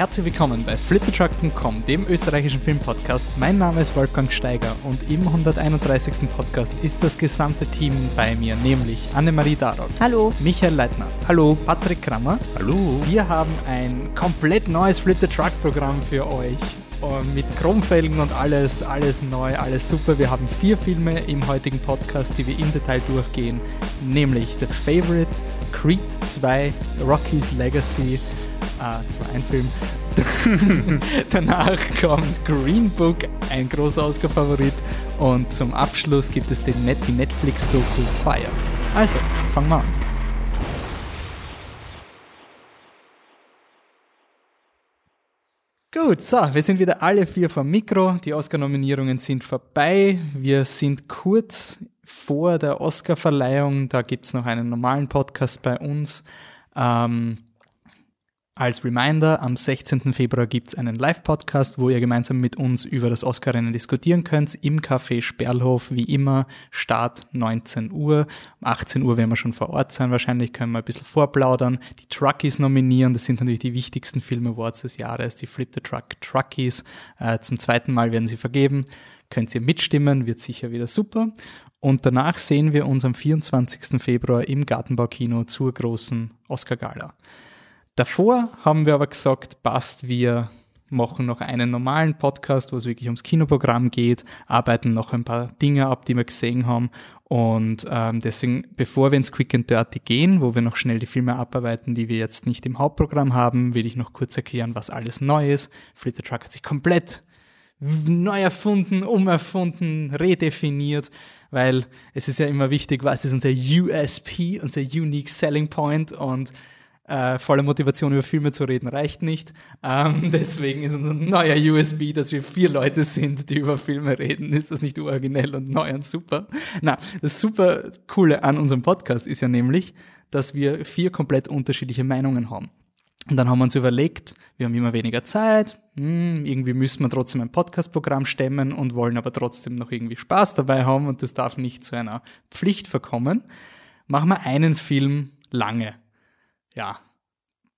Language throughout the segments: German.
herzlich willkommen bei flittertruck.com, dem österreichischen Filmpodcast. Mein Name ist Wolfgang Steiger und im 131. Podcast ist das gesamte Team bei mir, nämlich Annemarie Darok. Hallo. Michael Leitner. Hallo. Patrick Krammer. Hallo. Wir haben ein komplett neues Flitter Truck Programm für euch und mit Chromfelgen und alles, alles neu, alles super. Wir haben vier Filme im heutigen Podcast, die wir im Detail durchgehen, nämlich The Favorite, Creed 2, Rocky's Legacy, ah, das war ein Film. Danach kommt Green Book, ein großer Oscar-Favorit. Und zum Abschluss gibt es den die Netflix-Doku Fire. Also, fangen wir an. Gut, so, wir sind wieder alle vier vom Mikro. Die Oscar-Nominierungen sind vorbei. Wir sind kurz vor der Oscar-Verleihung. Da gibt es noch einen normalen Podcast bei uns. Ähm, als Reminder, am 16. Februar gibt es einen Live-Podcast, wo ihr gemeinsam mit uns über das Oscar-Rennen diskutieren könnt. Im Café Sperlhof, wie immer, Start 19 Uhr. Um 18 Uhr werden wir schon vor Ort sein. Wahrscheinlich können wir ein bisschen vorplaudern. Die Truckies nominieren. Das sind natürlich die wichtigsten Film-Awards des Jahres, die Flip the Truck Truckies. Äh, zum zweiten Mal werden sie vergeben. Könnt ihr mitstimmen, wird sicher wieder super. Und danach sehen wir uns am 24. Februar im Gartenbaukino zur großen Oscar-Gala. Davor haben wir aber gesagt, passt, wir machen noch einen normalen Podcast, wo es wirklich ums Kinoprogramm geht, arbeiten noch ein paar Dinge ab, die wir gesehen haben. Und ähm, deswegen, bevor wir ins Quick and Dirty gehen, wo wir noch schnell die Filme abarbeiten, die wir jetzt nicht im Hauptprogramm haben, will ich noch kurz erklären, was alles neu ist. Flip the Truck hat sich komplett neu erfunden, umerfunden, redefiniert, weil es ist ja immer wichtig, was ist unser USP, unser Unique Selling Point und äh, voller Motivation über Filme zu reden reicht nicht. Ähm, deswegen ist unser neuer USB, dass wir vier Leute sind, die über Filme reden. Ist das nicht originell und neu und super? Na, das super Coole an unserem Podcast ist ja nämlich, dass wir vier komplett unterschiedliche Meinungen haben. Und dann haben wir uns überlegt, wir haben immer weniger Zeit, hm, irgendwie müssen wir trotzdem ein Podcast-Programm stemmen und wollen aber trotzdem noch irgendwie Spaß dabei haben und das darf nicht zu einer Pflicht verkommen. Machen wir einen Film lange ja,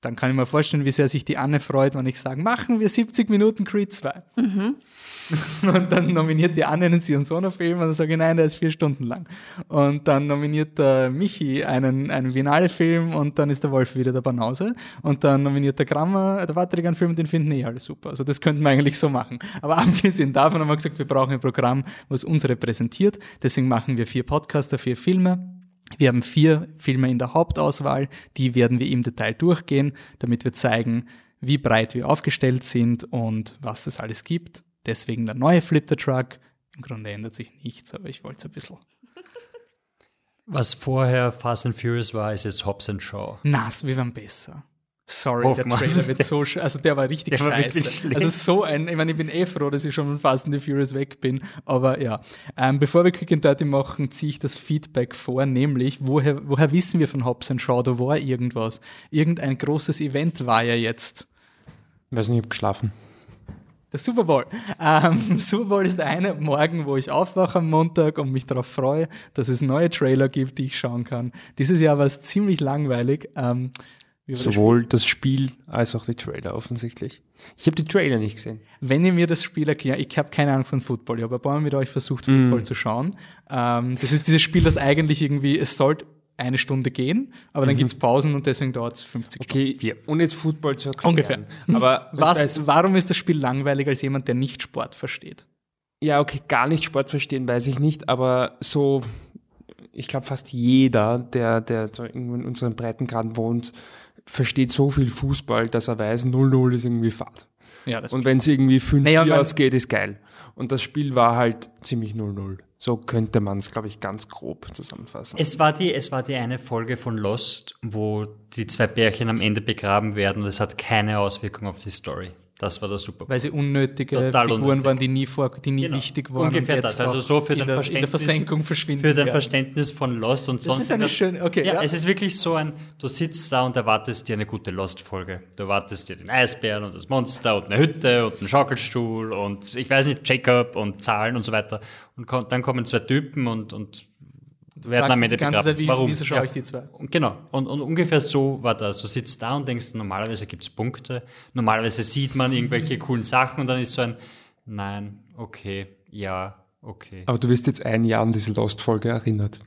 dann kann ich mir vorstellen, wie sehr sich die Anne freut, wenn ich sage, machen wir 70 Minuten Creed 2. Mhm. Und dann nominiert die Anne einen Sion Sono Film und dann sage ich, nein, der ist vier Stunden lang. Und dann nominiert der Michi einen, einen Vinale-Film und dann ist der Wolf wieder der Banause. Und dann nominiert der Grammer, der Patrick einen Film und den finden eh alle super. Also das könnten wir eigentlich so machen. Aber abgesehen davon haben wir gesagt, wir brauchen ein Programm, was uns repräsentiert. Deswegen machen wir vier Podcaster, vier Filme wir haben vier Filme in der Hauptauswahl, die werden wir im Detail durchgehen, damit wir zeigen, wie breit wir aufgestellt sind und was es alles gibt. Deswegen der neue Flip the Truck. Im Grunde ändert sich nichts, aber ich wollte es ein bisschen. Was vorher Fast and Furious war, ist jetzt Hobbs and Shaw. Nass, wir waren besser. Sorry, Hoffen der Trailer wird so, also der war richtig der scheiße. War also so ein, ich meine, ich bin eh froh, dass ich schon von Fast and the Furious weg bin, aber ja. Ähm, bevor wir Quick and Dirty machen, ziehe ich das Feedback vor, nämlich, woher, woher wissen wir von Hobbs Shaw, da war irgendwas. Irgendein großes Event war ja jetzt. Ich weiß nicht, ich habe geschlafen. Der Super Bowl. Ähm, Super Bowl ist eine Morgen, wo ich aufwache am Montag und mich darauf freue, dass es neue Trailer gibt, die ich schauen kann. Dieses Jahr war es ziemlich langweilig. Ähm, Sowohl das Spiel als auch die Trailer offensichtlich. Ich habe die Trailer nicht gesehen. Wenn ihr mir das Spiel erklärt, ich habe keine Ahnung von Football, ich habe ein paar Mal mit euch versucht, Football mm. zu schauen. Ähm, das ist dieses Spiel, das eigentlich irgendwie, es sollte eine Stunde gehen, aber dann mhm. gibt es Pausen und deswegen dauert es 50 okay, Stunden. Okay, ohne jetzt Football zu erklären. Ungefähr. Aber Was, warum ist das Spiel langweilig als jemand, der nicht Sport versteht? Ja, okay, gar nicht Sport verstehen, weiß ich nicht, aber so, ich glaube fast jeder, der, der in unseren Breitengraden wohnt, versteht so viel Fußball, dass er weiß, 0-0 ist irgendwie Fahrt. Ja, das und wenn es irgendwie 5 naja, ausgeht, ist geil. Und das Spiel war halt ziemlich 0-0. So könnte man es, glaube ich, ganz grob zusammenfassen. Es war, die, es war die eine Folge von Lost, wo die zwei Bärchen am Ende begraben werden und es hat keine Auswirkung auf die Story. Das war das super. Weil sie unnötige Total Figuren unnötig. waren, die nie, vor, die nie genau. wichtig waren. Ungefähr das. Also so für in, der, in der Versenkung verschwinden. Für dein Verständnis von Lost und sonst. Das ist eine schöne, okay. Ja, ja, es ist wirklich so ein, du sitzt da und erwartest dir eine gute Lost-Folge. Du erwartest dir den Eisbären und das Monster und eine Hütte und einen Schaukelstuhl und ich weiß nicht, Jacob und Zahlen und so weiter. Und dann kommen zwei Typen und, und werden am Ende begraben. Zeit, wie- Warum? wieso schaue Ja. ich die zwei? Und Genau. Und, und ungefähr so war das. Du sitzt da und denkst, normalerweise gibt es Punkte. Normalerweise sieht man irgendwelche coolen Sachen und dann ist so ein Nein, okay, ja, okay. Aber du wirst jetzt ein Jahr an diese Lost-Folge erinnert.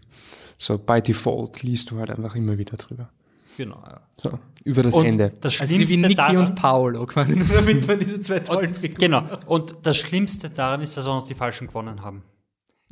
So, by default liest du halt einfach immer wieder drüber. Genau, ja. So, über das Und Ende. Das Also wie Schlimmste Niki daran, und Paolo, quasi nur damit man diese zwei tollen Figuren Genau. Und das Schlimmste daran ist, dass auch noch die Falschen gewonnen haben.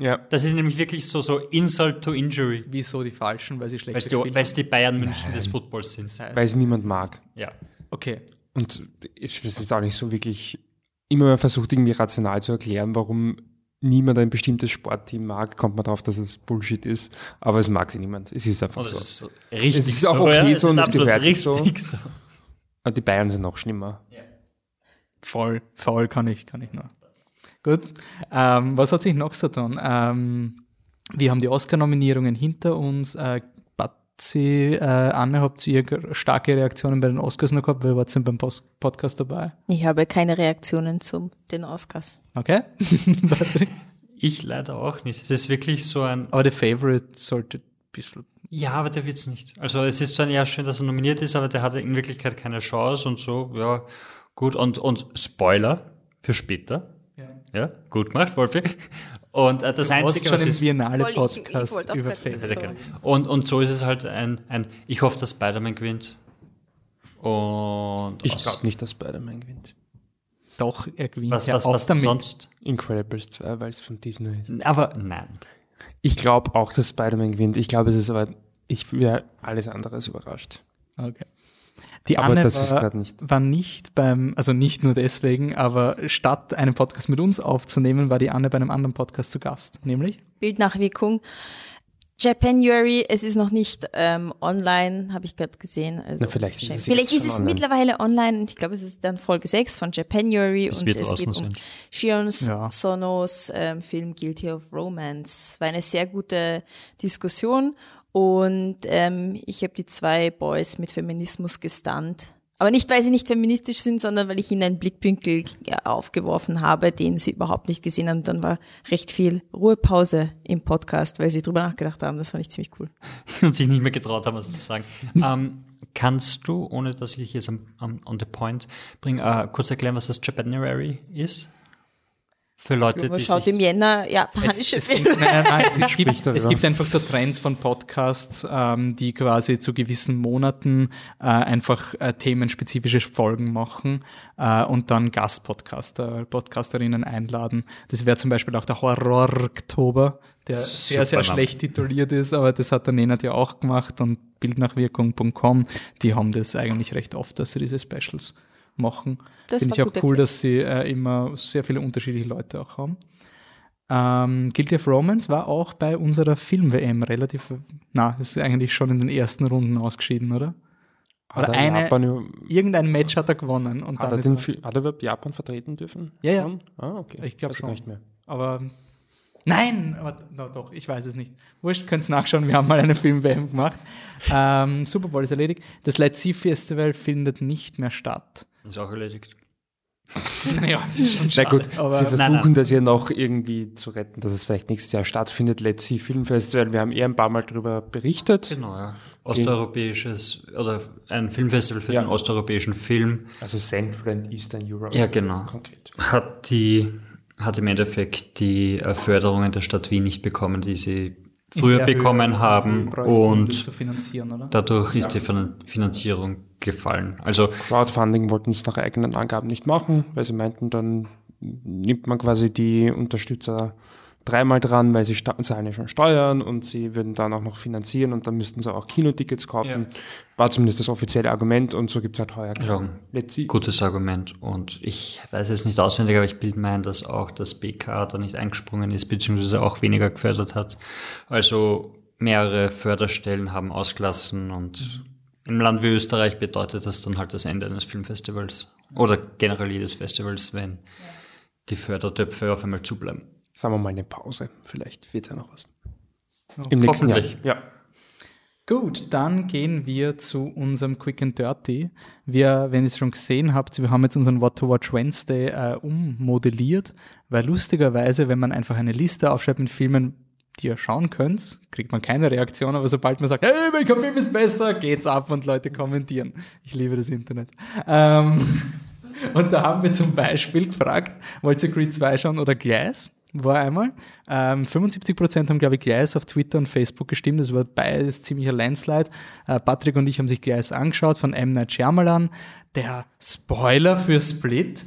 Ja. Das ist nämlich wirklich so, so Insult to Injury. Wieso die Falschen, weil sie schlecht Weil es die, Bayern München des Footballs sind. Weil es niemand mag. Ja. Okay. Und es ist auch nicht so wirklich, immer wenn man versucht irgendwie rational zu erklären, warum niemand ein bestimmtes Sportteam mag, kommt man darauf, dass es Bullshit ist. Aber es mag sie niemand. Es ist einfach so. ist so richtig Es ist auch okay ja, so und es gehört sich so. so. Und die Bayern sind noch schlimmer. Voll, voll kann ich, kann ich nur. Gut. Ähm, was hat sich noch so getan? Ähm, wir haben die Oscar-Nominierungen hinter uns. Äh, Batzi, äh, Anne, habt ihr starke Reaktionen bei den Oscars noch gehabt? Wer war denn beim Pos Podcast dabei? Ich habe keine Reaktionen zu den Oscars. Okay. Patrick? Ich leider auch nicht. Es ist wirklich so ein. Aber der Favorite sollte ein bisschen. Ja, aber der wird's nicht. Also es ist zwar ja schön, dass er nominiert ist, aber der hatte in Wirklichkeit keine Chance und so. Ja, gut. Und, und Spoiler für später. Ja. Gut gemacht, Wolfi. Und äh, das Du Einzige, schon was ist. Biennale-Podcast wollte auch über gerade Favorite. Sehr Sorry. gerne. Und, und so ist es halt ein, ein ich hoffe, dass Spider-Man gewinnt. Und Ich glaube nicht, dass Spider-Man gewinnt. Doch, er gewinnt was, ja was, auch was damit. sonst? Incredibles 2, weil es von Disney ist. Aber nein. Ich glaube auch, dass Spider-Man gewinnt. Ich glaube, es ist aber, ich wäre alles andere als überrascht. Okay. Die Aber Anne das war, nicht. war nicht beim, also nicht nur deswegen, aber statt einen Podcast mit uns aufzunehmen, war die Anne bei einem anderen Podcast zu Gast, nämlich Bildnachwirkung. Japanuary, es ist noch nicht ähm, online, habe ich gerade gesehen. Also Na, vielleicht ist es vielleicht ist es online. mittlerweile online und ich glaube, es ist dann Folge 6 von Japanuary Es und es geht um sein. Shion Ja. Sonos ähm, Film Guilty of Romance. War eine sehr gute Diskussion und ähm, ich habe die zwei Boys mit Feminismus gestunt. Aber nicht, weil sie nicht feministisch sind, sondern weil ich ihnen einen Blickwinkel aufgeworfen habe, den sie überhaupt nicht gesehen haben. Dann war recht viel Ruhepause im Podcast, weil sie drüber nachgedacht haben. Das fand ich ziemlich cool. und sich nicht mehr getraut haben, was zu sagen. ähm, kannst du, ohne dass ich dich jetzt am, am, on the point bringe, äh, kurz erklären, was das Japanuary ist? Für Leute, Man die schaut sich, im Jänner es, japanische es, sind, Filme. nein, nein, nein, es, gibt, es gibt einfach so Trends von Podcasts, ähm, die quasi zu gewissen Monaten äh, einfach äh, themenspezifische Folgen machen äh, und dann Gastpodcaster, Podcasterinnen einladen. Das wäre zum Beispiel auch der Horror-Oktober, der sehr, sehr Super Name. schlecht tituliert ist, aber das hat der Nenad ja auch gemacht und bildnachwirkung.com, die haben das eigentlich recht oft, dass sie diese Specials machen. Das Finde ich auch cool, erklärt. dass sie äh, immer sehr viele unterschiedliche Leute auch haben. Ähm, Guilty of Romance war auch bei unserer Film-WM relativ, na, ist eigentlich schon in den ersten Runden ausgeschieden, oder? Hat Oder er eine- Japan, Irgendein Match hat er gewonnen und hat, er dann ist den, er, hat er überhaupt Japan vertreten dürfen? Ja, ja. Ah, okay. Ich glaub Weiß schon. Nicht mehr. aber nein, aber na, doch, ich weiß es nicht. Wurscht, könnt nachschauen, wir haben mal eine Film-WM gemacht. Ähm, Super Bowl ist erledigt. Das Let's See Festival findet nicht mehr statt. ist auch erledigt. naja, ist schon Na schade, gut, aber sie versuchen Nein, nein. das ja noch irgendwie zu retten, dass es vielleicht nächstes Jahr stattfindet. Let's See Film Festival, wir haben eher ein paar Mal darüber berichtet. Genau, ja. Osteuropäisches oder ein Filmfestival für Ja. den osteuropäischen Film Also Central and Eastern Europe. Ja, genau. Konkret. hat die hat im Endeffekt die äh, Förderungen der Stadt Wien nicht bekommen, die sie früher der bekommen Höhe, haben und zu finanzieren, oder? dadurch ist die Fin- Finanzierung gefallen. Also Crowdfunding wollten es nach eigenen Angaben nicht machen, weil sie meinten, dann nimmt man quasi die Unterstützer dreimal dran, weil sie zahlen ja schon Steuern und sie würden dann auch noch finanzieren und dann müssten sie auch Kinotickets kaufen. War zumindest das offizielle Argument und so gibt es halt heuer Ja. Let's see. gutes Argument und ich weiß es nicht auswendig, aber ich bilde mir ein, dass auch das BK da nicht eingesprungen ist, beziehungsweise auch weniger gefördert hat. Also mehrere Förderstellen haben ausgelassen und im Land wie Österreich bedeutet das dann halt das Ende eines Filmfestivals oder generell jedes Festivals, wenn die Fördertöpfe auf einmal zubleiben. Sagen wir mal eine Pause. Vielleicht wird es ja noch was. Im nächsten Jahr. Ja. Gut, dann gehen wir zu unserem Quick and Dirty. Wir, wenn ihr es schon gesehen habt, wir haben jetzt unseren What to Watch Wednesday äh, ummodelliert, weil lustigerweise, wenn man einfach eine Liste aufschreibt mit Filmen, die ihr schauen könnt, kriegt man keine Reaktion, aber sobald man sagt, hey, mein Film ist besser, geht's ab und Leute kommentieren. Ich liebe das Internet. Ähm, und da haben wir zum Beispiel gefragt, wollt ihr Creed 2 schauen oder Glass? War einmal. Ähm, 75% haben, glaube ich, Gleis auf Twitter und Facebook gestimmt. Das war beides ziemlicher Landslide. Äh, Patrick und ich haben sich Gleis angeschaut von M. Night Shyamalan. Der Spoiler für Split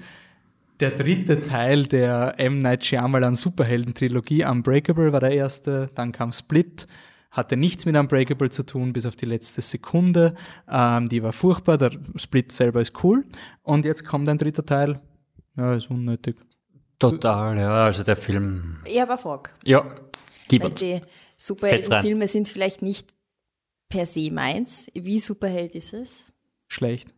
der dritte Teil der M. Night Shyamalan Superhelden-Trilogie, Unbreakable war der erste, dann kam Split, hatte nichts mit Unbreakable zu tun, bis auf die letzte Sekunde. Ähm, die war furchtbar, der Split selber ist cool. Und jetzt kommt ein dritter Teil. Ja, ist unnötig. Total, ja, also der Film. Ja, aber Frog. Ja, gib Weißt uns. die Superheldenfilme sind vielleicht nicht per se meins. Wie Superheld ist es? Schlecht.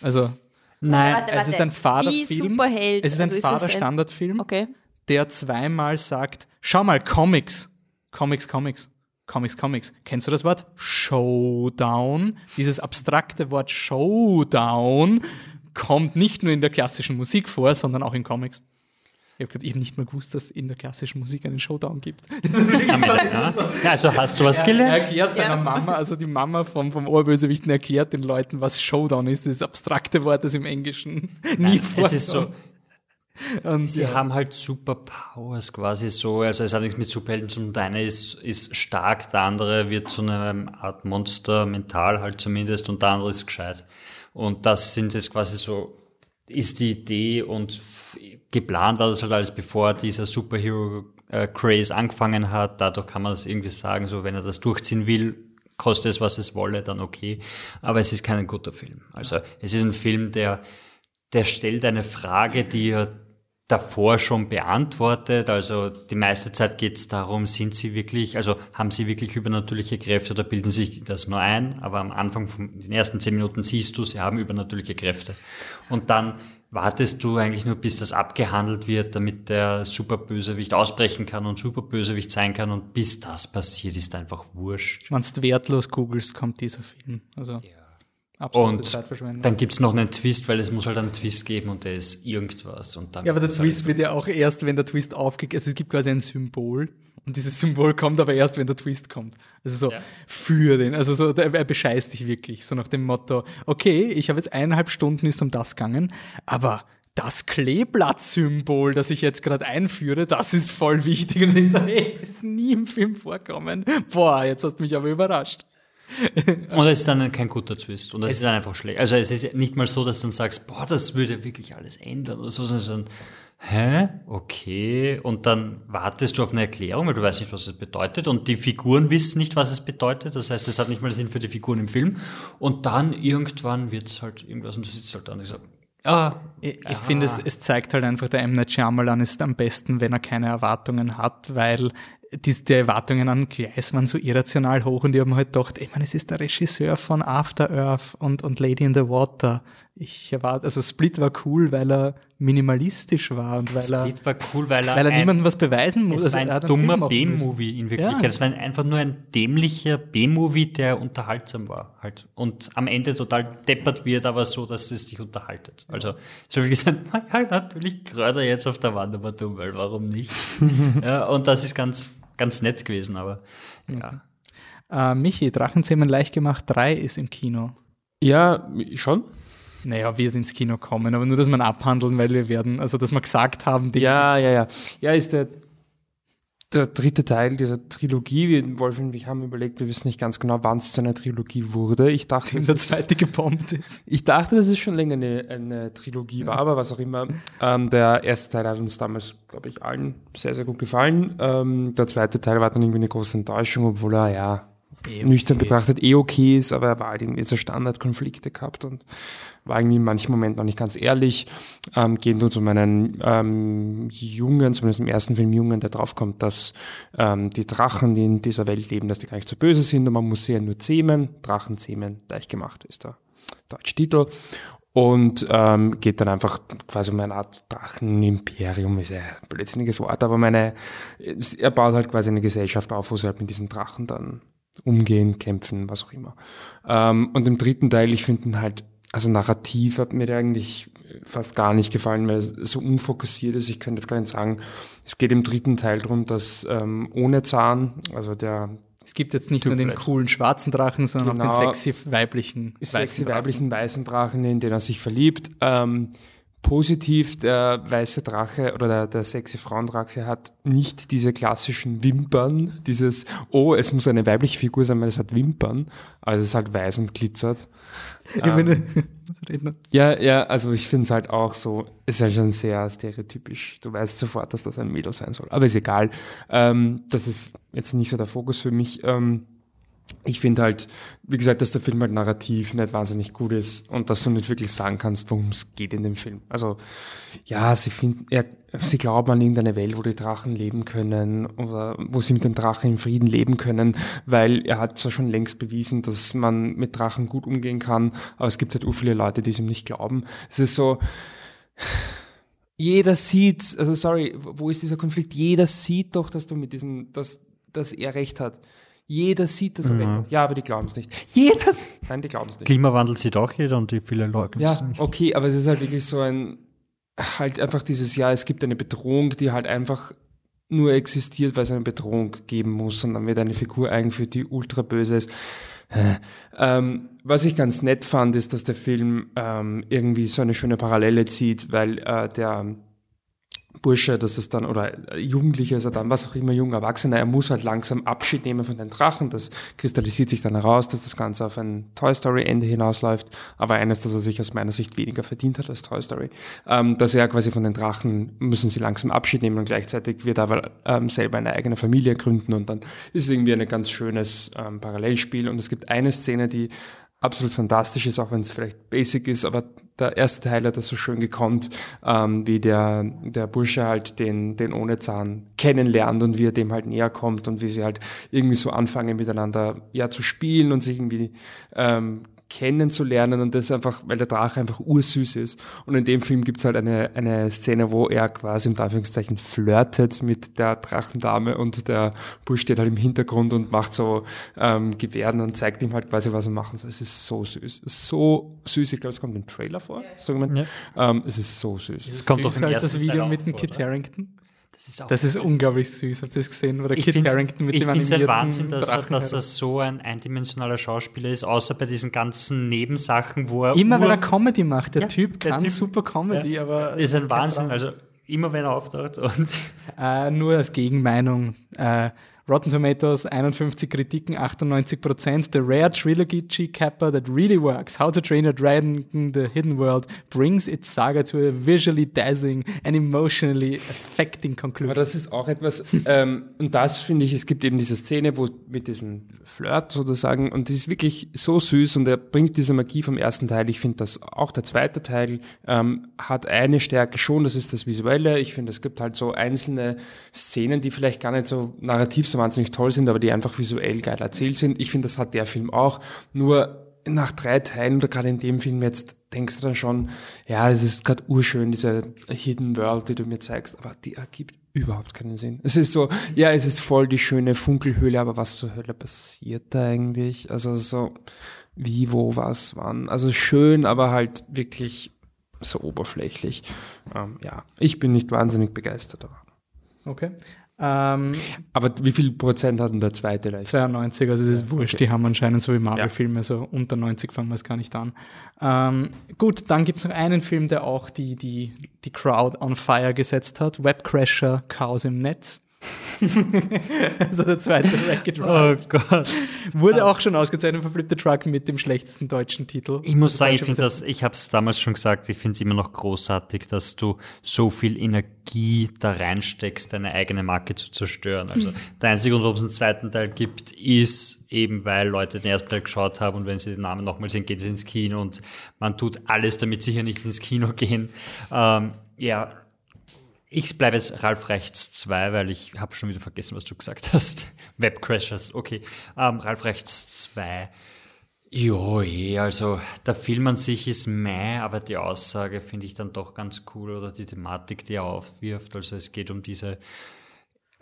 Also, Nein, Warte, es ist ein fader Wie Film. Superheld. Es ist ein also fader es ein- Standardfilm, Okay. der zweimal sagt, schau mal, Comics. Comics, Comics. Comics, Comics. Kennst du das Wort? Showdown. Dieses abstrakte Wort Showdown kommt nicht nur in der klassischen Musik vor, sondern auch in Comics. Ich habe gesagt, ich habe nicht mal gewusst, dass es in der klassischen Musik einen Showdown gibt. am Ende, ja. ja, also hast du was Er gelernt? erklärt seiner Ja. Mama, also die Mama vom, vom Oberbösewichten erklärt den Leuten, was Showdown ist, dieses abstrakte Wort, das im Englischen nie vorkommt. Es ist so, Und sie ja. haben halt Superpowers quasi so, also es hat nichts mit Superhelden zu tun. Der eine ist, ist stark, der andere wird zu einer Art Monster, mental halt zumindest, und der andere ist gescheit. Und das sind jetzt quasi so, ist die Idee und geplant war das halt alles, bevor dieser Superhero-Craze angefangen hat. Dadurch kann man das irgendwie sagen, so wenn er das durchziehen will, koste es, was es wolle, dann okay. Aber es ist kein guter Film. Also es ist ein Film, der, der stellt eine Frage, die er davor schon beantwortet. Also die meiste Zeit geht es darum, sind sie wirklich, also haben sie wirklich übernatürliche Kräfte oder bilden sich das nur ein? Aber am Anfang von den ersten zehn Minuten siehst du, sie haben übernatürliche Kräfte. Und dann wartest du eigentlich nur, bis das abgehandelt wird, damit der Superbösewicht ausbrechen kann und Superbösewicht sein kann. Und bis das passiert, ist einfach wurscht. Wenn du wertlos googelst, kommt dieser Film. Also absolute Und Zeitverschwendung. dann gibt's noch einen Twist, weil es muss halt einen Twist geben und der ist irgendwas. Und dann ja, aber der Twist wird ja auch erst, wenn der Twist aufgeht. Also es gibt quasi ein Symbol und dieses Symbol kommt aber erst, wenn der Twist kommt. Also so Ja. für den. Also so, er bescheißt dich wirklich. So nach dem Motto, okay, ich habe jetzt eineinhalb Stunden ist um das gegangen, aber das Kleeblatt-Symbol, das ich jetzt gerade einführe, das ist voll wichtig. Und ich sage, hey, es ist nie im Film vorkommen. Boah, jetzt hast du mich aber überrascht. Und es ist dann kein guter Twist. Und es, ist dann einfach schlecht. Also es ist nicht mal so, dass du dann sagst, boah, das würde wirklich alles ändern oder so, sondern so, hä? Okay. Und dann wartest du auf eine Erklärung, weil du weißt nicht, was es bedeutet. Und die Figuren wissen nicht, was es bedeutet. Das heißt, es hat nicht mal Sinn für die Figuren im Film. Und dann irgendwann wird's halt irgendwas und du sitzt halt da und ich sag, ah, Ich, ich finde, es, es zeigt halt einfach, der M. Night Shyamalan ist am besten, wenn er keine Erwartungen hat, weil die, die Erwartungen an Gleis waren so irrational hoch und ich habe mir halt gedacht, ich meine, es ist der Regisseur von After Earth und, und Lady in the Water. Ich erwarte, also Split war cool, weil er minimalistisch war und weil er, Split war cool, weil er, weil er ein- niemandem was beweisen muss. Es Also war er ein Film dummer. B-Movie in Wirklichkeit. Ja. Es war ein- einfach nur ein dämlicher B-Movie, der unterhaltsam war. Halt. Und am Ende total deppert wird, aber so, dass es dich unterhaltet. Also, ich habe gesagt, ja, natürlich gerade jetzt auf der Wand, aber dumm, weil warum nicht? ja, und das ist ganz, ganz nett gewesen, aber ja. Äh, Michi, Drachenzähmen leicht gemacht 3 ist im Kino. Ja, schon. Naja, wird ins Kino kommen, aber nur, dass man abhandeln, weil wir werden, also dass wir gesagt haben, die Ja, ja, ja. Ja, ist der, der dritte Teil dieser Trilogie. Wir, Wolf und ich haben überlegt, wir wissen nicht ganz genau, wann es zu einer Trilogie wurde. Ich dachte, es der zweite gebombt ist. Ich dachte, dass es schon länger eine, eine Trilogie war, aber was auch immer. Ähm, der erste Teil hat uns damals, glaube ich, allen sehr, sehr gut gefallen. Ähm, der zweite Teil war dann irgendwie eine große Enttäuschung, obwohl er ja Eh nüchtern okay. betrachtet eh okay ist, aber er war halt irgendwie so Standardkonflikte gehabt und war irgendwie in manchen Momenten noch nicht ganz ehrlich. Ähm, geht uns um einen ähm, Jungen, zumindest im ersten Film Jungen, der draufkommt, dass ähm, die Drachen, die in dieser Welt leben, dass die gar nicht so böse sind und man muss sie ja nur zähmen. Drachen zähmen, leicht gemacht ist der deutsche Titel. Und ähm, geht dann einfach quasi um eine Art Drachenimperium, ist ja ein blödsinniges Wort, aber meine, er baut halt quasi eine Gesellschaft auf, wo sie halt mit diesen Drachen dann umgehen, kämpfen, was auch immer. Ähm, und im dritten Teil, ich finde ihn halt, also narrativ hat mir der eigentlich fast gar nicht gefallen, weil es so unfokussiert ist. Ich könnte jetzt gar nicht sagen. Es geht im dritten Teil darum, dass ähm, ohne Zahn, also der es gibt jetzt nicht nur den coolen schwarzen Drachen, sondern Genau. auch den sexy weiblichen sexy weißen Drachen. weiblichen weißen Drachen, in den er sich verliebt. Ähm, positiv, der weiße Drache oder der, der sexy Frauendrache hat nicht diese klassischen Wimpern, dieses, oh, es muss eine weibliche Figur sein, weil es hat Wimpern, also es ist halt weiß und glitzert. Ich finde, Redner. Ja, ja, also ich finde es halt auch so, ist halt schon sehr stereotypisch. Du weißt sofort, dass das ein Mädel sein soll. Aber ist egal. Ähm, das ist jetzt nicht so der Fokus für mich. Ähm, ich finde halt, wie gesagt, dass der Film halt narrativ nicht wahnsinnig gut ist und dass du nicht wirklich sagen kannst, worum es geht in dem Film. Also, ja, sie finden, er, sie glauben an irgendeine Welt, wo die Drachen leben können oder wo sie mit dem Drachen in Frieden leben können, weil er hat zwar schon längst bewiesen, dass man mit Drachen gut umgehen kann, aber es gibt halt ur viele Leute, die es ihm nicht glauben. Es ist so, jeder sieht, also sorry, wo ist dieser Konflikt? Jeder sieht doch, dass du mit diesen, dass, dass er recht hat. Jeder sieht, recht hat. Ja, aber die glauben es nicht. Jeder, nein, die glauben es nicht. Klimawandel sieht auch jeder und die viele leugnen es Ja, nicht. okay, aber es ist halt wirklich so ein, halt einfach dieses Jahr, es gibt eine Bedrohung, die halt einfach nur existiert, weil es eine Bedrohung geben muss und dann wird eine Figur eingeführt, die ultra böse ist. Ähm, was ich ganz nett fand, ist, dass der Film ähm, irgendwie so eine schöne Parallele zieht, weil äh, der Bursche, das ist dann, oder Jugendlicher ist er dann, was auch immer, junger Erwachsener, er muss halt langsam Abschied nehmen von den Drachen. Das kristallisiert sich dann heraus, dass das Ganze auf ein Toy Story Ende hinausläuft. Aber eines, das er sich aus meiner Sicht weniger verdient hat als Toy Story. Ähm, dass er quasi von den Drachen müssen sie langsam Abschied nehmen und gleichzeitig wird er aber ähm, selber eine eigene Familie gründen und dann ist irgendwie ein ganz schönes ähm, Parallelspiel. Und es gibt eine Szene, die absolut fantastisch ist, auch wenn es vielleicht basic ist, aber der erste Teil hat das so schön gekonnt, ähm, wie der, der Bursche halt den, den ohne Zahn kennenlernt und wie er dem halt näher kommt und wie sie halt irgendwie so anfangen miteinander ja zu spielen und sich irgendwie ähm, kennenzulernen und das einfach, weil der Drache einfach ursüß ist. Und in dem Film gibt's halt eine, eine Szene, wo er quasi im Anführungszeichen flirtet mit der Drachendame und der Bursch steht halt im Hintergrund und macht so ähm, Gebärden und zeigt ihm halt quasi, was er machen soll. Es ist so süß. Es ist so süß. Ich glaube, es kommt im Trailer vor. Sagen wir. Ähm, es ist so süß. Es kommt doch als das Video mit dem Kit oder? Harrington. Das ist auch Das ist unglaublich süß. Habt ihr das gesehen? Oder ich Kit finde Harrington mit ich dem finde es ein Wahnsinn, dass er, dass er so ein eindimensionaler Schauspieler ist, außer bei diesen ganzen Nebensachen, wo er Immer wenn er Comedy macht. Der Ja, Typ der kann Typ- super Comedy, Ja, aber. ist ein Wahnsinn. Also immer wenn er auftaucht und Äh, nur als Gegenmeinung. Äh, Rotten Tomatoes 51 Kritiken, 98 Prozent. The rare trilogy G-Capper that really works. How to Train a Dragon, The Hidden World brings its saga to a visually dazzling and emotionally affecting Aber conclusion. das ist auch etwas, ähm, und das finde ich, es gibt eben diese Szene, wo mit diesem Flirt sozusagen, und die ist wirklich so süß und er bringt diese Magie vom ersten Teil. Ich finde, dass auch der zweite Teil ähm, hat eine Stärke schon, das ist das Visuelle. Ich finde, es gibt halt so einzelne Szenen, die vielleicht gar nicht so narrativ so wahnsinnig toll sind, aber die einfach visuell geil erzählt sind. Ich finde, das hat der Film auch. Nur nach drei Teilen oder gerade in dem Film jetzt denkst du dann schon, ja, es ist gerade urschön, diese Hidden World, die du mir zeigst, aber die ergibt überhaupt keinen Sinn. Es ist so, ja, es ist voll die schöne Funkelhöhle, aber was zur Hölle passiert da eigentlich? Also so, wie, wo, was, wann? Also schön, aber halt wirklich so oberflächlich. Ähm, ja, ich bin nicht wahnsinnig begeistert. Okay. Ähm, aber wie viel Prozent hat denn der zweite leicht? 92, also es ist wurscht, die haben anscheinend so wie Ja. Marvel-Filme, so unter 90 fangen wir es gar nicht an. Ähm, gut, dann gibt es noch einen Film, der auch die, die, die Crowd on fire gesetzt hat, Webcrasher, Chaos im Netz. also der zweite Wreck-It oh Ralph. Gott. Wurde auch schon ausgezeichnet für Flip the Truck mit dem schlechtesten deutschen Titel. Ich muss sagen, ich finde das, ich habe es damals schon gesagt, ich finde es immer noch großartig, dass du so viel Energie da reinsteckst, deine eigene Marke zu zerstören. Also der einzige Grund, warum es einen zweiten Teil gibt, ist eben, weil Leute den ersten Teil geschaut haben und wenn sie den Namen nochmal sehen, geht es ins Kino und man tut alles, damit sie hier nicht ins Kino gehen. Ähm, ja, ich bleibe jetzt Ralf Rechts 2, weil ich habe schon wieder vergessen, was du gesagt hast. Webcrashers, okay. Ähm, Ralf Rechts 2. Jo, eh, also der Film an sich ist meh, aber die Aussage finde ich dann doch ganz cool oder die Thematik, die er aufwirft. Also es geht um diese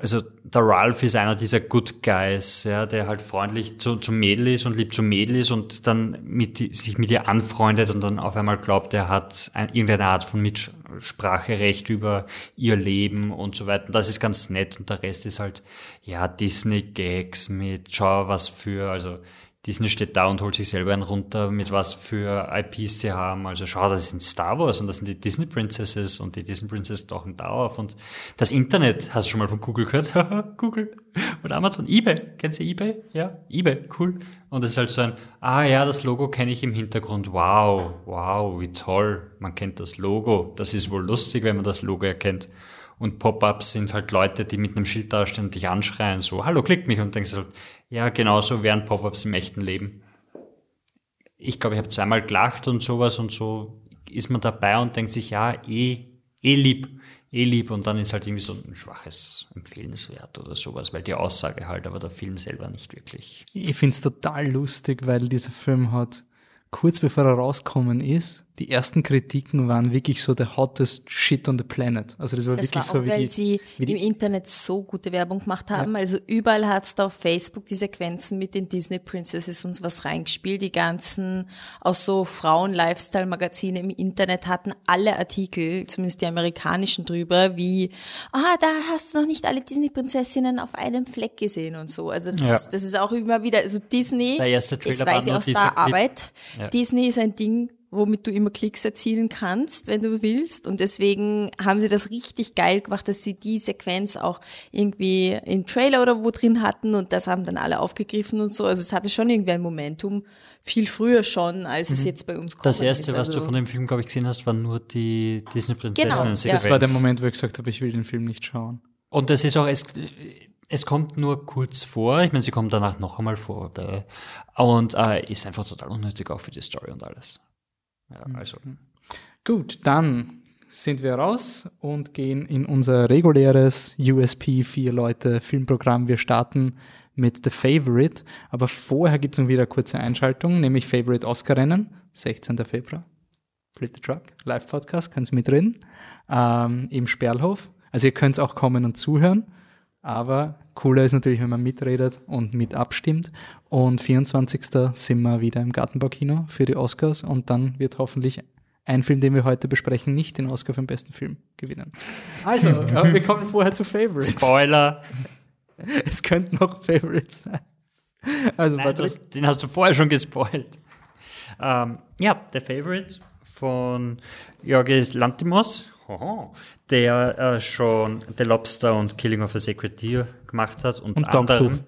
also der Ralph ist einer dieser Good Guys, ja, der halt freundlich zu, zum Mädel ist und lieb zum Mädel ist und dann mit, sich mit ihr anfreundet und dann auf einmal glaubt, er hat ein, irgendeine Art von Mitspracherecht über ihr Leben und so weiter. Und das ist ganz nett und der Rest ist halt, ja, Disney-Gags mit, schau was für, also Disney steht da und holt sich selber einen runter, mit was für IPs sie haben. Also schau, das sind Star Wars und das sind die Disney Princesses und die Disney Princesses tauchen da auf. Und das Internet, hast du schon mal von Google gehört? Google oder Amazon, eBay. Kennst du eBay? Ja, eBay, cool. Und es ist halt so ein, ah ja, das Logo kenne ich im Hintergrund. Wow, wow, wie toll. Man kennt das Logo. Das ist wohl lustig, wenn man das Logo erkennt. Und Pop-ups sind halt Leute, die mit einem Schild dastehen und dich anschreien, so, hallo, klick mich. Und denkst halt, ja, genauso wären Pop-ups im echten Leben. Ich glaube, ich habe zweimal gelacht und sowas und so ist man dabei und denkt sich, ja, eh, eh lieb, eh lieb. Und dann ist halt irgendwie so ein schwaches Empfehlenswert oder sowas, weil die Aussage halt, aber der Film selber nicht wirklich. Ich finde es total lustig, weil dieser Film hat kurz bevor er rauskommen ist, die ersten Kritiken waren wirklich so the hottest shit on the planet. Also das war das wirklich war auch, so wie weil die, sie wie die im Internet so gute Werbung gemacht haben. Also überall hat's da auf Facebook die Sequenzen mit den Disney Princesses und was reingespielt. Die ganzen, aus so Frauen-Lifestyle-Magazine im Internet hatten alle Artikel, zumindest die amerikanischen drüber, wie, ah, da hast du noch nicht alle Disney-Prinzessinnen auf einem Fleck gesehen und so. Also das, Ja. das ist auch immer wieder, also Disney, Der erste Trailer das weiß ich aus der. Arbeit, Ja. Disney ist ein Ding, womit du immer Klicks erzielen kannst, wenn du willst. Und deswegen haben sie das richtig geil gemacht, dass sie die Sequenz auch irgendwie in Trailer oder wo drin hatten und das haben dann alle aufgegriffen und so. Also es hatte schon irgendwie ein Momentum, viel früher schon, als es jetzt bei uns kommt. Mhm. Das erste, was du von dem Film, glaube ich, gesehen hast, war nur die Disney-Prinzessinnen. Genau, ja. Sequenz. das war der Moment, wo ich gesagt habe, ich will den Film nicht schauen. Und es ist auch, es, es kommt nur kurz vor. Ich meine, sie kommt danach noch einmal vor. Und äh, ist einfach total unnötig auch für die Story und alles. Ja, also. Gut, dann sind wir raus und gehen in unser reguläres USP vier Leute Filmprogramm. Wir starten mit The Favorite, aber vorher gibt es noch wieder eine kurze Einschaltung, nämlich Favorite Oscar-Rennen, 16. Februar. Flip the Truck, Live-Podcast, könnt ihr mitreden, ähm, im Sperlhof. Also ihr könnt auch kommen und zuhören, aber cooler ist natürlich, wenn man mitredet und mit abstimmt. Und 24. sind wir wieder im Gartenbaukino für die Oscars und dann wird hoffentlich ein Film, den wir heute besprechen, nicht den Oscar für den besten Film gewinnen. Also, ja, wir kommen vorher zu Favorites. Spoiler! Es könnten noch Favorites sein. Also, Nein, das, den hast du vorher schon gespoilt. Ähm, ja, The Favorite von Jorgis Lantimos, hoho, der äh, schon The Lobster und Killing of a Sacred Deer gemacht hat. Und, Und anderem. Dogtooth.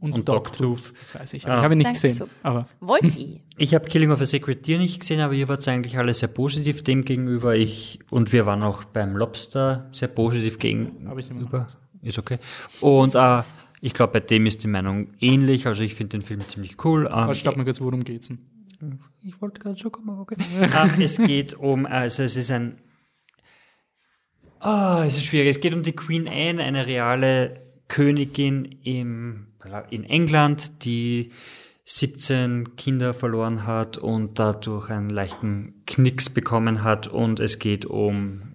und, und Dogtooth. Das weiß ich. aber Ich habe ihn nicht Danke, gesehen. so. Aber Wolfi. Ich habe Killing of a Sacred Deer nicht gesehen, aber ihr wart eigentlich alle sehr positiv dem gegenüber. Ich und wir waren auch beim Lobster sehr positiv gegenüber. Ist okay. Und äh, ich glaube, bei dem ist die Meinung ähnlich. Also ich finde den Film ziemlich cool. Ähm, warte, stopp mal kurz, worum geht's denn? ich wollte gerade schon kommen, aber okay. ähm, es geht um, also es ist ein, ah, es ist schwierig. Es geht um die Queen Anne, eine reale Königin im, in England, die 17 Kinder verloren hat und dadurch einen leichten Knicks bekommen hat und es geht um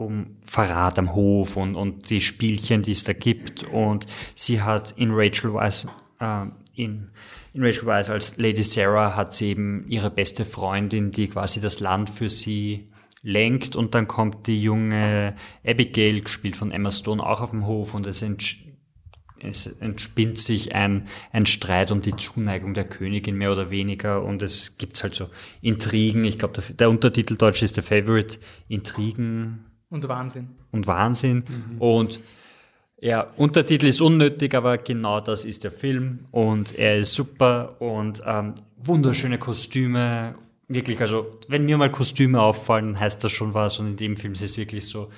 um Verrat am Hof und, und die Spielchen, die es da gibt. Und sie hat in Rachel Weisz, äh, in, in Rachel Weisz als Lady Sarah hat sie eben ihre beste Freundin, die quasi das Land für sie lenkt. Und dann kommt die junge Abigail, gespielt von Emma Stone, auch auf dem Hof und es entsch- es entspinnt sich ein, ein Streit um die Zuneigung der Königin mehr oder weniger und es gibt halt so Intrigen. Ich glaube, der, der Untertitel Deutsch ist The Favorite. Intrigen, Und Wahnsinn. und Wahnsinn. Und ja, Untertitel ist unnötig, aber genau das ist der Film und er ist super und ähm, wunderschöne Kostüme. Wirklich, also wenn mir mal Kostüme auffallen, heißt das schon was und in dem Film ist es wirklich so,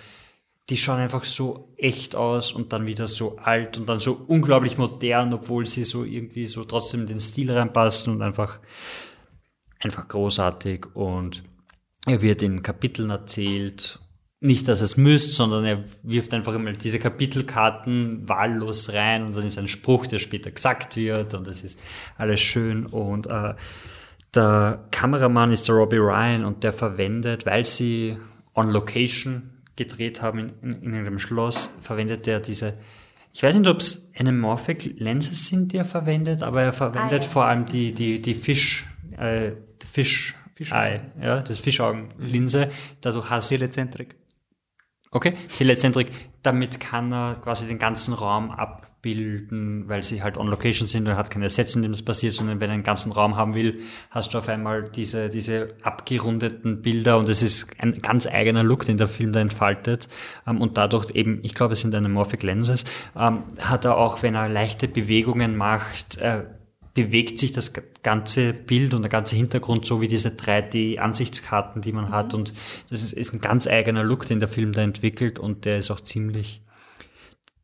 die schauen einfach so echt aus und dann wieder so alt und dann so unglaublich modern, obwohl sie so irgendwie so trotzdem in den Stil reinpassen und einfach, einfach großartig und er wird in Kapiteln erzählt. Nicht, dass es müsst, sondern er wirft einfach immer diese Kapitelkarten wahllos rein und dann ist ein Spruch, der später gesagt wird und es ist alles schön und äh, der Kameramann ist der Robbie Ryan und der verwendet, weil sie on location gedreht haben in, in, in einem Schloss, verwendet er diese, ich weiß nicht, ob es anamorphic Lenses sind, die er verwendet, aber er verwendet Ah, ja. vor allem die, die, die Fisch, äh, die Fisch, Eye, ja, das Fischaugenlinse. Dadurch hast du Telezentrik. Okay, Telezentrik. Damit kann er quasi den ganzen Raum abbilden, weil sie halt on location sind und hat keine Sets, in dem das passiert, sondern wenn er einen ganzen Raum haben will, hast du auf einmal diese, diese abgerundeten Bilder und es ist ein ganz eigener Look, den der Film da entfaltet. Ähm, Und dadurch eben, ich glaube, es sind anamorphic Lenses, ähm, hat er auch, wenn er leichte Bewegungen macht, äh, bewegt sich das ganze Bild und der ganze Hintergrund so wie diese 3D-Ansichtskarten, die man hat. Und das ist, ist ein ganz eigener Look, den der Film da entwickelt und der ist auch ziemlich,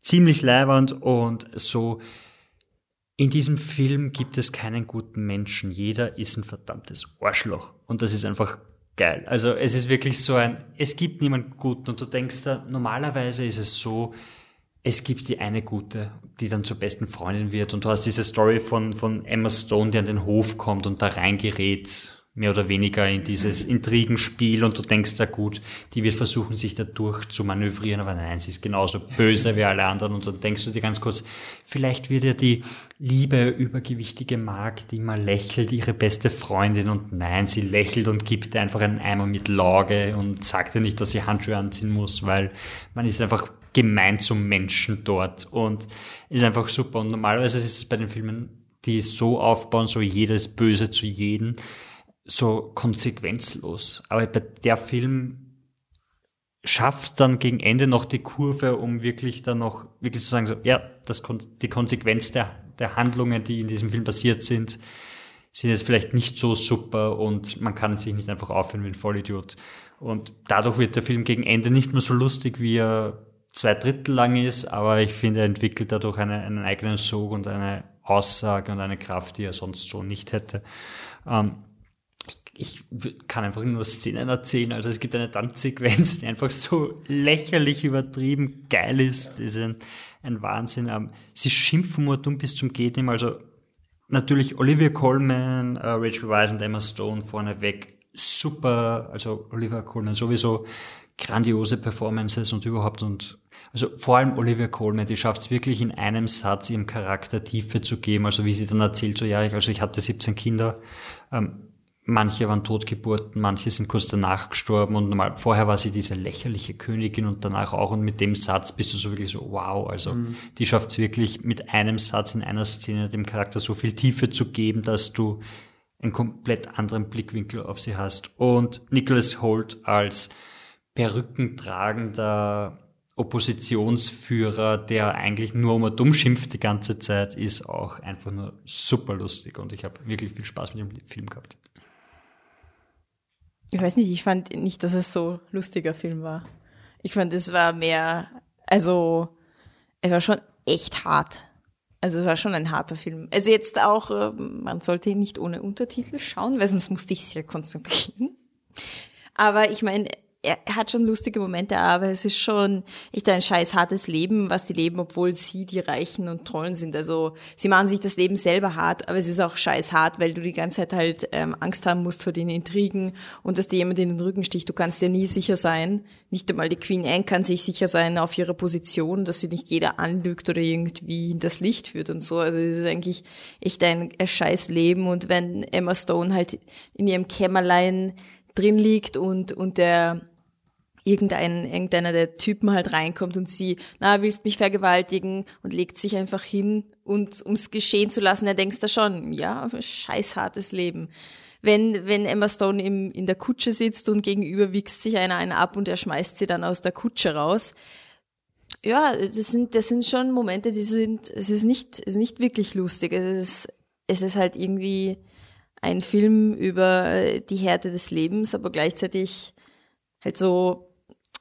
ziemlich leibernd und so. In diesem Film gibt es keinen guten Menschen. Jeder ist ein verdammtes Arschloch. Und das ist einfach geil. Also es ist wirklich so ein, es gibt niemanden guten und du denkst da, normalerweise ist es so, es gibt die eine gute, die dann zur besten Freundin wird und du hast diese Story von, von Emma Stone, die an den Hof kommt und da reingerät, mehr oder weniger in dieses Intrigenspiel und du denkst, ja gut, die wird versuchen, sich dadurch zu manövrieren, aber nein, sie ist genauso böse wie alle anderen und dann denkst du dir ganz kurz, vielleicht wird ja die liebe, übergewichtige Mark, die mal lächelt, ihre beste Freundin und nein, sie lächelt und gibt einfach einen Eimer mit Lauge und sagt ihr nicht, dass sie Handschuhe anziehen muss, weil man ist einfach gemein zum Menschen dort und ist einfach super. Und normalerweise ist es bei den Filmen, die so aufbauen, so jeder ist böse zu jedem, so konsequenzlos. Aber der Film schafft dann gegen Ende noch die Kurve, um wirklich dann noch wirklich zu sagen, so, ja, das, die Konsequenz der, der Handlungen, die in diesem Film passiert sind, sind jetzt vielleicht nicht so super und man kann sich nicht einfach aufhören wie ein Vollidiot. Und dadurch wird der Film gegen Ende nicht mehr so lustig, wie er zwei Drittel lang ist, aber ich finde, er entwickelt dadurch eine, einen eigenen Sog und eine Aussage und eine Kraft, die er sonst so nicht hätte. Ähm, ich kann einfach nur Szenen erzählen. Also es gibt eine Tanzsequenz, die einfach so lächerlich übertrieben geil ist. Das ist ein, ein Wahnsinn. Ähm, Sie schimpfen nur dumm bis zum geht nicht. Also natürlich Olivia Colman, äh, Rachel Weisz und Emma Stone vorneweg. Super, also Olivia Colman sowieso grandiose Performances und überhaupt und also vor allem Olivia Colman, die schafft es wirklich in einem Satz ihrem Charakter Tiefe zu geben. Also wie sie dann erzählt, so ja, ich, also ich hatte 17 Kinder, ähm, manche waren Totgeburten, manche sind kurz danach gestorben und normal, vorher war sie diese lächerliche Königin und danach auch und mit dem Satz bist du so wirklich so, wow, also die schafft es wirklich mit einem Satz in einer Szene dem Charakter so viel Tiefe zu geben, dass du einen komplett anderen Blickwinkel auf sie hast. Und Nicholas Holt als perückentragender Oppositionsführer, der eigentlich nur immer dumm schimpft die ganze Zeit, ist auch einfach nur super lustig und ich habe wirklich viel Spaß mit dem Film gehabt. Ich weiß nicht, ich fand nicht, dass es so lustiger Film war. Ich fand, es war mehr, also, es war schon echt hart. Also, es war schon ein harter Film. Also, jetzt auch, äh, man sollte ihn nicht ohne Untertitel schauen, weil sonst musste ich sehr konzentrieren. Aber ich meine, er hat schon lustige Momente, aber es ist schon echt ein scheiß hartes Leben, was die leben, obwohl sie die Reichen und Tollen sind. Also sie machen sich das Leben selber hart, aber es ist auch scheiß hart, weil du die ganze Zeit halt ähm, Angst haben musst vor den Intrigen und dass dir jemand in den Rücken sticht. Du kannst dir nie sicher sein. Nicht einmal die Queen Anne kann sich sicher sein auf ihrer Position, dass sie nicht jeder anlügt oder irgendwie in das Licht führt und so. Also es ist eigentlich echt ein scheiß Leben. Und wenn Emma Stone halt in ihrem Kämmerlein drin liegt und, und der irgendein, irgendeiner der Typen halt reinkommt und sie, na, willst mich vergewaltigen und legt sich einfach hin und ums geschehen zu lassen, er denkst da schon, ja, scheiß hartes Leben. Wenn, wenn Emma Stone im, in der Kutsche sitzt und gegenüber wichst sich einer einen ab und er schmeißt sie dann aus der Kutsche raus. Ja, das sind, das sind schon Momente, die sind, es ist nicht, es ist nicht wirklich lustig. Es ist, es ist halt irgendwie ein Film über die Härte des Lebens, aber gleichzeitig halt so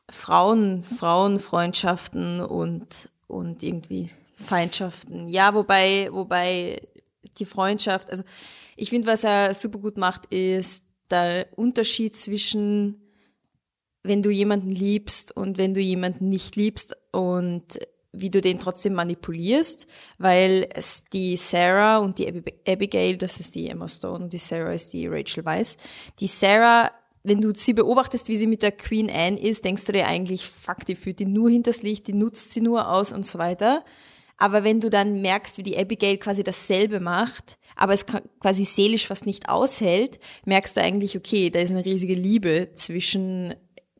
Frauen, Frauenfreundschaften und, und irgendwie Feindschaften. Ja, wobei, wobei die Freundschaft, also ich finde, was er super gut macht, ist der Unterschied zwischen, wenn du jemanden liebst und wenn du jemanden nicht liebst und wie du den trotzdem manipulierst, weil es die Sarah und die Abi- Abigail, das ist die Emma Stone und die Sarah ist die Rachel Weisz. Die Sarah wenn du sie beobachtest, wie sie mit der Queen Anne ist, denkst du dir eigentlich, fuck, die führt die nur hinters Licht, die nutzt sie nur aus und so weiter. Aber wenn du dann merkst, wie die Abigail quasi dasselbe macht, aber es quasi seelisch fast nicht aushält, merkst du eigentlich, okay, da ist eine riesige Liebe zwischen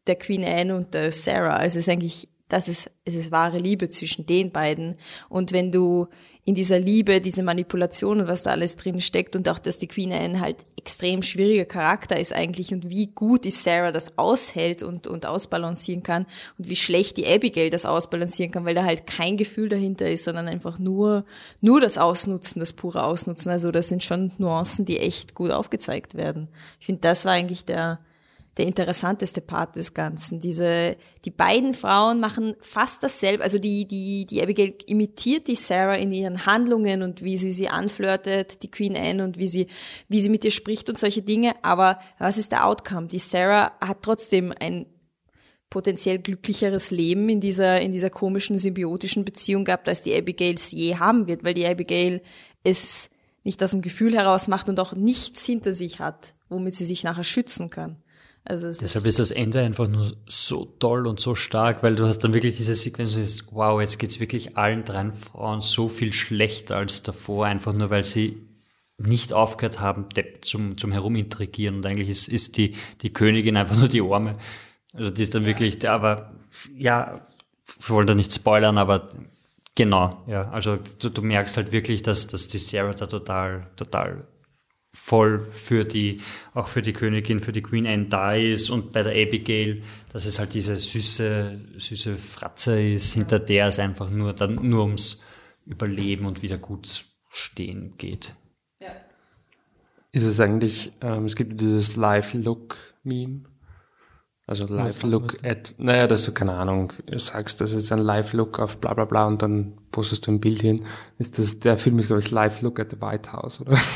der Queen Anne und der Sarah. Also es ist eigentlich, das ist, es ist wahre Liebe zwischen den beiden. Und wenn du in dieser Liebe, diese Manipulation und was da alles drin steckt und auch, dass die Queen Anne halt extrem schwieriger Charakter ist eigentlich und wie gut die Sarah das aushält und, und ausbalancieren kann und wie schlecht die Abigail das ausbalancieren kann, weil da halt kein Gefühl dahinter ist, sondern einfach nur, nur das Ausnutzen, das pure Ausnutzen. Also das sind schon Nuancen, die echt gut aufgezeigt werden. Ich finde, das war eigentlich der, der interessanteste Part des Ganzen. Diese, die beiden Frauen machen fast dasselbe, also die, die, die Abigail imitiert die Sarah in ihren Handlungen und wie sie sie anflirtet, die Queen Anne und wie sie, wie sie mit ihr spricht und solche Dinge. Aber was ist der Outcome? Die Sarah hat trotzdem ein potenziell glücklicheres Leben in dieser, in dieser komischen symbiotischen Beziehung gehabt, als die Abigail es je haben wird, weil die Abigail es nicht aus dem Gefühl heraus macht und auch nichts hinter sich hat, womit sie sich nachher schützen kann. Also Deshalb ist das Ende einfach nur so toll und so stark, weil du hast dann wirklich diese Sequenz, und wow, jetzt geht's wirklich allen drei Frauen so viel schlechter als davor, einfach nur weil sie nicht aufgehört haben, zum, zum Herumintrigieren. Und eigentlich ist, ist die, die Königin einfach nur die Orme. Also die ist dann ja. wirklich, aber ja, ich wollte nicht spoilern, aber genau, ja. Also du, du merkst halt wirklich, dass, dass die Sarah da total, total voll für die, auch für die Königin, für die Queen Anne da ist und bei der Abigail, dass es halt diese süße, süße Fratze ist, hinter der es einfach nur dann nur ums Überleben und wieder gut stehen geht. Ja. Ist es eigentlich, ähm, es gibt dieses Live-Look-Meme, also Live-Look at, naja, dass du, keine Ahnung, sagst, das ist ein Live-Look auf bla bla bla und dann postest du ein Bild hin. Ist das, der Film ist, glaube ich, Live-Look at the White House, oder?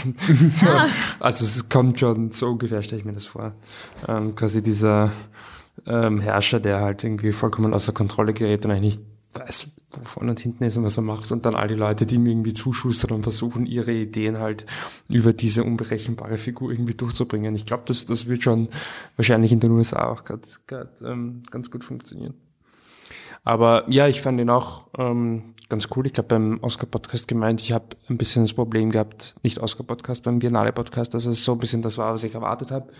Ah. also es kommt schon so ungefähr, stelle ich mir das vor. Ähm, quasi dieser ähm, Herrscher, der halt irgendwie vollkommen außer Kontrolle gerät und eigentlich nicht weiß, wo vorne und hinten ist und was er macht und dann all die Leute, die ihm irgendwie zuschustern und versuchen, ihre Ideen halt über diese unberechenbare Figur irgendwie durchzubringen. Ich glaube, das, das wird schon wahrscheinlich in den USA auch gerade ähm, ganz gut funktionieren. Aber ja, ich fand ihn auch ähm, ganz cool. Ich glaube, beim Oscar-Podcast gemeint, ich habe ein bisschen das Problem gehabt, nicht Oscar-Podcast, beim Biennale-Podcast, dass es so ein bisschen das war, was ich erwartet habe.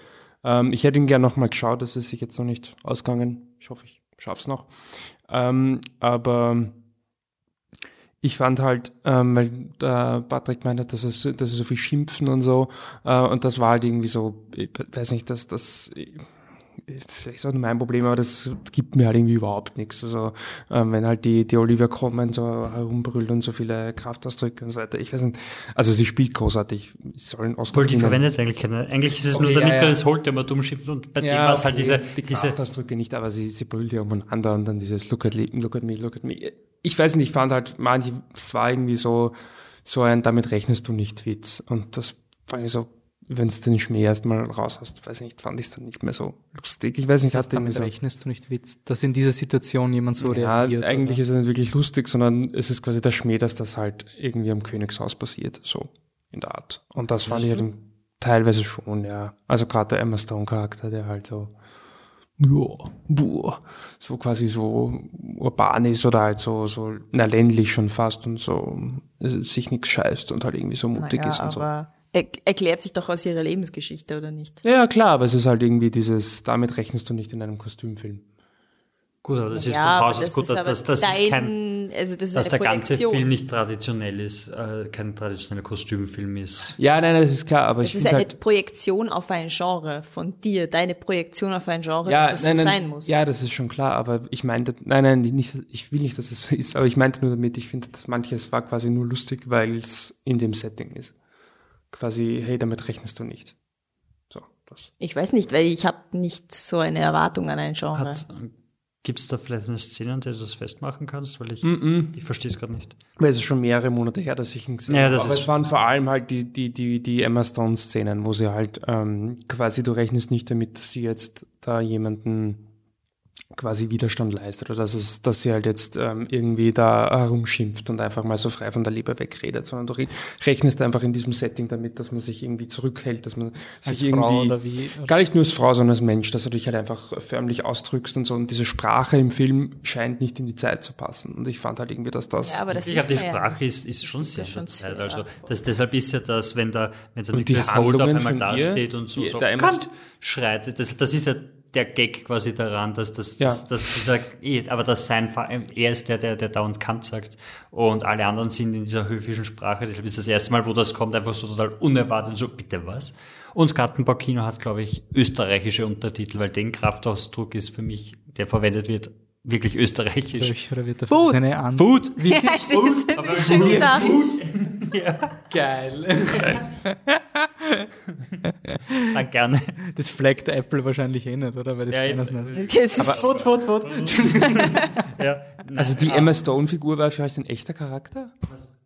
Ähm, ich hätte ihn gerne nochmal geschaut, das ist sich jetzt noch nicht ausgegangen. Ich hoffe, ich schaff's noch. Ähm, aber ich fand halt, ähm, weil äh, Patrick meinte, dass es, dass es so viel schimpfen und so, äh, und das war halt irgendwie so, ich weiß nicht, dass das vielleicht ist auch mein Problem, aber das gibt mir halt irgendwie überhaupt nichts. Also ähm, wenn halt die, die Olivia Colman so herumbrüllt und so viele Kraftausdrücke und so weiter. Ich weiß nicht, also sie spielt großartig. Ich soll einen Oscar die verwendet eigentlich keine. Eigentlich ist es okay, nur, damit ja, ja. man das holt, der man dumm schimpft und bei ja, dem war es halt diese... Die Kraftausdrücke nicht, aber sie, sie brüllt ja umeinander und dann dieses Look at, look at me, look at me. Ich weiß nicht, ich fand halt manche, es war irgendwie so, so ein, damit rechnest du nicht Witz. Und das fand ich so, wenn du den Schmäh erstmal raus hast, weiß nicht, fand ich es dann nicht mehr so lustig. Ich weiß nicht, hast du damit so rechnest du nicht Witz, dass in dieser Situation jemand so ja, reagiert? eigentlich oder? ist es nicht wirklich lustig, sondern es ist quasi der Schmäh, dass das halt irgendwie am Königshaus passiert, so in der Art. Und das fand ich halt teilweise schon, ja. Also gerade der Emma Stone Charakter, der halt so ja, boah, so quasi so urban ist oder halt so, so na, ländlich schon fast und so äh, sich nichts scheißt und halt irgendwie so mutig naja, ist und so erklärt sich doch aus ihrer Lebensgeschichte, oder nicht? Ja, klar, aber es ist halt irgendwie dieses, damit rechnest du nicht in einem Kostümfilm. Gut, aber das ist ja, von Haus aus gut, dass, dass, das dein, kein, also das dass der ganze Film nicht traditionell ist, äh, kein traditioneller Kostümfilm ist. Ja, nein, das ist klar, aber es ich ist eine halt, Projektion auf ein Genre von dir, deine Projektion auf ein Genre, ja, dass das nein, so nein, sein muss. Ja, das ist schon klar, aber ich meinte, nein, nein, nicht, ich will nicht, dass es so ist, aber ich meinte nur damit, ich finde, dass manches war quasi nur lustig, weil es in dem Setting ist quasi, hey, damit rechnest du nicht. So, das. Ich weiß nicht, weil ich habe nicht so eine Erwartung an ein Genre. Gibt es da vielleicht eine Szene, an der du das festmachen kannst? Weil ich, mm -mm. ich verstehe es gerade nicht. Weil es ist schon mehrere Monate her, dass ich ihn gesehen ja, habe. Aber es waren vor allem halt die, die, die, die Emma Stone-Szenen, wo sie halt ähm, quasi, du rechnest nicht damit, dass sie jetzt da jemanden quasi Widerstand leistet oder dass, es, dass sie halt jetzt ähm, irgendwie da herumschimpft und einfach mal so frei von der Leber wegredet, sondern du re- rechnest einfach in diesem Setting damit, dass man sich irgendwie zurückhält, dass man Als sich irgendwie, Frau oder wie? gar nicht nur als Frau, sondern als Mensch, dass du dich halt einfach förmlich ausdrückst und so und diese Sprache im Film scheint nicht in die Zeit zu passen und ich fand halt irgendwie, dass das Ja, aber das Ich glaube, die. Sprache ist, ist schon ist sehr schon der Zeit. sehr- Also das, deshalb ist ja das, wenn da, wenn da Und die Nicolas Holt auf einmal dasteht und so, so der Emma Kant schreit, das, das ist ja der Gag quasi daran, dass das, Ja. dass, dass dieser, eh, aber dass sein, er ist der, der, der dauernd Kant sagt und alle anderen sind in dieser höfischen Sprache. Deshalb ist das erste Mal, wo das kommt, einfach so total unerwartet, so bitte was. Und Gartenbaukino hat, glaube ich, österreichische Untertitel, weil den Kraftausdruck ist für mich, der verwendet wird, wirklich österreichisch. Durch, oder wird da Food. seine An Food! Ja, es ist Aber schon gedacht. Geil. Dann gerne. Das flaggt Apple wahrscheinlich eh nicht, oder? Weil das Ja, kennen sie nicht. Es ist Fot, fot, fot. Ja. Also die Emma Stone-Figur war vielleicht ein echter Charakter?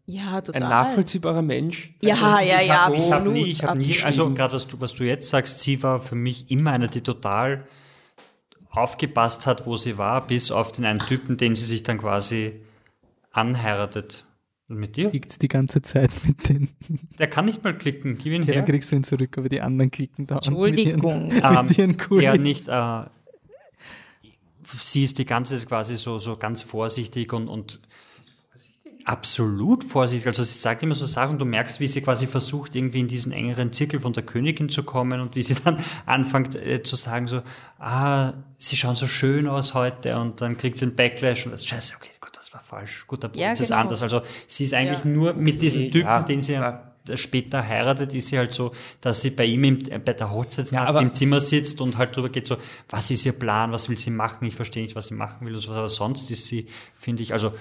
ja, total. Ein nachvollziehbarer Mensch? Ja, ja, ja, ich habe absolut. nie, ich habe nie, absolut. also gerade was du, was du jetzt sagst, sie war für mich immer eine, die total aufgepasst hat, wo sie war, bis auf den einen Typen, den sie sich dann quasi anheiratet. Und mit dir? Klickt's die ganze Zeit mit denen. Der kann nicht mal klicken. Gib ihn Ja, her. dann kriegst du ihn zurück, aber die anderen klicken da. Entschuldigung. Mit ihren, mit ihren Ähm, ja, nicht, äh, sie ist die ganze Zeit quasi so, so ganz vorsichtig und, und absolut vorsichtig. Also sie sagt immer so Sachen, du merkst, wie sie quasi versucht, irgendwie in diesen engeren Zirkel von der Königin zu kommen und wie sie dann anfängt äh, zu sagen so, ah, sie schauen so schön aus heute und dann kriegt sie einen Backlash und das scheiße, okay, das war falsch. Gut, der Ja, Prinz ist genau. anders. Also sie ist eigentlich Ja. nur mit diesem Typen, ja, den sie klar. später heiratet, ist sie halt so, dass sie bei ihm im, äh, bei der Hochzeitsnacht aber- im Zimmer sitzt und halt drüber geht so, was ist ihr Plan, was will sie machen, ich verstehe nicht, was sie machen will und so was, aber sonst ist sie, finde ich, also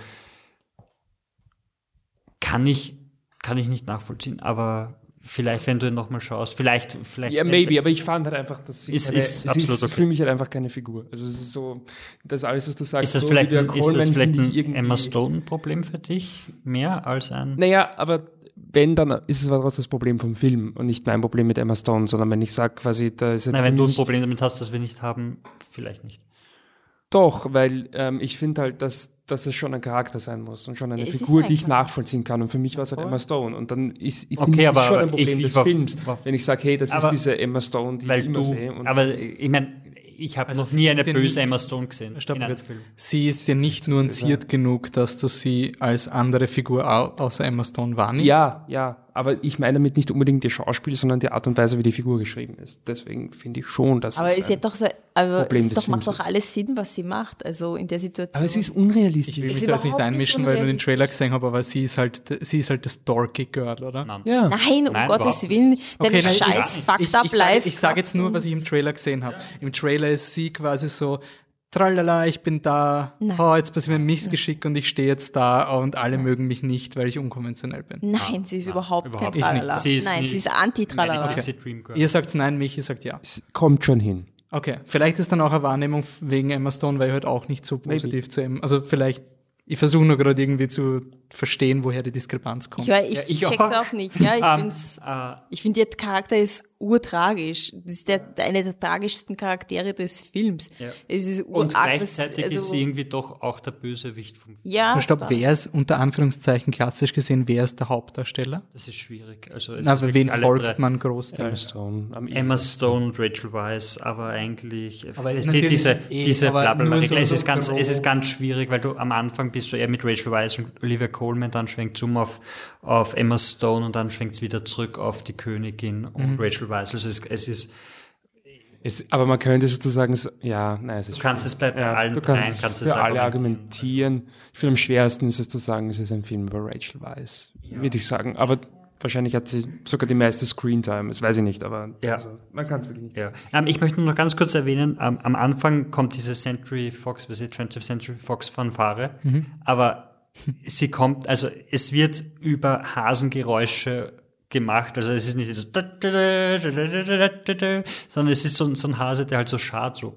kann ich, kann ich nicht nachvollziehen, aber vielleicht, wenn du ihn nochmal schaust, vielleicht, vielleicht. Ja, maybe, aber ich fand halt einfach, dass sie Ist- keine, ist absolut ist okay. für mich halt einfach keine Figur. Also es ist so, das alles, was du sagst, Ist das so vielleicht, ein, ist Coleman, das vielleicht ich ein Emma Stone-Problem für dich? Mehr als ein. Naja, aber wenn, dann ist es daraus das Problem vom Film und nicht mein Problem mit Emma Stone, sondern wenn ich sage quasi, da ist jetzt Nein, wenn du ein Problem damit hast, das wir nicht haben, vielleicht nicht. Doch, weil ähm, ich finde halt, dass, dass es schon ein Charakter sein muss und schon eine Es Figur, ein die ich nachvollziehen kann. Und für mich war es halt Emma Stone. Und dann ist, ich Okay, aber ist schon ein Problem ich- ich des war- Films, war- wenn ich sage, hey, das Aber- ist diese Emma Stone, die ich immer du, sehe. Und aber ich meine, ich habe Also noch nie eine böse nicht- Emma Stone gesehen Stopp in mal einem kurz. Film. Sie ist dir nicht nuanciert genug, dass du sie als andere Figur au außer Emma Stone wahrnimmst. ja, ja, aber ich meine damit nicht unbedingt die Schauspiel, sondern die Art und Weise, wie die Figur geschrieben ist. Deswegen finde ich schon, dass Aber es ein- hat doch, so- aber Problem es doch, macht doch ist. alles Sinn, was sie macht. Also in der Situation. aber es ist Ich unrealistisch. will mich Ist da jetzt nicht überhaupt nicht einmischen, weil ich nur den. Trailer gesehen habe, aber sie ist halt, sie ist halt das dorky Girl, oder? Nein. ja. Nein, um Nein, Gottes Willen, deine nein, scheiß ich, Fucked ich, Up ich, Life. ich sage jetzt nur, was ich im Trailer gesehen habe. Im Trailer ist sie quasi so, tralala, ich bin da, Nein. oh, jetzt passiert mir ein Missgeschick und ich stehe jetzt da und alle mögen mich nicht, weil ich unkonventionell bin. Nein, sie ist überhaupt, überhaupt kein nicht. Tralala. Sie ist Nein, nicht- sie ist Anti-Tralala. Girl. Ihr sagt nein, Michi sagt ja. Es kommt schon hin. Okay, vielleicht ist dann auch eine Wahrnehmung wegen Emma Stone, weil ich halt auch nicht so positiv zu Emma, also vielleicht, ich versuche nur gerade irgendwie zu verstehen, woher die Diskrepanz kommt. Ich, ich, Ja, ich check's auch. auch nicht. Ja, ich Ähm, find's, äh, ich finde, ihr Charakter ist urtragisch. Das ist der, der, einer der tragischsten Charaktere des Films. Ja. Es ist Und urarg, gleichzeitig also- ist sie irgendwie doch auch der Bösewicht vom Film. Ja, stopp, total. wer ist unter Anführungszeichen klassisch gesehen, wer ist der Hauptdarsteller? Das ist schwierig. Also es Na, ist aber wen folgt drei. man Emma großteils? Stone. Am Emma Stone und Rachel Weisz, aber eigentlich Aber es natürlich diese, eh, diese aber blablabla nur so- es, so ist ganz, es ist ganz schwierig, weil du am Anfang bist du eher mit Rachel Weisz und Olivia Colman, dann schwenkt Zoom auf, auf Emma Stone und dann schwenkt es wieder zurück auf die Königin und Mhm. Rachel Weisz. Also es, es ist, Es, aber man könnte sozusagen, ja, nein, es ist du kannst es bei, ja, allen du kannst, kannst es es für alle argumentieren. Ich finde, am schwersten ist es zu sagen, es ist ein Film über Rachel Weisz, würde ich sagen. Aber wahrscheinlich hat sie sogar die meiste Screentime, das weiß ich nicht, aber Ja. also, man kann es wirklich nicht. Ja. Ähm, ich möchte nur noch ganz kurz erwähnen, ähm, am Anfang kommt diese Century Fox, was ist 20th Century Fox Fanfare, Mhm. aber sie kommt, also es wird über Hasengeräusche gemacht, also es ist nicht dieses sondern es ist so, ein- so ein Hase, der halt so schart, so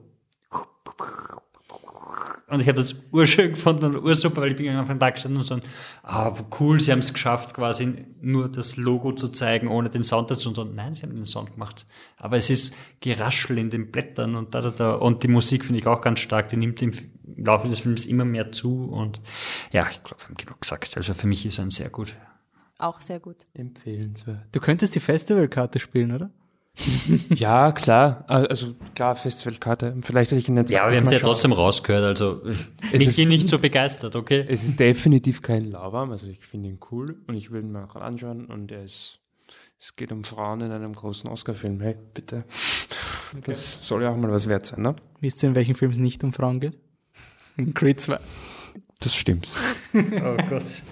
Und ich habe das urschön gefunden und ursuper, weil ich bin auf den Tag gestanden und so, ah, cool, sie haben es geschafft, quasi nur das Logo zu zeigen, ohne den Sound dazu. Und nein, sie haben den Sound gemacht. Aber es ist Geraschel in den Blättern und da, da, da. Und die Musik finde ich auch ganz stark. Die nimmt im Laufe des Films immer mehr zu. Und ja, ich glaube, wir haben genug gesagt. Also für mich ist er ein sehr gut. Auch sehr gut. Empfehlenswert. Du könntest die Festivalkarte spielen, oder? Ja, klar. Also klar, Festivalkarte. Vielleicht hätte ich ihn jetzt Ja, aber wir haben es ja trotzdem rausgehört, also ich ist- bin nicht so begeistert, okay? Es ist definitiv kein Lauwarm, also ich finde ihn cool und ich will ihn mir auch anschauen und er ist, es geht um Frauen in einem großen Oscar-Film. Hey, bitte. Das soll ja auch mal was wert sein, ne? Wisst ihr, in welchen Film es nicht um Frauen geht? In Creed 2. Das stimmt. Oh Gott.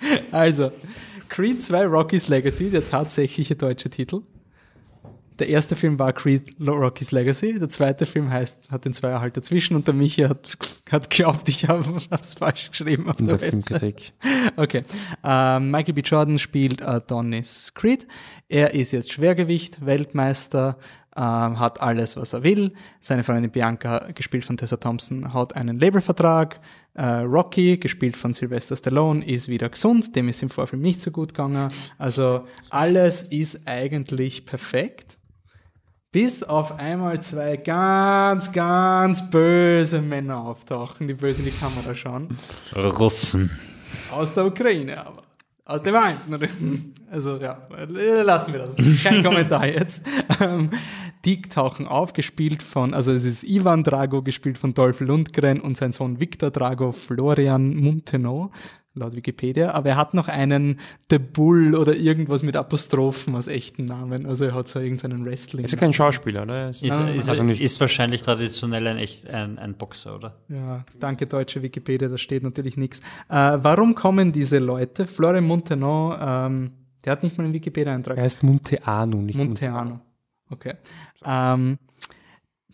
Also, Creed 2 Rocky's Legacy, der tatsächliche deutsche Titel. Der erste Film war Creed Rocky's Legacy, der zweite Film heißt, hat den Zweier halt dazwischen und der Michi hat, hat glaubt, ich habe was falsch geschrieben auf der, der. Filmkritik. Okay. Ähm, Michael B. Jordan spielt Adonis Creed. Er ist jetzt Schwergewicht, Weltmeister, ähm, hat alles, was er will. Seine Freundin Bianca, gespielt von Tessa Thompson, hat einen Labelvertrag. Äh, Rocky, gespielt von Sylvester Stallone, ist wieder gesund. Dem ist im Vorfilm nicht so gut gegangen. Also alles ist eigentlich perfekt. Bis auf einmal zwei ganz, ganz böse Männer auftauchen, die böse in die Kamera schauen. Russen. Aus der Ukraine aber. Aus dem Alten. Also ja, lassen wir das. Kein Kommentar jetzt. Ähm, die tauchen auf, gespielt von, also es ist Ivan Drago, gespielt von Dolph Lundgren und sein Sohn Viktor Drago, Florian Muntenot, laut Wikipedia. Aber er hat noch einen The Bull oder irgendwas mit Apostrophen als echten Namen. Also er hat so irgendeinen Wrestling. Ist ja kein Schauspieler, oder? Er Ist, Ah, ist, also nicht. ist wahrscheinlich traditionell ein echt ein, ein Boxer, oder? Ja, danke deutsche Wikipedia, da steht natürlich nichts. Äh, warum kommen diese Leute? Florian Muntenot, ähm, der hat nicht mal einen Wikipedia-Eintrag. Er heißt Munteanu, nicht Monteano. Okay. Ähm,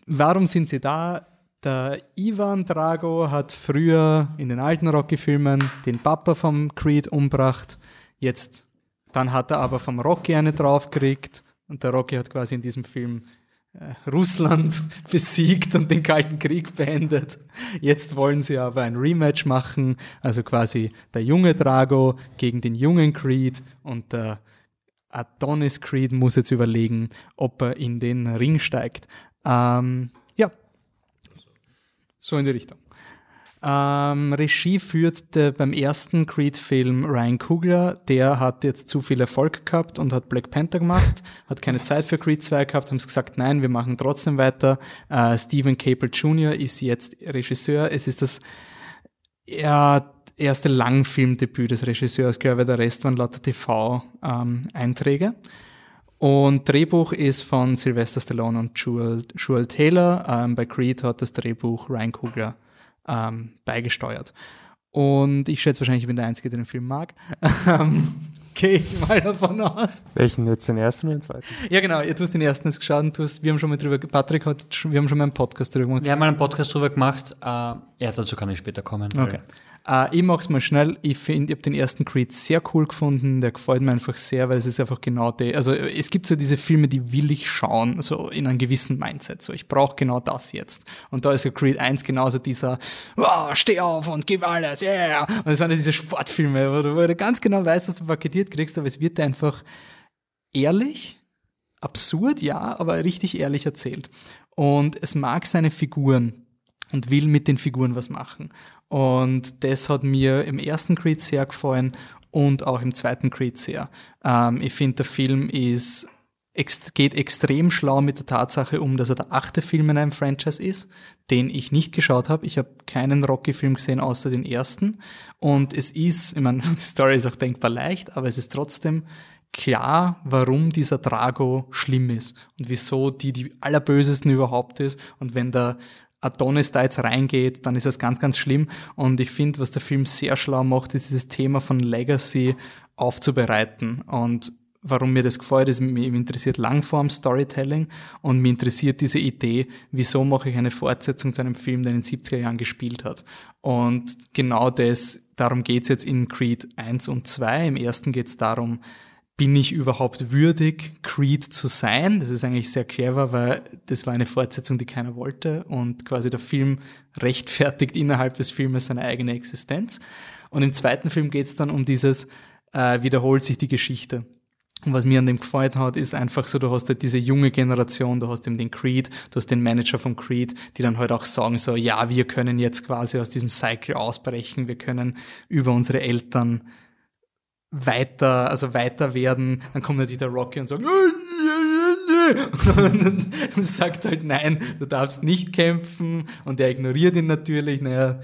warum sind sie da? Der Ivan Drago hat früher in den alten Rocky-Filmen den Papa vom Creed umbracht. Jetzt, dann hat er aber vom Rocky eine draufgekriegt und der Rocky hat quasi in diesem Film äh, Russland besiegt und den Kalten Krieg beendet. Jetzt wollen sie aber ein Rematch machen, also quasi der junge Drago gegen den jungen Creed und der Adonis Creed muss jetzt überlegen, ob er in den Ring steigt. Ähm, ja, so in die Richtung. Ähm, Regie führt der, beim ersten Creed-Film Ryan Coogler. Der hat jetzt zu viel Erfolg gehabt und hat Black Panther gemacht, hat keine Zeit für Creed 2 gehabt, haben gesagt, nein, wir machen trotzdem weiter. Äh, Stephen Cable Jr. ist jetzt Regisseur. Es ist das ja, erste Langfilmdebüt des Regisseurs, glaube ich, der Rest waren lauter TV-Einträge. und Drehbuch ist von Sylvester Stallone und Jewel, Jewel Taylor. Ähm, bei Creed hat das Drehbuch Ryan Coogler ähm, beigesteuert. Und ich schätze wahrscheinlich, ich bin der Einzige, der den Film mag. Ähm, Gehe ich mal davon aus. Welchen jetzt, den ersten oder den zweiten? Ja, genau. Du hast den ersten jetzt geschaut und du hast, wir haben schon mal drüber, Patrick hat, schon- wir haben schon mal einen Podcast drüber gemacht. Wir haben mal einen Podcast drüber gemacht. Äh, ja, dazu kann ich später kommen. Okay. Äh, ich mag's mal schnell. Ich finde, ich habe den ersten Creed sehr cool gefunden. Der gefällt mir einfach sehr, weil es ist einfach genau der. Also äh, es gibt so diese Filme, die will ich schauen, so in einem gewissen Mindset. So, ich brauche genau das jetzt. Und da ist ja Creed 1 genauso dieser, wow, steh auf und gib alles, yeah. Und das sind ja diese Sportfilme, wo du, wo du ganz genau weißt, was du paketiert kriegst, aber es wird einfach ehrlich, absurd, ja, aber richtig ehrlich erzählt. Und es mag seine Figuren und will mit den Figuren was machen. Und das hat mir im ersten Creed sehr gefallen und auch im zweiten Creed sehr. Ähm, ich finde, der Film ist geht extrem schlau mit der Tatsache um, dass er der achte Film in einem Franchise ist, den ich nicht geschaut habe. Ich habe keinen Rocky-Film gesehen, außer den ersten. Und es ist, ich meine, die Story ist auch denkbar leicht, aber es ist trotzdem klar, warum dieser Drago schlimm ist und wieso die die allerbösesten überhaupt ist. Und wenn der Adonis da jetzt reingeht, dann ist das ganz, ganz schlimm. Und ich finde, was der Film sehr schlau macht, ist dieses Thema von Legacy aufzubereiten. Und warum mir das gefällt, ist, mich interessiert Langform-Storytelling und mich interessiert diese Idee, wieso mache ich eine Fortsetzung zu einem Film, der in den 70er Jahren gespielt hat. Und genau das, darum geht's jetzt in Creed 1 und 2. Im ersten geht's darum, bin ich überhaupt würdig, Creed zu sein? Das ist eigentlich sehr clever, weil das war eine Fortsetzung, die keiner wollte und quasi der Film rechtfertigt innerhalb des Filmes seine eigene Existenz. Und im zweiten Film geht es dann um dieses, äh, wiederholt sich die Geschichte. Und was mir an dem gefreut hat, ist einfach so, du hast halt diese junge Generation, du hast eben den Creed, du hast den Manager von Creed, die dann halt auch sagen so, ja, wir können jetzt quasi aus diesem Cycle ausbrechen, wir können über unsere Eltern weiter, also weiter werden, dann kommt natürlich der Rocky und sagt, und sagt halt, nein, du darfst nicht kämpfen. Und er ignoriert ihn natürlich, naja,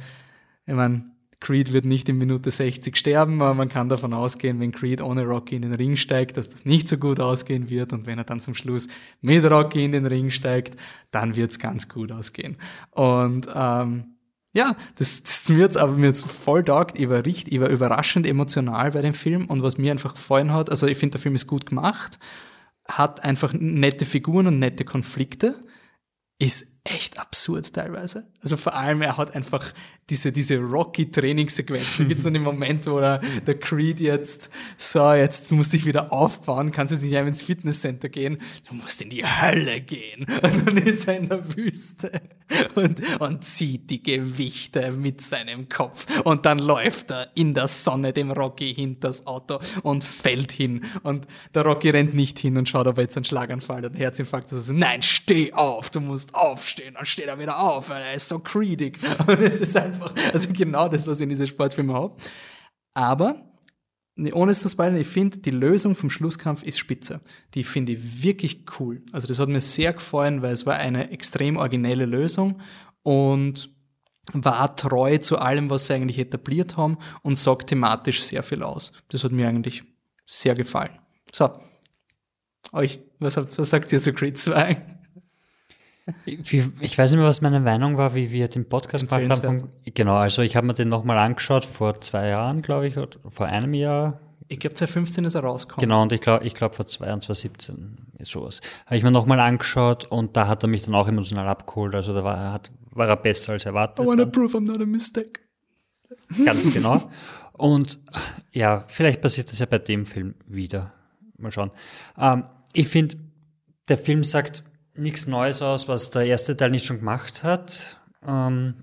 ich meine, Creed wird nicht in Minute 60 sterben, aber man kann davon ausgehen, wenn Creed ohne Rocky in den Ring steigt, dass das nicht so gut ausgehen wird. Und wenn er dann zum Schluss mit Rocky in den Ring steigt, dann wird es ganz gut ausgehen. Und ähm, ja, das, das mir jetzt aber mir jetzt voll taugt. Ich war richtig, ich war überraschend emotional bei dem Film und was mir einfach gefallen hat, also ich finde, der Film ist gut gemacht, hat einfach nette Figuren und nette Konflikte, ist echt absurd teilweise. Also vor allem, er hat einfach diese, diese Rocky-Trainingssequenz. Da gibt es dann den Moment, wo er, der Creed jetzt, so, jetzt musst du dich wieder aufbauen, kannst jetzt nicht einfach ins Fitnesscenter gehen, du musst in die Hölle gehen. Und dann ist er in der Wüste und, und zieht die Gewichte mit seinem Kopf. Und dann läuft er in der Sonne dem Rocky hinters Auto und fällt hin. Und der Rocky rennt nicht hin und schaut, ob er jetzt einen Schlaganfall oder einen Herzinfarkt hat. Nein, steh auf, du musst aufstehen. Dann steht er wieder auf, weil er ist so creedig. Und es ist einfach, also genau das, was ich in diese Sportfilme habe. Aber ohne es zu spoilern, ich finde, die Lösung vom Schlusskampf ist spitze. Die finde ich wirklich cool. Also das hat mir sehr gefallen, weil es war eine extrem originelle Lösung und war treu zu allem, was sie eigentlich etabliert haben und sagt thematisch sehr viel aus. Das hat mir eigentlich sehr gefallen. So, euch, was, habt, was sagt ihr zu Creed 2? Ich, ich weiß nicht mehr, was meine Meinung war, wie wir den Podcast gemacht haben. Genau, also ich habe mir den nochmal angeschaut vor zwei Jahren, glaube ich, oder vor einem Jahr. Ich glaube, 2015 ist er rausgekommen. Genau, und ich glaube, ich glaube vor zwei Jahren, 2017 ist sowas. Habe ich mir nochmal angeschaut und da hat er mich dann auch emotional abgeholt. Also da war, hat, war er besser als erwartet. I wanna prove I'm not a mistake. Ganz genau. Und ja, vielleicht passiert das ja bei dem Film wieder. Mal schauen. Ähm, ich finde, der Film sagt, nichts Neues aus, was der erste Teil nicht schon gemacht hat. Ähm,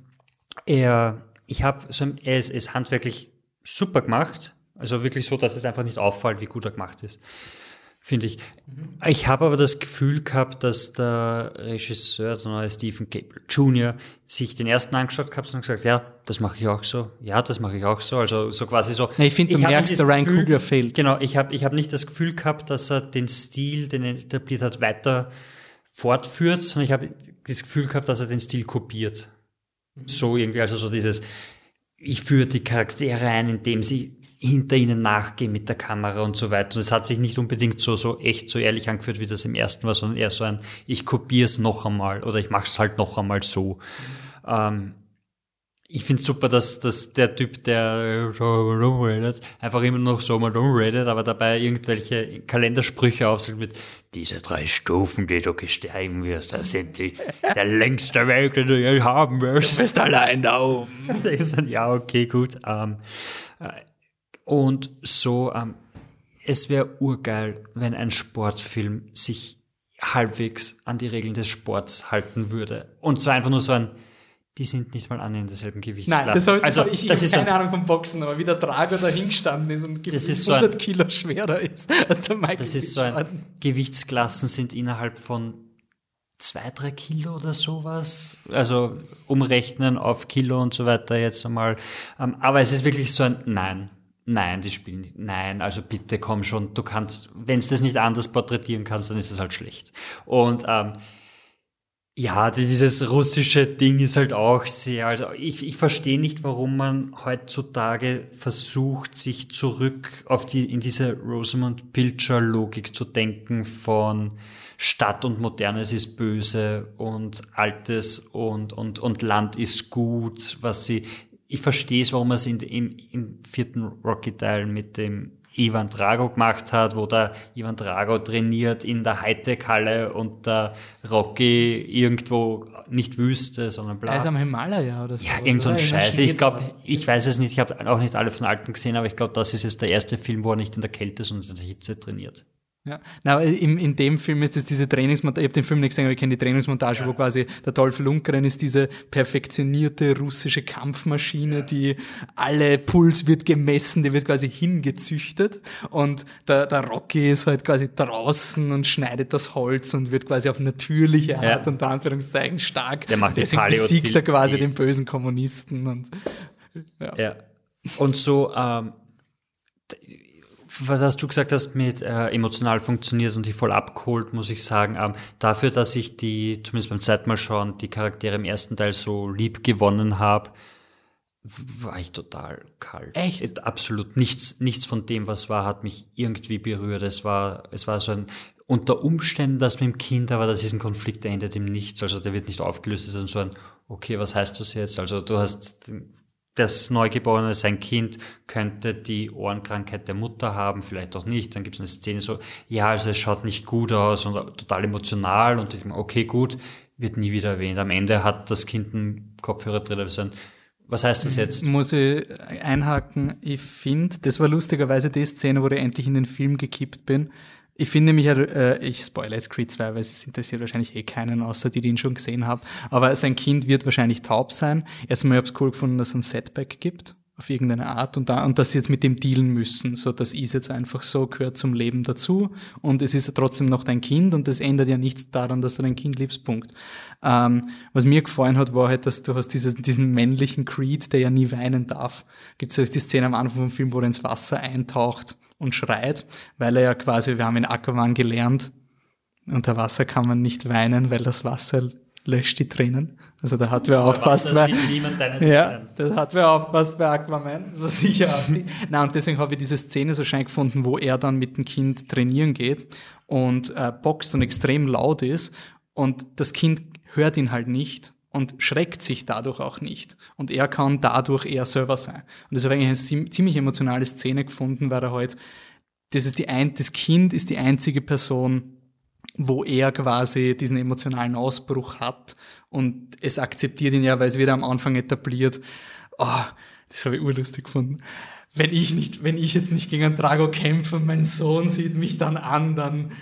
er, ich habe, so, er ist, ist handwerklich super gemacht. Also wirklich so, dass es einfach nicht auffällt, wie gut er gemacht ist. Finde ich. Mhm. Ich habe aber das Gefühl gehabt, dass der Regisseur, der neue Stephen Cable Jr., sich den ersten angeschaut hat und gesagt, ja, das mache ich auch so. Ja, das mache ich auch so. Also so quasi so. ich finde, du ich merkst, der Ryan Coogler fehlt. Genau, ich habe ich hab nicht das Gefühl gehabt, dass er den Stil, den er etabliert hat, weiter fortführt, sondern ich habe das Gefühl gehabt, dass er den Stil kopiert. Mhm. So irgendwie, also so dieses, ich führe die Charaktere ein, indem sie hinter ihnen nachgehen mit der Kamera und so weiter. Und es hat sich nicht unbedingt so, so echt, so ehrlich angeführt, wie das im ersten war, sondern eher so ein, ich kopiere es noch einmal oder ich mache es halt noch einmal so. Mhm. Ähm, ich finde super, dass, dass der Typ, der redet, einfach immer noch so mal redet, aber dabei irgendwelche Kalendersprüche aufsagt mit diese drei Stufen, die du gesteigen wirst, das sind die, der längste Weg, den du je haben wirst. Du bist allein da oben. ja, okay, gut. Ähm, äh, und so, ähm, es wäre urgeil, wenn ein Sportfilm sich halbwegs an die Regeln des Sports halten würde. Und zwar einfach nur so ein die sind nicht mal annähernd derselben Gewichtsklasse. Nein, das habe also, hab ich, das keine so, Ahnung vom Boxen, aber wie der Drago da hingestanden ist und das ist 100 so ein, Kilo schwerer ist als der Michael Das ist so ein, Gewichtsklassen sind innerhalb von zwei, drei Kilo oder sowas. Also umrechnen auf Kilo und so weiter jetzt einmal. Ähm, aber es ist wirklich so ein Nein. Nein, die spielen nicht. Nein, also bitte komm schon, du kannst, wenn es das nicht anders porträtieren kannst, dann ist es halt schlecht. Und ähm, ja, dieses russische Ding ist halt auch sehr, also ich, ich verstehe nicht, warum man heutzutage versucht, sich zurück auf die, in diese Rosamund Pilcher Logik zu denken von Stadt und Modernes ist böse und Altes und, und, und Land ist gut, was sie, ich verstehe es, warum man es in, im, im vierten Rocky-Teil mit dem Ivan Drago gemacht hat, wo der Ivan Drago trainiert in der Hightech-Halle und der Rocky irgendwo nicht Wüste, sondern bla. Er ist am Himalaya oder so. Ja, irgend so ein? Scheiß. Ich glaube, ich weiß es nicht, ich habe auch nicht alle von alten gesehen, aber ich glaube, das ist jetzt der erste Film, wo er nicht in der Kälte, sondern in der Hitze trainiert. Ja, na, in, in dem Film ist es diese Trainingsmontage, ich habe den Film nicht gesehen, aber ich kenne die Trainingsmontage, wo quasi der Dolph Lundgren ist diese perfektionierte russische Kampfmaschine, die alle Puls wird gemessen, die wird quasi hingezüchtet und der, der Rocky ist halt quasi draußen und schneidet das Holz und wird quasi auf natürliche Art, Ja. unter Anführungszeichen, stark. Der macht Deswegen besiegt er quasi den bösen Kommunisten und Ja. Und so, ähm, was du gesagt hast, mit äh, emotional funktioniert und die voll abgeholt, muss ich sagen. Ähm, dafür, dass ich die, zumindest beim zweiten Mal schauen, die Charaktere im ersten Teil so lieb gewonnen habe, war ich total kalt. Echt? Äh, Absolut nichts, nichts von dem, was war, hat mich irgendwie berührt. Es war, es war so ein, unter Umständen, das mit dem Kind, aber das ist ein Konflikt, der endet im Nichts. Also der wird nicht aufgelöst, es ist so ein, okay, was heißt das jetzt? Also du hast das Neugeborene, sein Kind könnte die Ohrenkrankheit der Mutter haben, vielleicht auch nicht. Dann gibt es eine Szene so, ja, also es schaut nicht gut aus und total emotional und ich denke, okay, gut, wird nie wieder erwähnt. Am Ende hat das Kind einen Kopfhörer drin. Was heißt das jetzt? muss ich einhaken, ich finde, das war lustigerweise die Szene, wo ich endlich in den Film gekippt bin. Ich finde nämlich, äh, ich spoilere jetzt Creed 2, weil es interessiert wahrscheinlich eh keinen, außer die, die ihn schon gesehen haben. Aber sein Kind wird wahrscheinlich taub sein. Erstmal habe ich es cool gefunden, dass es ein Setback gibt, auf irgendeine Art, und, da, und dass sie jetzt mit dem dealen müssen. So, das ist jetzt einfach so, gehört zum Leben dazu. Und es ist trotzdem noch dein Kind und das ändert ja nichts daran, dass du dein Kind liebst. Punkt. Ähm, was mir gefallen hat, war halt, dass du hast dieses, diesen männlichen Creed, der ja nie weinen darf. Gibt es ja die Szene am Anfang vom Film, wo er ins Wasser eintaucht und schreit, weil er ja quasi, wir haben in Aquaman gelernt, unter Wasser kann man nicht weinen, weil das Wasser löscht die Tränen. Also da hat wer aufpasst. Deine ja, das hat wer aufpasst bei Aquaman. Das war sicher Absicht. Na und deswegen habe ich diese Szene so schön gefunden, wo er dann mit dem Kind trainieren geht und äh, boxt und extrem laut ist und das Kind hört ihn halt nicht und schreckt sich dadurch auch nicht. Und er kann dadurch eher selber sein. Und das habe ich eigentlich eine ziem- ziemlich emotionale Szene gefunden, weil er halt, das ist die ein, das Kind ist die einzige Person, wo er quasi diesen emotionalen Ausbruch hat und es akzeptiert ihn ja, weil es wieder am Anfang etabliert. Oh, das habe ich urlustig gefunden. Wenn ich nicht, wenn ich jetzt nicht gegen einen Drago kämpfe und mein Sohn sieht mich dann an, dann,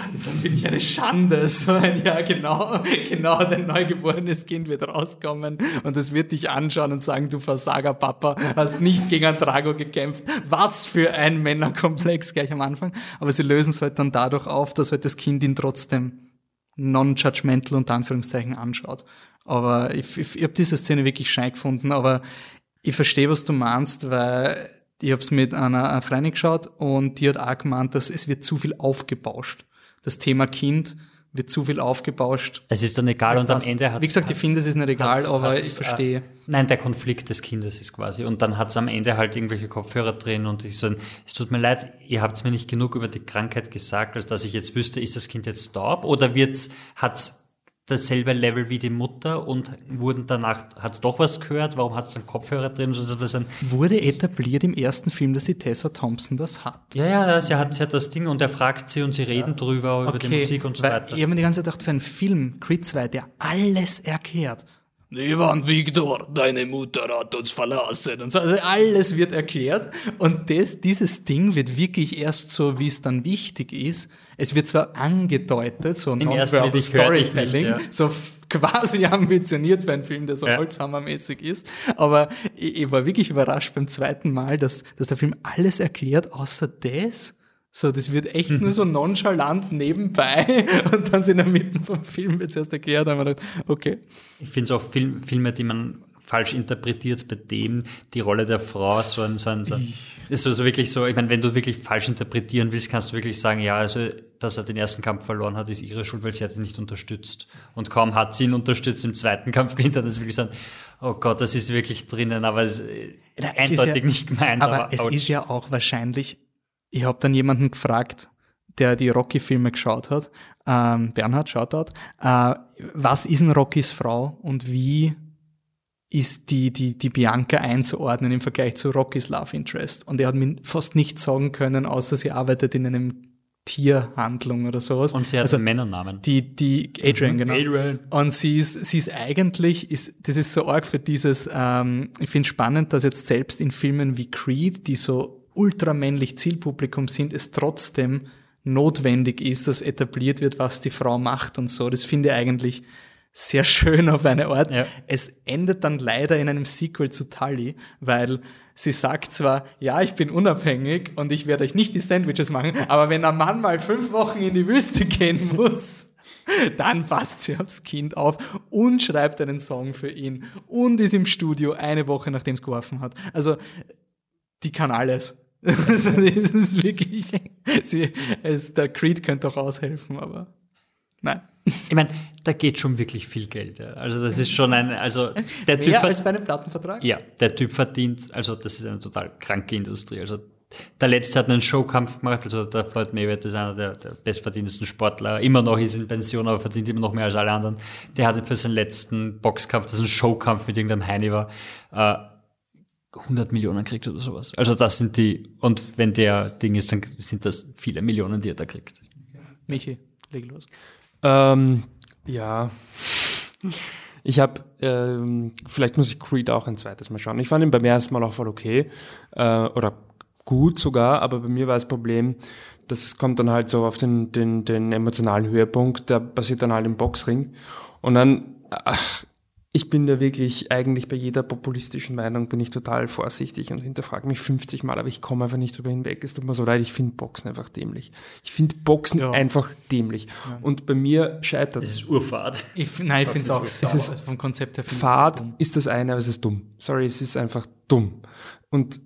dann, dann bin ich eine Schande. So ein, ja, genau, genau, dein neugeborenes Kind wird rauskommen und es wird dich anschauen und sagen, du Versager, Papa, hast nicht gegen einen Drago gekämpft. Was für ein Männerkomplex gleich am Anfang. Aber sie lösen es halt dann dadurch auf, dass halt das Kind ihn trotzdem non-judgmental unter Anführungszeichen anschaut. Aber ich, ich, ich habe diese Szene wirklich schei gefunden, aber ich verstehe, was du meinst, weil ich habe es mit einer Freundin geschaut und die hat auch gemeint, dass es wird zu viel aufgebauscht. Das Thema Kind wird zu viel aufgebauscht. Es ist dann egal und am Ende hat Wie gesagt, ich finde, es ist nicht egal, aber ich verstehe. Äh, nein, der Konflikt des Kindes ist quasi. Und dann hat es am Ende halt irgendwelche Kopfhörer drin und ich so, es tut mir leid, ihr habt mir nicht genug über die Krankheit gesagt, als dass ich jetzt wüsste, ist das Kind jetzt taub oder wird's, hat's dasselbe Level wie die Mutter und wurden danach, hat's doch was gehört, warum hat's dann Kopfhörer drin? So, ein, Wurde etabliert im ersten Film, dass die Tessa Thompson das hat. ja, ja, ja, sie hat, sie hat das Ding und er fragt sie und sie reden drüber, über die Musik und so weil weiter. Ich habe mir die ganze Zeit gedacht, für einen Film, Creed 2, der alles erklärt. Ivan Victor, deine Mutter hat uns verlassen. Und so. Also alles wird erklärt. Und das, dieses Ding wird wirklich erst so, wie es dann wichtig ist. Es wird zwar angedeutet, so Im ersten Storytelling, ja. so quasi ambitioniert für einen Film, der so Ja. Holzhammermäßig ist. Aber ich, ich war wirklich überrascht beim zweiten Mal, dass, dass der Film alles erklärt, außer das. So, das wird echt nur so nonchalant nebenbei und dann sind in der Mitte vom Film jetzt erst erklärt, haben wir gedacht, okay. Ich finde es auch Film, Filme, die man falsch interpretiert, bei dem die Rolle der Frau so ein, so ein, so ein ist so, so wirklich so, ich meine, wenn du wirklich falsch interpretieren willst, kannst du wirklich sagen, ja, also, dass er den ersten Kampf verloren hat, ist ihre Schuld, weil sie hat ihn nicht unterstützt. Und kaum hat sie ihn unterstützt, im zweiten Kampf gewinnt er, das ist wirklich so ein, oh Gott, das ist wirklich drinnen, aber es, Na, es ist eindeutig ja- nicht gemeint. Aber, Aber, es ouch. ist ja auch wahrscheinlich, ich habe dann jemanden gefragt, der die Rocky-Filme geschaut hat, ähm, Bernhard Shoutout, äh, was ist denn Rockys Frau und wie ist die, die, die Bianca einzuordnen im Vergleich zu Rockys Love Interest? Und er hat mir fast nichts sagen können, außer sie arbeitet in einem Tierhandlung oder sowas. Und sie hat also, einen Männernamen. die, die Adrian, genau. Adrian. Und sie ist, sie ist eigentlich, ist, das ist so arg für dieses, ähm, ich finde spannend, dass jetzt selbst in Filmen wie Creed, die so ultramännlich Zielpublikum sind, es trotzdem notwendig ist, dass etabliert wird, was die Frau macht und so. Das finde ich eigentlich sehr schön auf eine Art. Ja. Es endet dann leider in einem Sequel zu Tully, weil sie sagt zwar, ja, ich bin unabhängig und ich werde euch nicht die Sandwiches machen, aber wenn ein Mann mal fünf Wochen in die Wüste gehen muss, dann passt sie aufs Kind auf und schreibt einen Song für ihn und ist im Studio eine Woche nachdem es geworfen hat. Also die kann alles. Also das ist wirklich, sie, es, der Creed könnte auch aushelfen, aber nein. Ich meine, da geht schon wirklich viel Geld. Ja. Also das ist schon ein, also der Typ, Mehr verd- als bei einem Plattenvertrag? ja, der Typ verdient, also das ist eine total kranke Industrie. Also der letzte hat einen Showkampf gemacht, also der Floyd Mayweather ist einer der, der bestverdientesten Sportler, immer noch ist in Pension, aber verdient immer noch mehr als alle anderen. Der hatte für seinen letzten Boxkampf, das ein Showkampf mit irgendeinem Heini war, äh, 100 Millionen kriegt oder sowas. Also das sind die, und wenn der Ding ist, dann sind das viele Millionen, die er da kriegt. Michi, leg los. Ähm, ja. Ich habe, ähm, vielleicht muss ich Creed auch ein zweites Mal schauen. Ich fand ihn beim ersten Mal auch voll okay. Äh, oder gut sogar, aber bei mir war das Problem, das kommt dann halt so auf den, den, den emotionalen Höhepunkt, der passiert dann halt im Boxring. Und dann, ach, ich bin da wirklich, eigentlich bei jeder populistischen Meinung bin ich total vorsichtig und hinterfrage mich 50 Mal, aber ich komme einfach nicht drüber hinweg. Es tut mir so leid, ich finde Boxen einfach dämlich. Ich finde Boxen Ja. einfach dämlich. Und bei mir scheitert Das ist Urfahrt. Ich, nein, ich finde es auch Es sauer. ist- vom Konzept her. finde ich es Fahrt ist das eine, aber es ist dumm. Sorry, es ist einfach dumm. Und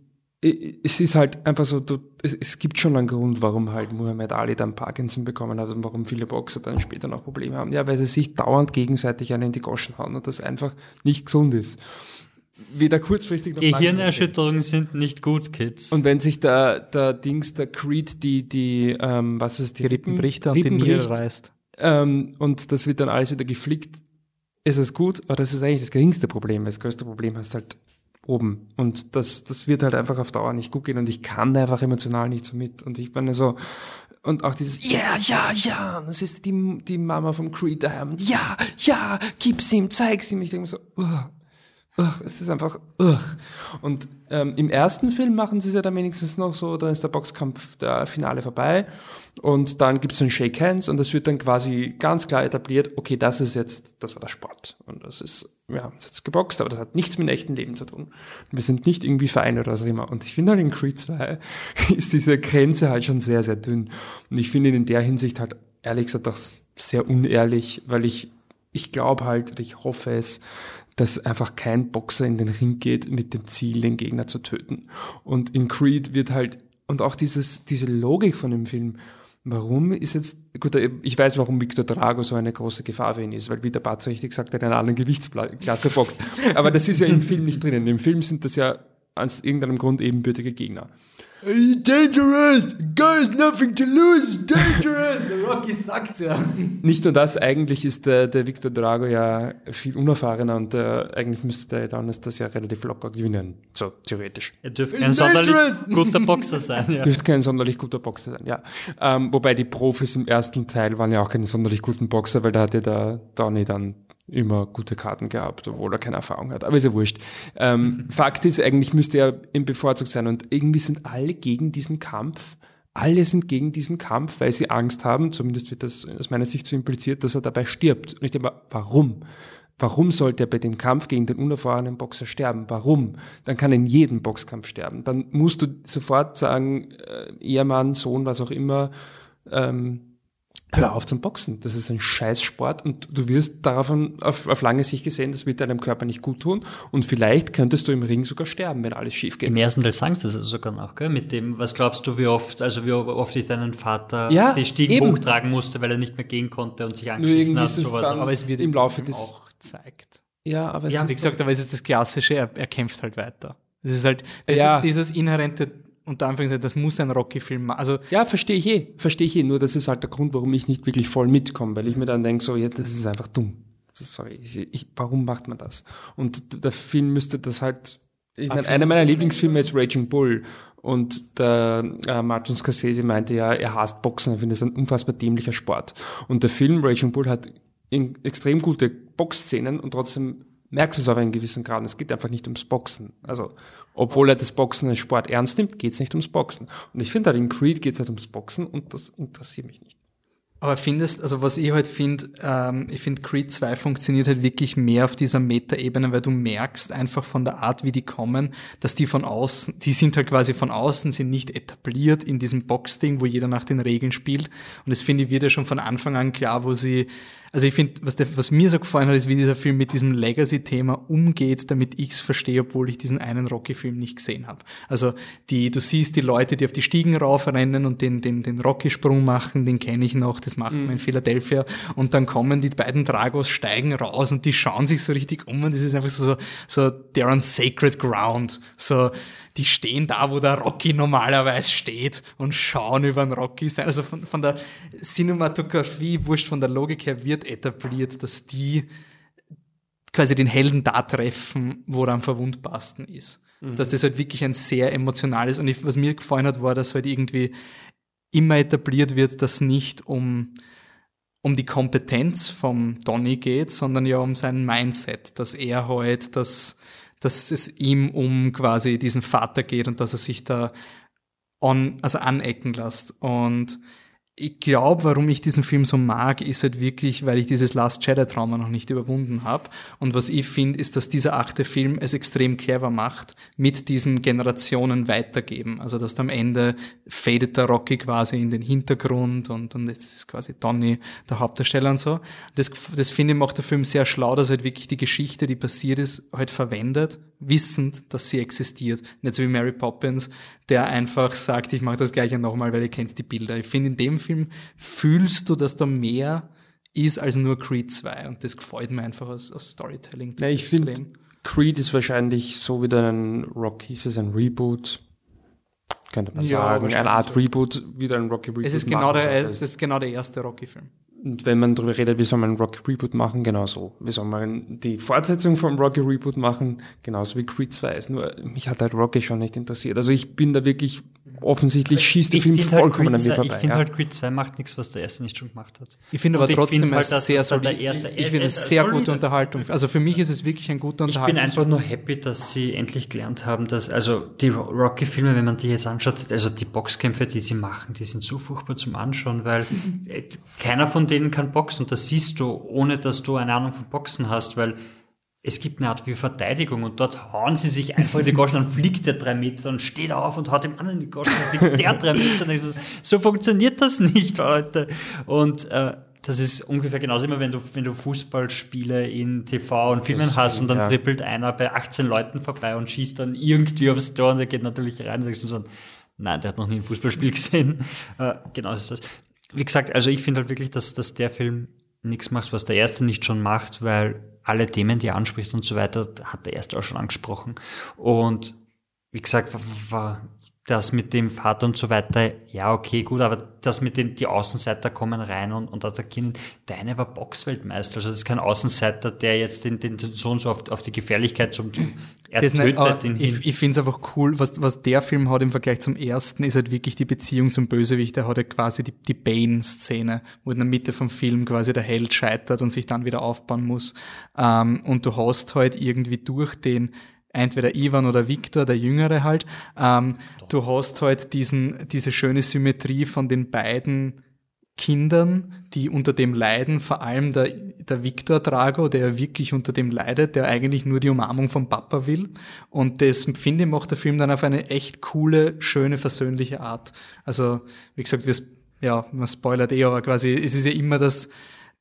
es ist halt einfach so, du, es, es gibt schon einen Grund, warum halt Muhammad Ali dann Parkinson bekommen hat und warum viele Boxer dann später noch Probleme haben. Ja, weil sie sich dauernd gegenseitig einen in die Goschen hauen und das einfach nicht gesund ist. Weder kurzfristig noch langfristig. Gehirnerschütterungen sind nicht gut, Kids. Und wenn sich der, der Dings, der Creed, die, die, ähm, was ist die, Die Rippen bricht er und die Rippen Niere bricht, reißt. ähm, und das wird dann alles wieder geflickt, ist es gut, aber das ist eigentlich das geringste Problem. Das größte Problem hast halt oben. Und das, das wird halt einfach auf Dauer nicht gut gehen und ich kann da einfach emotional nicht so mit. Und ich bin so, und auch dieses, ja, ja, ja, das ist die, die Mama vom Creed daheim, ja, ja, gib's ihm, zeig's ihm. Ich denke so, ugh, ugh, es ist einfach, ugh. Und ähm, im ersten Film machen sie es ja dann wenigstens noch so, dann ist der Boxkampf, der Finale vorbei und dann gibt es ein Shake Hands und das wird dann quasi ganz klar etabliert, okay, das ist jetzt, das war der Sport und das ist, wir haben uns jetzt geboxt, aber das hat nichts mit dem echten Leben zu tun. Wir sind nicht irgendwie Vereine oder auch immer. Und ich finde halt in Creed 2 ist diese Grenze halt schon sehr, sehr dünn. Und ich finde ihn in der Hinsicht halt ehrlich gesagt auch sehr unehrlich, weil ich, ich glaube halt, ich hoffe es, dass einfach kein Boxer in den Ring geht mit dem Ziel, den Gegner zu töten. Und in Creed wird halt, und auch dieses, diese Logik von dem Film, warum ist jetzt, gut, ich weiß, warum Victor Drago so eine große Gefahr für ihn ist, weil, wie der Batz richtig sagt, er in einer anderen Gewichtsklasse boxt. Aber das ist ja im Film nicht drinnen. Im Film sind das ja aus irgendeinem Grund ebenbürtige Gegner. Dangerous! Guys, nothing to lose! Dangerous! Der Rocky sagt's ja. Nicht nur das, eigentlich ist der, der Victor Drago ja viel unerfahrener und äh, eigentlich müsste der dann das ja relativ locker gewinnen. So, theoretisch. Er dürfte kein sonderlich dangerous. guter Boxer sein. Ja. Dürfte kein sonderlich guter Boxer sein, ja. Ähm, wobei die Profis im ersten Teil waren ja auch keine sonderlich guten Boxer, weil da hatte der Donny dann immer gute Karten gehabt, obwohl er keine Erfahrung hat. Aber ist ja wurscht. Ähm, Fakt ist, eigentlich müsste er im bevorzugt sein und irgendwie sind alle gegen diesen Kampf. Alle sind gegen diesen Kampf, weil sie Angst haben, zumindest wird das aus meiner Sicht so impliziert, dass er dabei stirbt. Und ich denke mal, warum? Warum sollte er bei dem Kampf gegen den unerfahrenen Boxer sterben? Warum? Dann kann er in jedem Boxkampf sterben. Dann musst du sofort sagen, äh, Ehemann, Sohn, was auch immer, ähm, hör auf zum Boxen. Das ist ein Scheißsport und du wirst davon auf, auf lange Sicht gesehen, das wird deinem Körper nicht gut tun und vielleicht könntest du im Ring sogar sterben, wenn alles schief geht. Im ersten Teil sagst du das sogar noch, gell? Mit dem, was glaubst du, wie oft, also wie oft ich deinen Vater Ja, die Stiegen eben. hochtragen musste, weil er nicht mehr gehen konnte und sich angeschissen hat und es sowas. dann Aber es wird im Laufe des auch gezeigt. ja, aber es Ja, ist wie gesagt, aber es ist das Klassische, er, er kämpft halt weiter. Es ist halt das Ja. ist dieses inhärente, unter Anführungszeichen, das muss ein Rocky-Film machen. Also, Ja, verstehe ich eh. Verstehe ich eh. Nur das ist halt der Grund, warum ich nicht wirklich voll mitkomme, weil ich mir dann denke, so, ja, das ist einfach dumm. Sorry, ich, warum macht man das? Und der Film müsste das halt Ich meine, einer meiner Lieblingsfilme ist Raging Bull. Und der äh, Martin Scorsese meinte ja, er hasst Boxen, er findet es ein unfassbar dämlicher Sport. Und der Film Raging Bull hat extrem gute Boxszenen und trotzdem merkst du es auf einen gewissen Grad. Es geht einfach nicht ums Boxen. Also, obwohl er das Boxen als Sport ernst nimmt, geht es nicht ums Boxen. Und ich finde halt in Creed geht es halt ums Boxen und das interessiert mich nicht. Aber findest, also was ich halt finde, ähm, ich finde Creed 2 funktioniert halt wirklich mehr auf dieser Meta-Ebene, weil du merkst einfach von der Art, wie die kommen, dass die von außen, die sind halt quasi von außen, sind nicht etabliert in diesem Box-Ding, wo jeder nach den Regeln spielt. Und das finde ich wird ja schon von Anfang an klar, wo sie also ich finde, was, was mir so gefallen hat, ist, wie dieser Film mit diesem Legacy-Thema umgeht, damit ich es verstehe, obwohl ich diesen einen Rocky-Film nicht gesehen habe. Also die, du siehst die Leute, die auf die Stiegen raufrennen und den, den, den Rocky-Sprung machen, den kenne ich noch, das macht mhm. man in Philadelphia. Und dann kommen die beiden Dragos, steigen raus und die schauen sich so richtig um und das ist einfach so, so, they're on sacred ground. So, die stehen da, wo der Rocky normalerweise steht und schauen über den Rocky. Also von, von der Cinematografie, wurscht von der Logik her, wird etabliert, dass die quasi den Helden da treffen, wo er am verwundbarsten ist. Mhm. Dass das halt wirklich ein sehr emotionales und ich, was mir gefallen hat, war, dass halt irgendwie immer etabliert wird, dass nicht um um die Kompetenz vom Donny geht, sondern ja um sein Mindset, dass er halt das dass es ihm um quasi diesen Vater geht und dass er sich da on, also anecken lässt. Und ich glaube, warum ich diesen Film so mag, ist halt wirklich, weil ich dieses Last Jedi Trauma noch nicht überwunden habe. Und was ich finde, ist, dass dieser achte Film es extrem clever macht, mit diesem Generationen weitergeben. Also, dass am Ende fadet der Rocky quasi in den Hintergrund und, und jetzt ist quasi Donny der Hauptdarsteller und so. Das, das finde ich macht der Film sehr schlau, dass halt wirklich die Geschichte, die passiert ist, halt verwendet, wissend, dass sie existiert. Nicht so wie Mary Poppins, der einfach sagt, ich mache das gleiche nochmal, weil ihr kennt die Bilder. Ich finde, in dem Film fühlst du, dass da mehr ist als nur Creed 2 und das gefällt mir einfach aus, aus Storytelling. Ja, ich finde, Creed ist wahrscheinlich so wieder ein Rocky, ist es ein Reboot? Könnte man ja, sagen. Eine Art Reboot, wieder ein Rocky Reboot. Es ist genau, der, es ist genau der erste Rocky-Film. Und wenn man darüber redet, wie soll man Rocky Reboot machen, genau so. Wie soll man die Fortsetzung vom Rocky Reboot machen, genauso wie Creed 2 ist. Nur mich hat halt Rocky schon nicht interessiert. Also ich bin da wirklich offensichtlich schießt der Film halt vollkommen halt an mir vorbei. Ich finde ja. halt Creed 2 macht nichts, was der erste nicht schon gemacht hat. Ich finde aber trotzdem find halt, sehr der erste. Ich, ich finde es sehr gute Unterhaltung. Also für mich ist es wirklich ein guter Unterhaltung. Ich bin einfach nur happy, dass sie endlich gelernt haben, dass also die Rocky-Filme, wenn man die jetzt anschaut, also die Boxkämpfe, die sie machen, die sind so furchtbar zum Anschauen, weil keiner von denen kann boxen. Und das siehst du, ohne dass du eine Ahnung von Boxen hast, weil es gibt eine Art wie Verteidigung und dort hauen sie sich einfach in die Goschen, dann fliegt der drei Meter und steht auf und haut dem anderen in die Goschen, dann fliegt der drei Meter. So, so, funktioniert das nicht, Leute. Und äh, das ist ungefähr genauso immer, wenn du, wenn du Fußballspiele in TV und Filmen das hast und dann ja. trippelt einer bei 18 Leuten vorbei und schießt dann irgendwie aufs Tor und der geht natürlich rein und sagst so, nein, der hat noch nie ein Fußballspiel gesehen. Äh, genau ist das. Wie gesagt, also ich finde halt wirklich, dass, dass der Film nichts macht, was der erste nicht schon macht, weil alle Themen, die er anspricht und so weiter, hat der erste auch schon angesprochen. Und wie gesagt, war das mit dem Vater und so weiter, ja, okay, gut, aber das mit den, die Außenseiter kommen rein und, und attackieren. Deine war Boxweltmeister, also das ist kein Außenseiter, der jetzt den, den Sohn so auf, auf die Gefährlichkeit zum, zum er das tötet nicht, Ich, ich finde es einfach cool, was, was der Film hat im Vergleich zum ersten, ist halt wirklich die Beziehung zum Bösewicht. Der hat ja quasi die, die Bane-Szene, wo in der Mitte vom Film quasi der Held scheitert und sich dann wieder aufbauen muss. Ähm, und du hast halt irgendwie durch den entweder Ivan oder Viktor, der Jüngere halt. Ähm, du hast halt diesen, diese schöne Symmetrie von den beiden Kindern, die unter dem leiden, vor allem der, der Viktor Drago, der wirklich unter dem leidet, der eigentlich nur die Umarmung vom Papa will. Und das, finde ich, macht der Film dann auf eine echt coole, schöne, versöhnliche Art. Also, wie gesagt, wir, ja, man spoilert eh, aber quasi, es ist ja immer das,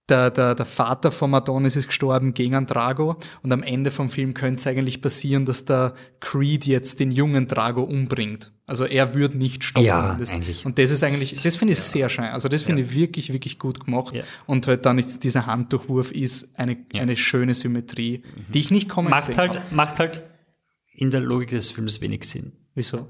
der, der, der Vater von Adonis ist gestorben gegen einen Drago und am Ende vom Film könnte es eigentlich passieren, dass der Creed jetzt den jungen Drago umbringt. Also er würde nicht stoppen. Ja, das, eigentlich. Und das ist eigentlich, das finde ich ja. sehr schön. Also das finde ja. ich wirklich, wirklich gut gemacht. Ja. Und halt dann jetzt dieser Handdurchwurf ist eine, eine schöne Symmetrie, mhm. die ich nicht kommen macht halt, habe. Macht halt in der Logik des Films wenig Sinn. Wieso?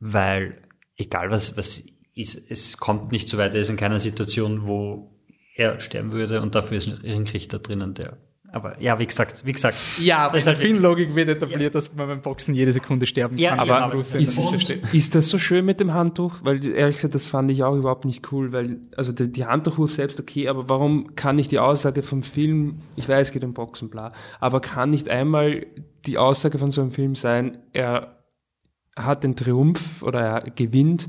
Weil, egal was, was ist, es kommt nicht so weit, er ist in keiner Situation, wo er sterben würde und dafür ist ein Richter drinnen, der Aber ja, wie gesagt, wie gesagt. Ja, aber das in ist halt Filmlogik wird etabliert, dass man beim Boxen jede Sekunde sterben Ja, kann. ja, aber in Ist, steht. ist das so schön mit dem Handtuch? Weil ehrlich gesagt, das fand ich auch überhaupt nicht cool, weil, also die, die Handtuchwurf selbst okay, aber warum kann nicht die Aussage vom Film, ich weiß, es geht um Boxen, bla, aber kann nicht einmal die Aussage von so einem Film sein, er hat den Triumph oder er gewinnt,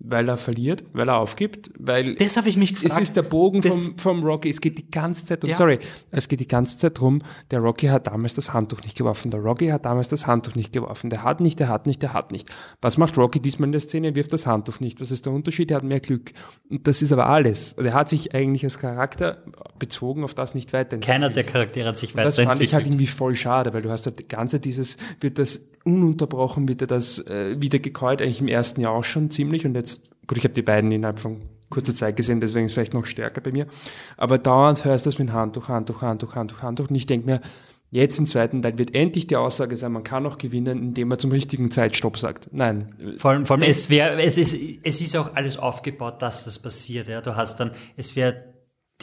weil er verliert, weil er aufgibt, weil Das habe ich mich gefragt. es ist der Bogen vom, vom Rocky. Es geht die ganze Zeit um, Ja. sorry, es geht die ganze Zeit drum, der Rocky hat damals das Handtuch nicht geworfen. Der Rocky hat damals das Handtuch nicht geworfen. Der hat nicht, der hat nicht, der hat nicht. Was macht Rocky diesmal in der Szene? Er wirft das Handtuch nicht. Was ist der Unterschied? Er hat mehr Glück. Und das ist aber alles. Und er hat sich eigentlich als Charakter bezogen auf das nicht weiterentwickelt. keiner der Charaktere hat sich Und das fand ich halt weiterentwickelt. irgendwie voll schade, weil du hast halt die ganze dieses, wird das ununterbrochen, wird das äh, wieder gekäut, eigentlich im ersten Jahr auch schon ziemlich und jetzt, gut, ich habe die beiden innerhalb von kurzer Zeit gesehen, deswegen ist es vielleicht noch stärker bei mir, aber dauernd hörst du das mit Handtuch, Handtuch, Handtuch, Handtuch, Handtuch und ich denke mir, jetzt im zweiten Teil wird endlich die Aussage sein, man kann auch gewinnen, indem man zum richtigen Zeitstopp sagt. Nein, Vor allem, vor allem es, wär, es, ist, es ist auch alles aufgebaut, dass das passiert. Ja. Du hast dann, es wäre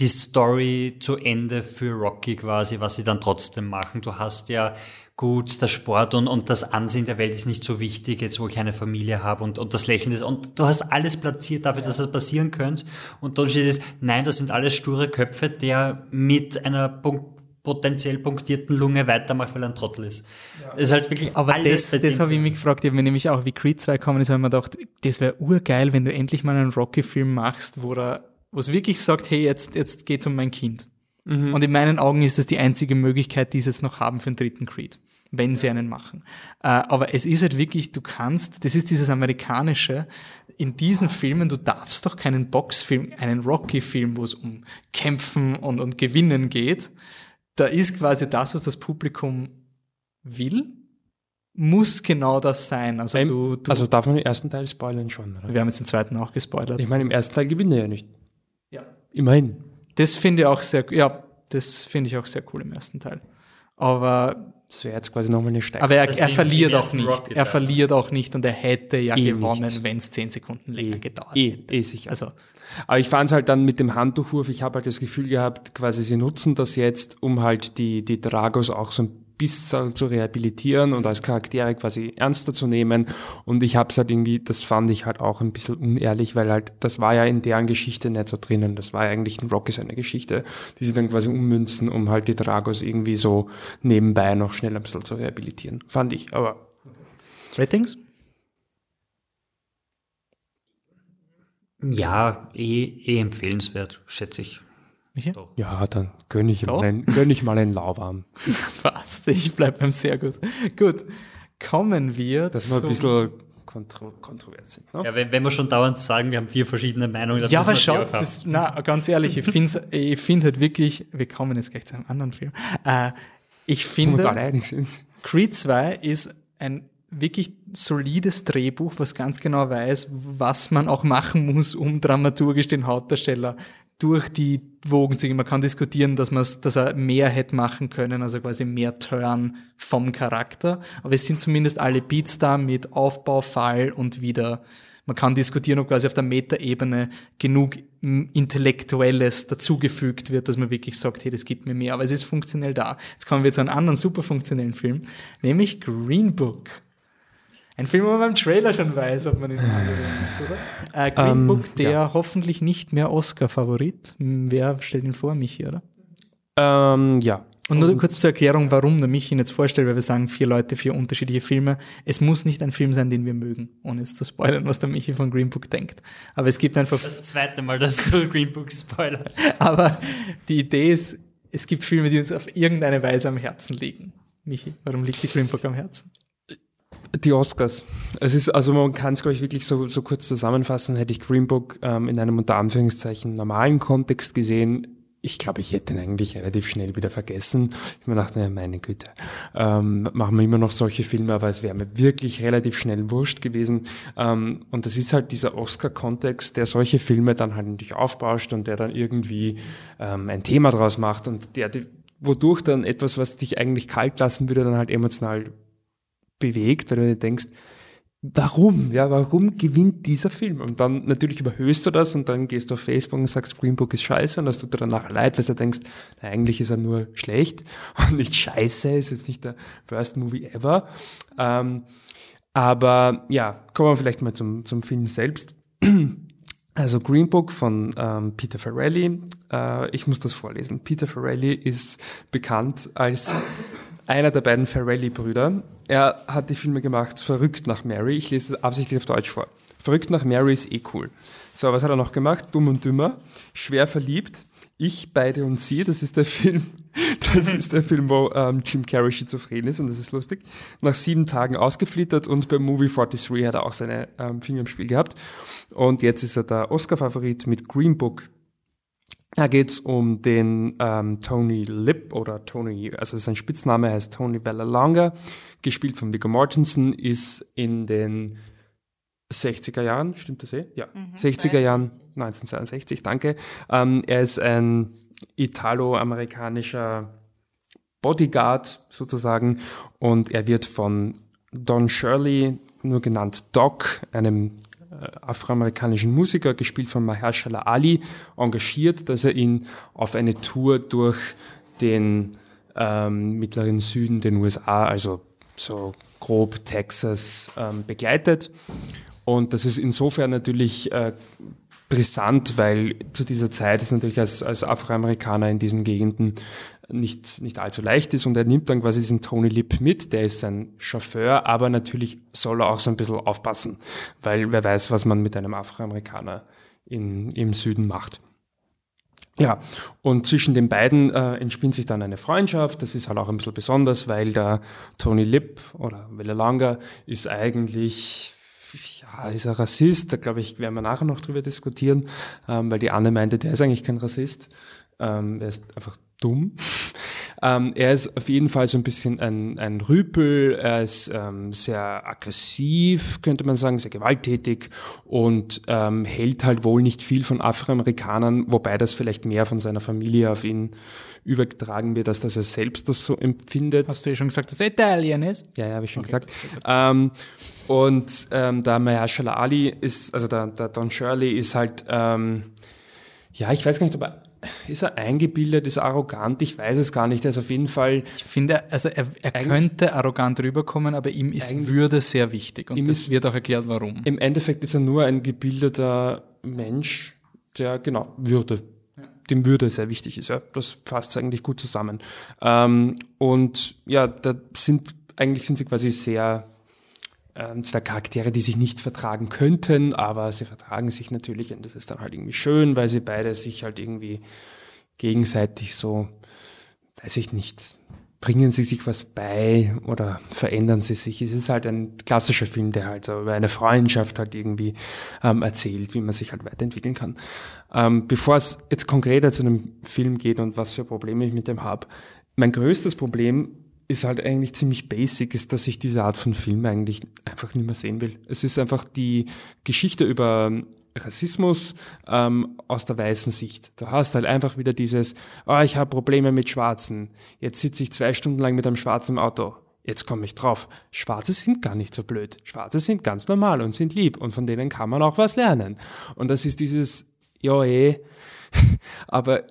die Story zu Ende für Rocky quasi, was sie dann trotzdem machen. Du hast ja gut, der Sport und, und das Ansehen der Welt ist nicht so wichtig, jetzt wo ich eine Familie habe und, und das Lächeln ist. Und du hast alles platziert dafür, dass das passieren könnte. Und dann steht es, nein, das sind alles sture Köpfe, der mit einer Punkt, potenziell punktierten Lunge weitermacht, weil er ein Trottel ist. Das ist halt wirklich Aber alles das, das habe ich mich gefragt, ich habe mir nämlich auch, wie Creed 2 gekommen ist, habe ich mir gedacht, das wäre urgeil, wenn du endlich mal einen Rocky-Film machst, wo er, wo es wirklich sagt, hey, jetzt, jetzt geht's um mein Kind. Und in meinen Augen ist das die einzige Möglichkeit, die sie jetzt noch haben für den dritten Creed, wenn sie einen machen. Äh, aber es ist halt wirklich, du kannst, das ist dieses amerikanische, in diesen Filmen, du darfst doch keinen Boxfilm, einen Rocky-Film, wo es um Kämpfen und, und Gewinnen geht. Da ist quasi das, was das Publikum will, muss genau das sein. Also Beim- du, du also darf man den ersten Teil spoilern schon, oder? wir haben jetzt den zweiten auch gespoilert. Ich meine, im ersten Teil gewinnt er ja nicht. Immerhin. Das finde ich auch sehr, ja, das finde ich auch sehr cool im ersten Teil. Aber, Das wäre jetzt quasi nochmal eine Steigerung. aber er, er verliert auch nicht. Er verliert auch nicht und er hätte ja Eh gewonnen, wenn es zehn Sekunden länger gedauert eh, hätte. eh sicher. Also, Aber ich fand es halt dann mit dem Handtuchwurf, ich habe halt das Gefühl gehabt, quasi sie nutzen das jetzt, um halt die, die Dragos auch so ein bisschen zu rehabilitieren und als Charaktere quasi ernster zu nehmen. Und ich habe es halt irgendwie, das fand ich halt auch ein bisschen unehrlich, weil halt, das war ja in deren Geschichte nicht so drinnen. Das war ja eigentlich ein Rocky seine Geschichte, die sie dann quasi ummünzen, um halt die Dragos irgendwie so nebenbei noch schnell ein bisschen zu rehabilitieren. Fand ich, aber Ratings? Ja, eh, eh empfehlenswert, schätze ich. Michi? Doch. ja, dann gönn ich, Doch. mal einen, gönn ich mal einen Lauwarm. Fast. Ich bleibe beim sehr gut. Gut. Kommen wir Das ist ein bisschen kontro kontrovers sind. Ne? Ja, wenn, wenn wir schon dauernd sagen, wir haben vier verschiedene Meinungen, dann Ja, aber schaut, das, na, ganz ehrlich, ich finde ich find halt wirklich, wir kommen jetzt gleich zu einem anderen Film. Äh, ich Wo wir uns alle finde, einig sind. Creed 2 ist ein wirklich solides Drehbuch, was ganz genau weiß, was man auch machen muss, um dramaturgisch den Hauptdarsteller durch die Wogen zu gehen. Man kann diskutieren, dass, dass er mehr hätte machen können, also quasi mehr Turn vom Charakter. Aber es sind zumindest alle Beats da mit Aufbau, Fall und wieder. Man kann diskutieren, ob quasi auf der Metaebene genug m, Intellektuelles dazugefügt wird, dass man wirklich sagt, hey, das gibt mir mehr. Aber es ist funktionell da. Jetzt kommen wir zu einem anderen super funktionellen Film, nämlich Green Book. Ein Film, wo man beim Trailer schon weiß, ob man ihn mag oder nicht, oder? Äh, Green Ähm, Book, der ja. hoffentlich nicht mehr Oscar-Favorit. Wer stellt ihn vor? Michi, oder? Ähm, ja. Und nur kurz zur Erklärung, warum der Michi ihn jetzt vorstellt, weil wir sagen, vier Leute, vier unterschiedliche Filme. Es muss nicht ein Film sein, den wir mögen, ohne jetzt zu spoilern, was der Michi von Green Book denkt. Aber es gibt einfach Das zweite Mal, dass du Green Book spoilerst. Aber die Idee ist, es gibt Filme, die uns auf irgendeine Weise am Herzen liegen. Michi, warum liegt die Green Book am Herzen? Die Oscars. Es ist, also man kann es, glaube ich, wirklich so, so kurz zusammenfassen. Hätte ich Green Book ähm, in einem unter Anführungszeichen normalen Kontext gesehen, ich glaube, ich hätte ihn eigentlich relativ schnell wieder vergessen. Ich mir dachte, ja, meine Güte, ähm, machen wir immer noch solche Filme, aber es wäre mir wirklich relativ schnell wurscht gewesen. Ähm, und das ist halt dieser Oscar-Kontext, der solche Filme dann halt natürlich aufbauscht und der dann irgendwie ähm, ein Thema draus macht und der, wodurch dann etwas, was dich eigentlich kalt lassen würde, dann halt emotional bewegt, weil du dir denkst, warum? Ja, warum gewinnt dieser Film? Und dann natürlich überhöhst du das und dann gehst du auf Facebook und sagst, Green Book ist scheiße und das tut dir danach leid, weil du denkst, eigentlich ist er nur schlecht und nicht scheiße, ist jetzt nicht der worst movie ever. Ähm, aber ja, kommen wir vielleicht mal zum, zum Film selbst. Also Green Book von ähm, Peter Farrelly. Äh, ich muss das vorlesen. Peter Farrelly ist bekannt als einer der beiden Farrelly-Brüder. Er hat die Filme gemacht Verrückt nach Mary. Ich lese es absichtlich auf Deutsch vor. Verrückt nach Mary ist eh cool. So, was hat er noch gemacht? Dumm und Dümmer. Schwer verliebt. Ich, beide und sie. Das ist der Film. Das ist der Film, wo ähm, Jim Carrey schizophren ist und das ist lustig. Nach sieben Tagen ausgeflittert und beim Movie 43 hat er auch seine ähm, Finger im Spiel gehabt. Und jetzt ist er der Oscar-Favorit mit Green Book da geht's um den ähm, Tony Lip oder Tony, also sein Spitzname heißt Tony Vallelonga, gespielt von Viggo Mortensen, ist in den 60er Jahren, stimmt das eh? Ja, mhm, 60er Jahren, 1962, danke. Ähm, er ist ein italo-amerikanischer Bodyguard sozusagen und er wird von Don Shirley, nur genannt Doc, einem afroamerikanischen Musiker, gespielt von Mahershala Ali, engagiert, dass er ihn auf eine Tour durch den ähm, mittleren Süden, den USA, also so grob Texas, ähm, begleitet. Und das ist insofern natürlich äh, brisant, weil zu dieser Zeit ist natürlich als, als Afroamerikaner in diesen Gegenden nicht, nicht allzu leicht ist und er nimmt dann quasi diesen Tony Lip mit, der ist sein Chauffeur, aber natürlich soll er auch so ein bisschen aufpassen, weil wer weiß, was man mit einem Afroamerikaner in, im Süden macht. Ja, und zwischen den beiden äh, entspinnt sich dann eine Freundschaft. Das ist halt auch ein bisschen besonders, weil der Tony Lip oder Welle Langer ist eigentlich ja, ist er Rassist? Da glaube ich, werden wir nachher noch drüber diskutieren, ähm, weil die Anne meinte, der ist eigentlich kein Rassist. Ähm, er ist einfach dumm. Ähm, er ist auf jeden Fall so ein bisschen ein, ein Rüpel, er ist ähm, sehr aggressiv, könnte man sagen, sehr gewalttätig und ähm, hält halt wohl nicht viel von Afroamerikanern, wobei das vielleicht mehr von seiner Familie auf ihn übertragen wird, als dass er selbst das so empfindet. Hast du ja schon gesagt, dass er Italien ist? Ja, ja, habe ich schon okay, gesagt. Ähm, und ähm, der Mahershala Ali ist, also der, der Don Shirley ist halt, ähm, ja, ich weiß gar nicht, ob er ist er eingebildet, ist er arrogant? Ich weiß es gar nicht. Er ist auf jeden Fall. Ich finde, also er, er könnte arrogant rüberkommen, aber ihm ist Würde sehr wichtig. Und ihm das wird auch erklärt, warum. Im Endeffekt ist er nur ein gebildeter Mensch, der, genau, Würde. Dem Würde sehr wichtig ist. Ja. Das fasst eigentlich gut zusammen. Ähm, und ja, da sind, eigentlich sind sie quasi sehr zwei Charaktere, die sich nicht vertragen könnten, aber sie vertragen sich natürlich und das ist dann halt irgendwie schön, weil sie beide sich halt irgendwie gegenseitig so, weiß ich nicht, bringen sie sich was bei oder verändern sie sich. Es ist halt ein klassischer Film, der halt so über eine Freundschaft halt irgendwie ähm, erzählt, wie man sich halt weiterentwickeln kann. Ähm, bevor es jetzt konkreter zu einem Film geht und was für Probleme ich mit dem habe, mein größtes Problem ist halt eigentlich ziemlich basic, ist, dass ich diese Art von Film eigentlich einfach nicht mehr sehen will. Es ist einfach die Geschichte über Rassismus ähm, aus der weißen Sicht. Du hast halt einfach wieder dieses, oh, ich habe Probleme mit Schwarzen. Jetzt sitze ich zwei Stunden lang mit einem schwarzen Auto. Jetzt komme ich drauf. Schwarze sind gar nicht so blöd. Schwarze sind ganz normal und sind lieb und von denen kann man auch was lernen. Und das ist dieses, ja eh, aber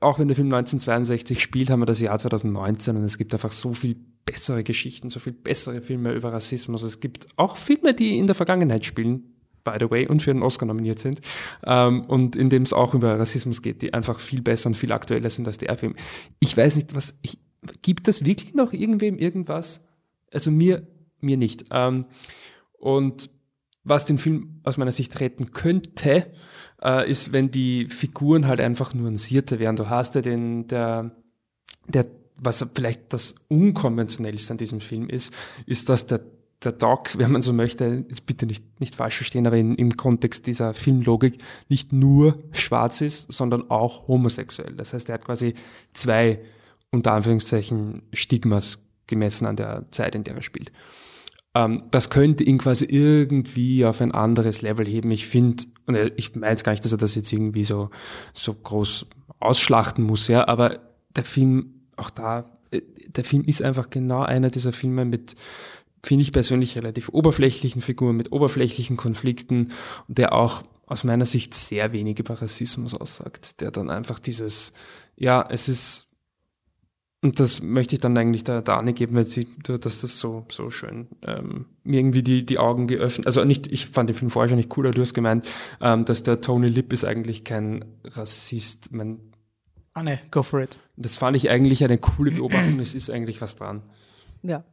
auch wenn der Film 1962 spielt, haben wir das Jahr 2019 und es gibt einfach so viel bessere Geschichten, so viel bessere Filme über Rassismus. Es gibt auch Filme, die in der Vergangenheit spielen, by the way, und für den Oscar nominiert sind, ähm, und in dem es auch über Rassismus geht, die einfach viel besser und viel aktueller sind als der Film. Ich weiß nicht, was, ich, gibt das wirklich noch irgendwem irgendwas? Also mir, mir nicht. Ähm, und was den Film aus meiner Sicht retten könnte, äh, ist, wenn die Figuren halt einfach nuancierter wären. Du hast ja den, der, der, was vielleicht das Unkonventionellste an diesem Film ist, ist, dass der, der Doc, wenn man so möchte, ist bitte nicht, nicht falsch verstehen, aber in, im Kontext dieser Filmlogik nicht nur schwarz ist, sondern auch homosexuell. Das heißt, er hat quasi zwei, unter Anführungszeichen, Stigmas gemessen an der Zeit, in der er spielt. Ähm, das könnte ihn quasi irgendwie auf ein anderes Level heben. Ich finde, und ich meine jetzt gar nicht, dass er das jetzt irgendwie so, so groß ausschlachten muss, ja, aber der Film, auch da, äh, der Film ist einfach genau einer dieser Filme mit finde ich persönlich, relativ oberflächlichen Figur mit oberflächlichen Konflikten der auch aus meiner Sicht sehr wenig über Rassismus aussagt, der dann einfach dieses, ja, es ist, und das möchte ich dann eigentlich der Dani geben, weil sie, dass das so, so schön ähm, mir irgendwie die, die Augen geöffnet. Also nicht, ich fand den Film vorher schon nicht cooler, du hast gemeint, ähm, dass der Tony Lip ist eigentlich kein Rassist. Man, ah ne, go for it. Das fand ich eigentlich eine coole Beobachtung, es ist eigentlich was dran. Ja.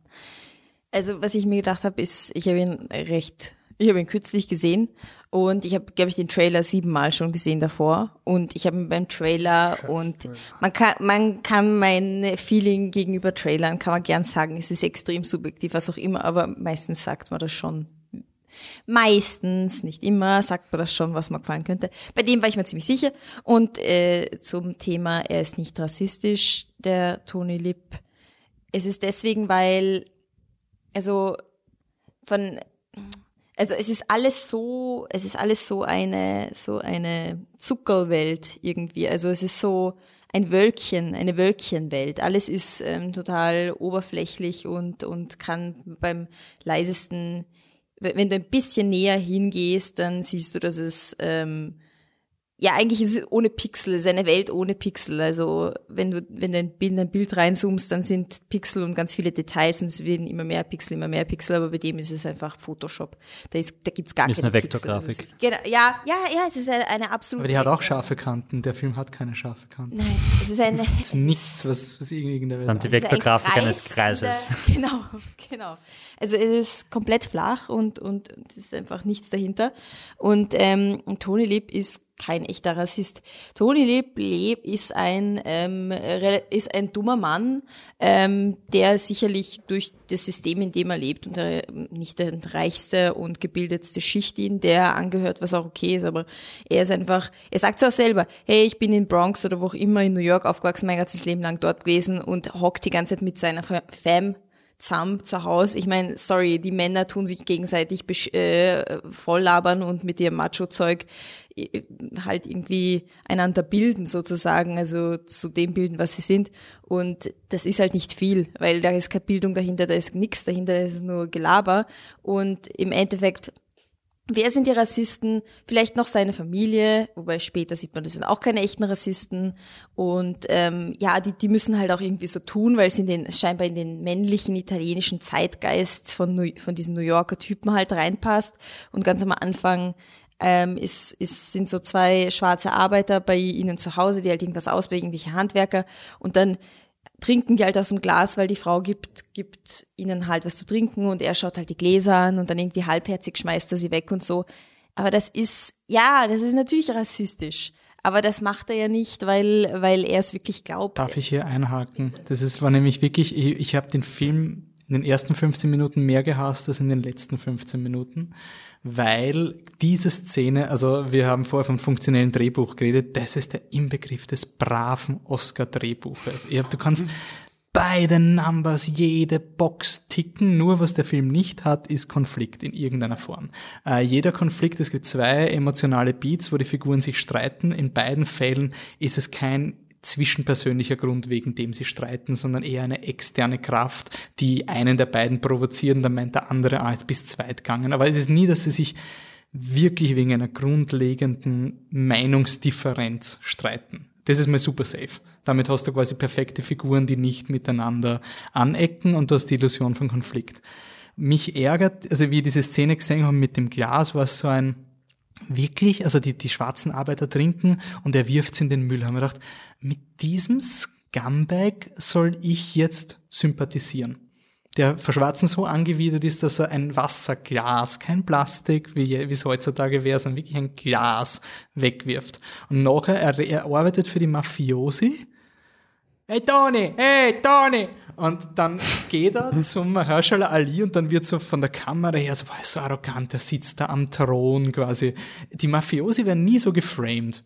Also was ich mir gedacht habe, ist, ich habe ihn recht, ich habe ihn kürzlich gesehen und ich habe, glaube ich, den Trailer siebenmal schon gesehen davor und ich habe ihn beim Trailer Scheiße. und man kann, man kann mein Feeling gegenüber Trailern, kann man gern sagen, es ist extrem subjektiv, was auch immer, aber meistens sagt man das schon. Meistens, nicht immer, sagt man das schon, was mir gefallen könnte. Bei dem war ich mir ziemlich sicher. Und äh, zum Thema, er ist nicht rassistisch, der Tony Lip. Es ist deswegen, weil also von also es ist alles so, es ist alles so eine so eine Zuckerwelt irgendwie. Also es ist so ein Wölkchen, eine Wölkchenwelt. Alles ist ähm, total oberflächlich und und kann beim leisesten, wenn du ein bisschen näher hingehst, dann siehst du, dass es ähm, ja, eigentlich ist es ohne Pixel, es ist eine Welt ohne Pixel. Also wenn du, wenn du ein Bild, ein Bild reinzoomst, dann sind Pixel und ganz viele Details und es werden immer mehr Pixel, immer mehr Pixel, aber bei dem ist es einfach Photoshop. Da, ist, da gibt's gar ist keine eine Vektorgrafik. Pixel. Genau, ja, ja, ja, es ist eine, eine absolute. Aber die hat auch scharfe Kanten. Der Film hat keine scharfe Kanten. Nein, es ist eine. es ist nichts, was, was irgendwie in der Welt Dann die Vektorgrafik ein eines Kreises. Der, genau, genau. Also es ist komplett flach und, und, es ist einfach nichts dahinter. Und ähm, Tony Lip ist kein echter Rassist. Tony Leb, Leb ist ein ähm, ist ein dummer Mann, ähm, der sicherlich durch das System, in dem er lebt, und der, nicht der reichste und gebildetste Schicht in der angehört, was auch okay ist, aber er ist einfach, er sagt es auch selber, hey, ich bin in Bronx oder wo auch immer in New York aufgewachsen, mein ganzes Leben lang dort gewesen und hockt die ganze Zeit mit seiner Fam zusammen zu Hause. Ich meine, sorry, die Männer tun sich gegenseitig äh, voll labern und mit ihrem Macho-Zeug äh, halt irgendwie einander bilden sozusagen, also zu dem bilden, was sie sind. Und das ist halt nicht viel, weil da ist keine Bildung dahinter, da ist nichts dahinter, da ist nur Gelaber. Und im Endeffekt Wer sind die Rassisten? Vielleicht noch seine Familie, wobei später sieht man, das sind auch keine echten Rassisten. Und ähm, ja, die, die müssen halt auch irgendwie so tun, weil es in den, scheinbar in den männlichen italienischen Zeitgeist von, New, von diesen New Yorker Typen halt reinpasst. Und ganz am Anfang ähm, ist, ist, sind so zwei schwarze Arbeiter bei ihnen zu Hause, die halt irgendwas ausbilden, irgendwelche Handwerker. Und dann trinken die halt aus dem Glas, weil die Frau gibt, gibt ihnen halt was zu trinken und er schaut halt die Gläser an und dann irgendwie halbherzig schmeißt er sie weg und so. Aber das ist, ja, das ist natürlich rassistisch. Aber das macht er ja nicht, weil, weil er es wirklich glaubt. Darf ich hier einhaken? Das ist, war nämlich wirklich, ich, ich habe den Film in den ersten 15 Minuten mehr gehasst als in den letzten 15 Minuten weil diese Szene, also wir haben vorher vom funktionellen Drehbuch geredet, das ist der Inbegriff des braven Oscar-Drehbuches. Du kannst bei den Numbers jede Box ticken, nur was der Film nicht hat, ist Konflikt in irgendeiner Form. Äh, jeder Konflikt, es gibt zwei emotionale Beats, wo die Figuren sich streiten. In beiden Fällen ist es kein zwischenpersönlicher Grund, wegen dem sie streiten, sondern eher eine externe Kraft, die einen der beiden provoziert und dann meint der andere, ah, jetzt bist zweit gegangen. Aber es ist nie, dass sie sich wirklich wegen einer grundlegenden Meinungsdifferenz streiten. Das ist mal super safe. Damit hast du quasi perfekte Figuren, die nicht miteinander anecken und du hast die Illusion von Konflikt. Mich ärgert, also wie ich diese Szene gesehen habe mit dem Glas, war es so ein, wirklich, also die, die schwarzen Arbeiter trinken und er wirft's in den Müll. Haben wir gedacht, mit diesem Scumbag soll ich jetzt sympathisieren. Der für Schwarzen so angewidert ist, dass er ein Wasserglas, kein Plastik, wie, wie es heutzutage wäre, sondern wirklich ein Glas wegwirft. Und nachher, er, er arbeitet für die Mafiosi. Hey Tony, hey Tony! Und dann geht er zum Herrscher Ali und dann wird so von der Kamera her so, boah, so arrogant, der sitzt da am Thron quasi. Die Mafiosi werden nie so geframed.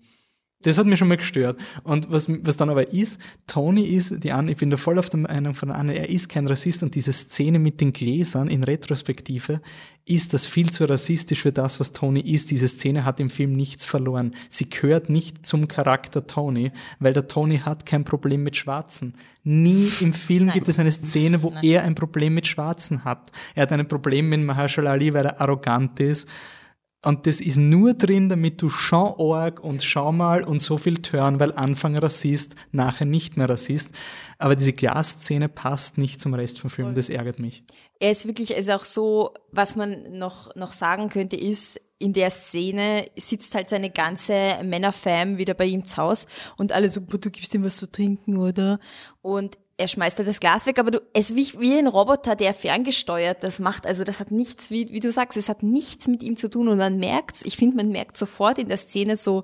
Das hat mich schon mal gestört. Und was, was dann aber ist, Tony ist, die Anne, ich bin da voll auf der Meinung von Anne, er ist kein Rassist und diese Szene mit den Gläsern in Retrospektive ist das viel zu rassistisch für das, was Tony ist. Diese Szene hat im Film nichts verloren. Sie gehört nicht zum Charakter Tony, weil der Tony hat kein Problem mit Schwarzen. Nie im Film Nein. gibt es eine Szene, wo Nein. er ein Problem mit Schwarzen hat. Er hat ein Problem mit Mahershala Ali, weil er arrogant ist. Und das ist nur drin, damit du schon arg und schau mal und so viel Turn, weil Anfang Rassist, nachher nicht mehr Rassist. Aber diese Glasszene passt nicht zum Rest vom Film, das ärgert mich. Er ist wirklich, ist auch so, was man noch, noch sagen könnte, ist, in der Szene sitzt halt seine ganze Männerfam wieder bei ihm zu Haus und alle so, "Boah, du gibst ihm was zu trinken, oder? Und er schmeißt halt das Glas weg, aber du, es ist wie, wie ein Roboter, der ferngesteuert das macht. Also das hat nichts, wie, wie du sagst, es hat nichts mit ihm zu tun und man merkt's, ich finde, man merkt sofort in der Szene so,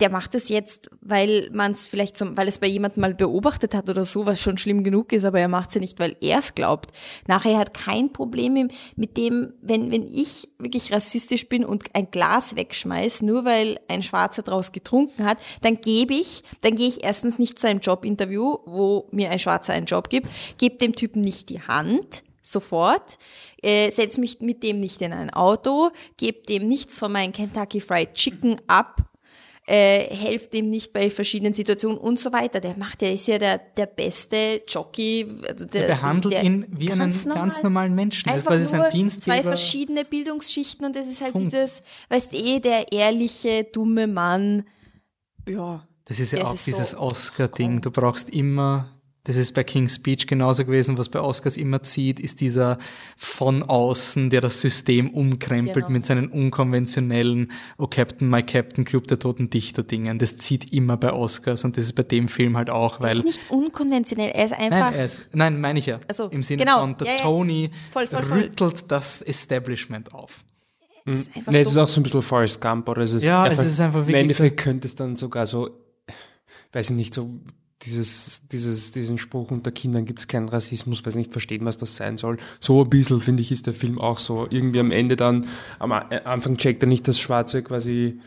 der macht es jetzt, weil man es vielleicht zum, weil es bei jemandem mal beobachtet hat oder so, was schon schlimm genug ist, aber er macht es ja nicht, weil er es glaubt. Nachher er hat kein Problem mit dem, wenn, wenn ich wirklich rassistisch bin und ein Glas wegschmeiß, nur weil ein Schwarzer draus getrunken hat, dann gebe ich, dann gehe ich erstens nicht zu einem Jobinterview, wo mir ein Schwarzer einen Job gibt, gebe dem Typen nicht die Hand, sofort, äh, setz mich mit dem nicht in ein Auto, gebe dem nichts von meinem Kentucky Fried Chicken ab, äh, helft dem nicht bei verschiedenen Situationen und so weiter. Der macht, der ist ja der, der beste Jockey. Also der, Er behandelt der ihn wie einen ganz normalen Menschen. Das Einfach sein nur Dienstgeber. zwei verschiedene Bildungsschichten und das ist halt Punkt. dieses, weißt eh, der ehrliche, dumme Mann. Ja. Das ist ja auch dieses so- Oscar-Ding. Du brauchst immer, das ist bei King's Speech genauso gewesen, was bei Oscars immer zieht, ist dieser von außen, der das System umkrempelt Genau. mit seinen unkonventionellen Oh Captain, My Captain, Club der Toten Dichter Dingen. Das zieht immer bei Oscars und das ist bei dem Film halt auch, Er weil ist nicht unkonventionell, er ist einfach. Nein, er ist, nein, meine ich ja. Ach so, Im Sinne genau. von, der Ja, ja. Tony Voll, voll, voll. rüttelt das Establishment auf. ist einfach Nee, es ist auch so ein bisschen Forrest Gump oder es ist Ja, es ist einfach Im wirklich Endeffekt könnte es dann sogar so, weiß ich nicht, so dieses, dieses, diesen Spruch unter Kindern gibt es keinen Rassismus, weil sie nicht verstehen, was das sein soll. So ein bisschen, finde ich, ist der Film auch so. Irgendwie am Ende dann, am äh, Anfang checkt er nicht, dass Schwarze quasi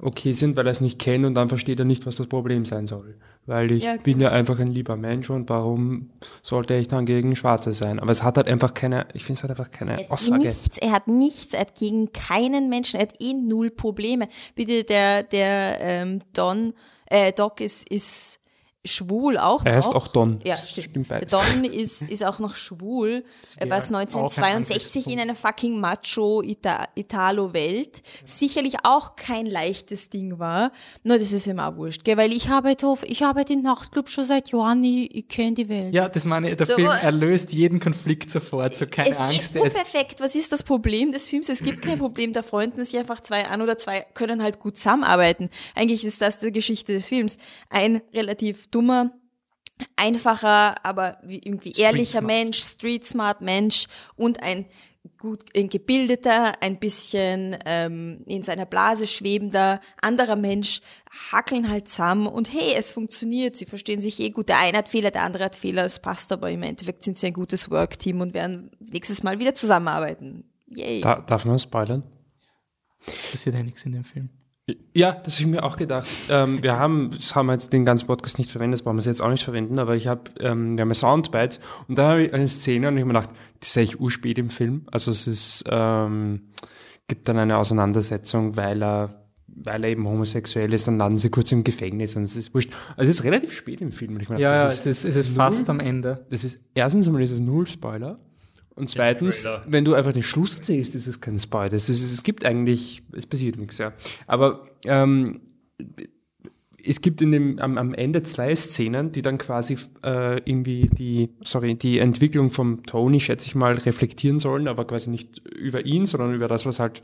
okay sind, weil er es nicht kennt und dann versteht er nicht, was das Problem sein soll. Weil ich Ja, bin ja einfach ein lieber Mensch und warum sollte ich dann gegen Schwarze sein? Aber es hat halt einfach keine, ich finde es hat einfach keine Er hat Aussage. nichts, er hat nichts, er hat gegen keinen Menschen, er hat eh null Probleme. Bitte, der, der ähm, Don, äh, Doc ist, ist schwul auch Er heißt noch. auch Don. Ja, stimmt. der. Don ist, ist auch noch schwul, äh, was auch ein 1962 in einer fucking Macho-Italo-Welt sicherlich auch kein leichtes Ding war. Nur das ist ihm auch wurscht, gell? weil ich arbeite, auf, ich arbeite im Nachtclub schon seit Jahren, ich, ich kenne die Welt. Ja, das meine ich, der So, Film erlöst jeden Konflikt sofort, so keine es Angst. ist er ist unperfekt. Was ist das Problem des Films? Es gibt kein Problem. Da freunden sich einfach zwei an oder zwei können halt gut zusammenarbeiten. Eigentlich ist das die Geschichte des Films. Ein relativ dummer, einfacher, aber wie irgendwie ehrlicher smart. Mensch, street smart Mensch und ein gut ein gebildeter, ein bisschen ähm, in seiner Blase schwebender anderer Mensch hackeln halt zusammen und hey, es funktioniert, sie verstehen sich eh gut. Der eine hat Fehler, der andere hat Fehler, es passt aber im Endeffekt sind sie ein gutes Workteam und werden nächstes Mal wieder zusammenarbeiten. Yay. Da, darf man spoilern? Es passiert ja nichts in dem Film. Ja, das habe ich mir auch gedacht. Ähm, wir haben, das haben wir jetzt den ganzen Podcast nicht verwendet, das brauchen wir jetzt auch nicht verwenden, aber ich habe, ähm, wir haben ein Soundbite und da habe ich eine Szene und ich habe mir gedacht, das ist eigentlich urspät im Film. Also es ist, ähm, gibt dann eine Auseinandersetzung, weil er, weil er eben homosexuell ist, dann landen sie kurz im Gefängnis und es ist wurscht. Also es ist relativ spät im Film. Und ich mir Ja, ja, das es ist, es ist fast am Ende. das ist erstens einmal ist es null Spoiler. Und zweitens, wenn du einfach den Schluss erzählst, ist es kein Spoiler. Es, ist, es gibt eigentlich, es passiert nichts, ja. Aber ähm, es gibt in dem, am, am Ende zwei Szenen, die dann quasi äh, irgendwie die, sorry, die Entwicklung vom Tony, schätze ich mal, reflektieren sollen, aber quasi nicht über ihn, sondern über das, was halt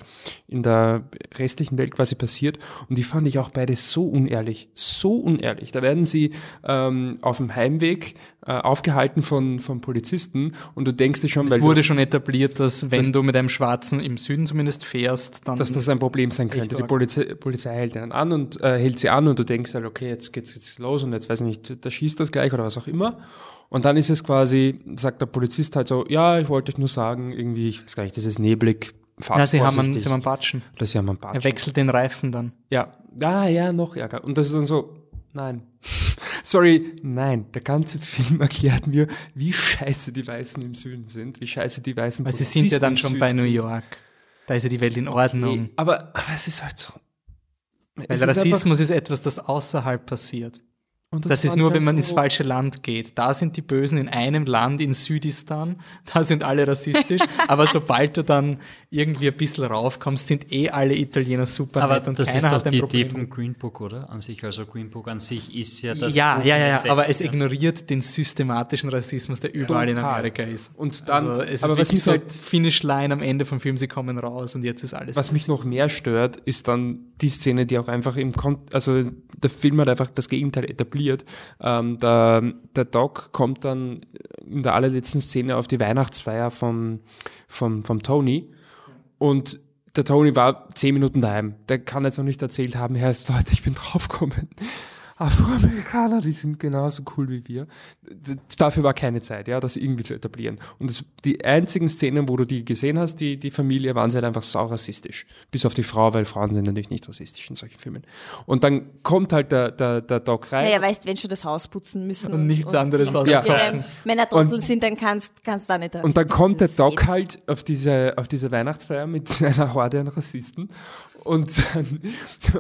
in der restlichen Welt quasi passiert. Und die fand ich auch beide so unehrlich, so unehrlich. Da werden sie ähm, auf dem Heimweg äh, aufgehalten von, von Polizisten und du denkst dir schon, Es wurde du, schon etabliert, dass wenn du mit einem Schwarzen im Süden zumindest fährst, dann dass das ein Problem sein könnte. Die. Polizei, Polizei hält einen an und äh, hält sie an und du denkst halt, okay, jetzt geht's jetzt los und jetzt weiß ich nicht, da schießt das gleich oder was auch immer. Und dann ist es quasi, sagt der Polizist halt so, ja, ich wollte euch nur sagen, irgendwie, ich weiß gar nicht, das ist neblig, fahrt Ja, sie haben, vorsichtig. sie haben einen Batschen. Oder sie haben einen Er Batschen. wechselt den Reifen dann. Ja, ah, ja, noch ärger. Und das ist dann so, nein. Sorry, nein. Der ganze Film erklärt mir, wie scheiße die Weißen im Süden sind, wie scheiße die Weißen Weil sie sind ja dann schon Süden bei New sind. York. Da ist ja die Welt in Ordnung. Okay, aber, aber es ist halt so. Weil ist Rassismus ist etwas, das außerhalb passiert. Und Das ist nur, wenn man so, ins falsche Land geht. Da sind die Bösen in einem Land, in Südistan, da sind alle rassistisch. aber sobald du dann irgendwie ein bisschen raufkommst, sind eh alle Italiener super Aber nett und das ist doch hat ein die Problem. Idee vom Green Book, oder? An sich, also Green Book an sich ist ja das. ja, Buch ja, ja, ja, aber es ignoriert den systematischen Rassismus, der überall in Total. Amerika ist. Und dann- also es aber ist was mich so halt- Finish Line am Ende vom Film, sie kommen raus und jetzt ist alles. Was mich noch mehr stört, ist dann die Szene, die auch einfach im Kon also der Film hat einfach das Gegenteil etabliert. Ähm, der, der Doc kommt dann in der allerletzten Szene auf die Weihnachtsfeier vom, vom, vom Tony und der Tony war zehn Minuten daheim. Der kann jetzt noch nicht erzählt haben, Herr Leute, ich bin draufgekommen. Afroamerikaner, die sind genauso cool wie wir. Dafür war keine Zeit, ja, das irgendwie zu etablieren. Und das, die einzigen Szenen, wo du die gesehen hast, die, die Familie, waren sie halt einfach sau rassistisch. Bis auf die Frau, weil Frauen sind natürlich nicht rassistisch in solchen Filmen. Und dann kommt halt der, der, der Doc rein. Naja, weißt, wenn schon das Haus putzen müssen Und nichts anderes die- außer ihre zocken. Männer Trottel Und- sind, dann kannst kannst du da nicht Und dann kommt der Doc halt auf diese, auf diese Weihnachtsfeier mit einer Horde an Rassisten. Und dann,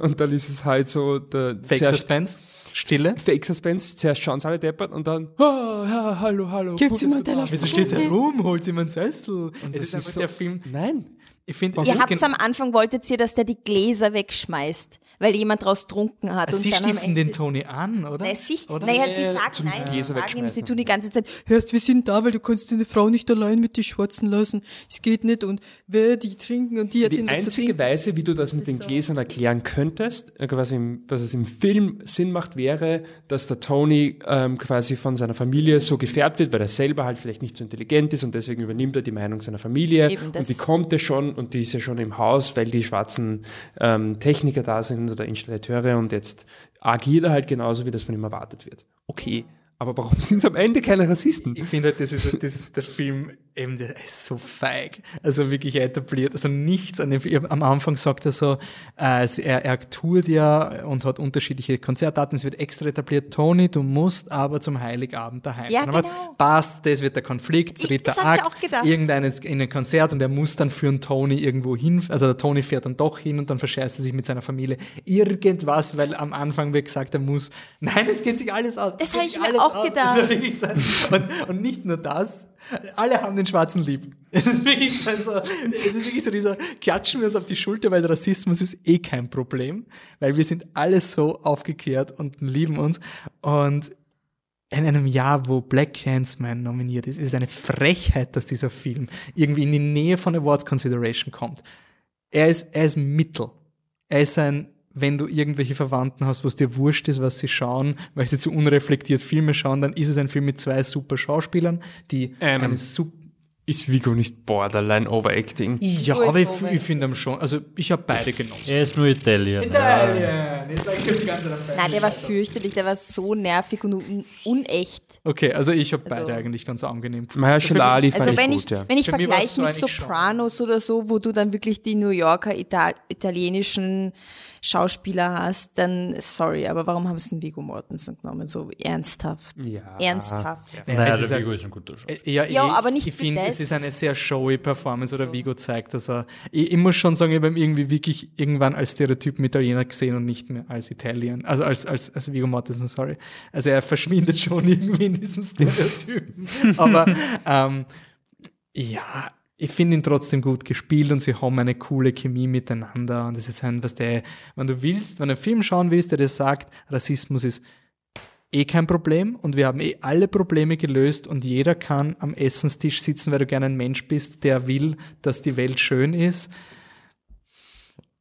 und dann ist es halt so, der, Fake zuerst- Suspense, Stille. Fake Suspense, zuerst schauen sie alle deppert und dann, oh, ja, hallo, hallo. Dass jemand, bist. Wieso steht sie herum, holt sie einen Sessel? Und es ist ist einfach so- der Film. Nein. Ich finde, Ihr habt am Anfang wolltet ihr, dass der die Gläser wegschmeißt, weil jemand draus trunken hat. und Sie stiften den Tony an, oder? Naja, sie, Oder? naja, sie sagen, zum nein, sie Gläser sagen ihm, sie tun die ganze Zeit, hörst, wir sind da, weil du kannst deine Frau nicht allein mit den Schwarzen lassen. Es geht nicht und wer die trinken und die hat Die denen was zu einzige. Weise, wie du das mit ist den so. Gläsern erklären könntest, äh, quasi, dass es im Film Sinn macht, wäre, dass der Tony ähm, quasi von seiner Familie so gefärbt wird, weil er selber halt vielleicht nicht so intelligent ist und deswegen übernimmt er die Meinung seiner Familie. Eben, und das- die kommt ja schon und die ist ja schon im Haus, weil die schwarzen ähm, Techniker da sind oder Installateure und jetzt agiert er halt genauso, wie das von ihm erwartet wird. Okay. Aber warum sind es am Ende keine Rassisten? Ich finde halt, das ist, das ist der Film, eben, der ist so feig. Also wirklich er etabliert, also nichts an dem. Am Anfang sagt er so, äh, er, er tourt ja und hat unterschiedliche Konzertdaten, es wird extra etabliert, Tony, du musst aber zum Heiligabend daheim Ja, sein. Aber genau. Passt, das wird der Konflikt, Ich- dritter das ich Akt, auch gedacht. irgendeines in ein Konzert und er muss dann für einen Tony irgendwo hin, also der Tony fährt dann doch hin und dann verscheißt er sich mit seiner Familie irgendwas, weil am Anfang wird gesagt, er muss, nein, es geht sich alles aus. Das Es hab geht ich mir auch aus. gedacht. Das so und, und nicht nur das, alle haben den Schwarzen lieb. Es ist wirklich so, so, es ist wirklich so dieser, klatschen wir uns auf die Schulter, weil Rassismus ist eh kein Problem, weil wir sind alle so aufgeklärt und lieben uns und in einem Jahr, wo Black Clansman nominiert ist, ist es eine Frechheit, dass dieser Film irgendwie in die Nähe von Awards Consideration kommt. Er ist, er ist Mittel. Er ist ein, wenn du irgendwelche Verwandten hast, wo es dir wurscht ist, was sie schauen, weil sie zu unreflektiert Filme schauen, dann ist es ein Film mit zwei super Schauspielern, die Einem. eine super Ist Vigo nicht borderline overacting? ja, aber ich, ich finde ihn schon, also ich habe beide genossen. Er ist nur Italien. Italien, Zeit Nein, der war fürchterlich, der war so nervig und un unecht. Okay, also ich habe beide Also- eigentlich ganz angenehm gefunden. Mahershala Ali fand Also ich wenn gut, ich, ja. wenn ich Für vergleiche so mit eigentlich schon. Sopranos oder so, wo du dann wirklich die New Yorker Ital italienischen Schauspieler hast, dann sorry, aber warum haben sie einen Viggo Mortensen genommen? So ernsthaft. Ja. Ernsthaft. Naja, es ist der ein- Vigo ist ein guter Schauspieler. Ja, Ja, aber nicht Ich finde, es ist eine sehr showy Performance, oder So. Vigo zeigt, dass er. Ich, ich muss schon sagen, ich habe ihn irgendwie wirklich irgendwann als Stereotypen Italiener gesehen und nicht mehr als Italien. Also als, als, als Vigo Mortensen, sorry. Also er verschwindet schon irgendwie in diesem Stereotypen. aber ähm, ja, ich finde ihn trotzdem gut gespielt und sie haben eine coole Chemie miteinander. Und das ist ein, was der, wenn du willst, wenn du einen Film schauen willst, der dir sagt, Rassismus ist eh kein Problem und wir haben eh alle Probleme gelöst und jeder kann am Essenstisch sitzen, weil du gerne ein Mensch bist, der will, dass die Welt schön ist.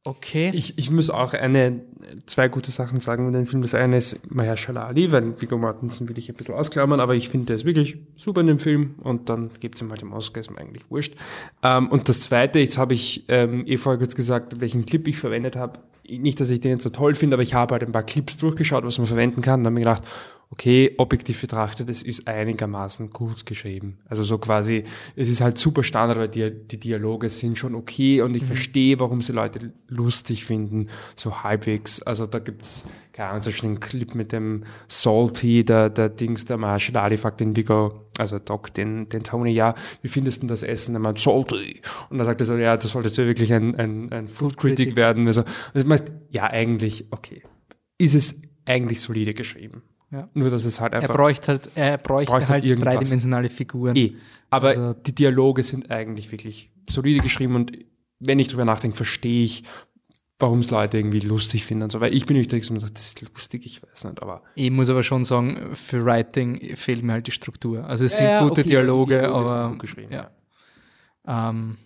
Okay. Ich, ich muss auch eine, zwei gute Sachen sagen mit dem Film. Das eine ist Mahershala Ali, weil Viggo Mortensen will ich ein bisschen ausklammern, aber ich finde, der ist wirklich super in dem Film und dann gibt es ihm halt im Oscar, ist mir eigentlich wurscht. Ähm, und das zweite, jetzt habe ich ähm, eh vorher kurz gesagt, welchen Clip ich verwendet habe. Nicht, dass ich den jetzt so toll finde, aber ich habe halt ein paar Clips durchgeschaut, was man verwenden kann. Und habe mir gedacht, okay, objektiv betrachtet, es ist einigermaßen gut geschrieben. Also so quasi, es ist halt super Standard, weil die, die Dialoge sind schon okay und ich mhm. verstehe, warum sie Leute lustig finden, so halbwegs. Also da gibt's keine Ahnung, zum Beispiel einen Clip mit dem Salty, der, der Dings, der Marshall Ali fragt den Vigo, also Doc, den, den Tony, ja, wie findest du das Essen? Er meint, Salty. Und dann sagt er so, ja, du solltest ja wirklich ein, ein, ein Food Critic werden. Also, das heißt, ja, eigentlich, okay. Ist es eigentlich solide geschrieben. Ja. Nur, dass es halt einfach. Er bräuchte halt, er bräuchte, bräuchte halt, halt dreidimensionale Figuren. Eh. Aber also, die Dialoge sind eigentlich wirklich solide geschrieben und wenn ich drüber nachdenke, verstehe ich, warum es Leute irgendwie lustig finden und so. Weil ich bin nicht der, das ist lustig, ich weiß nicht, aber. Ich muss aber schon sagen, für Writing fehlt mir halt die Struktur. Also es sind ja, gute okay, Dialoge, Dialoge, aber. Ja. Ähm,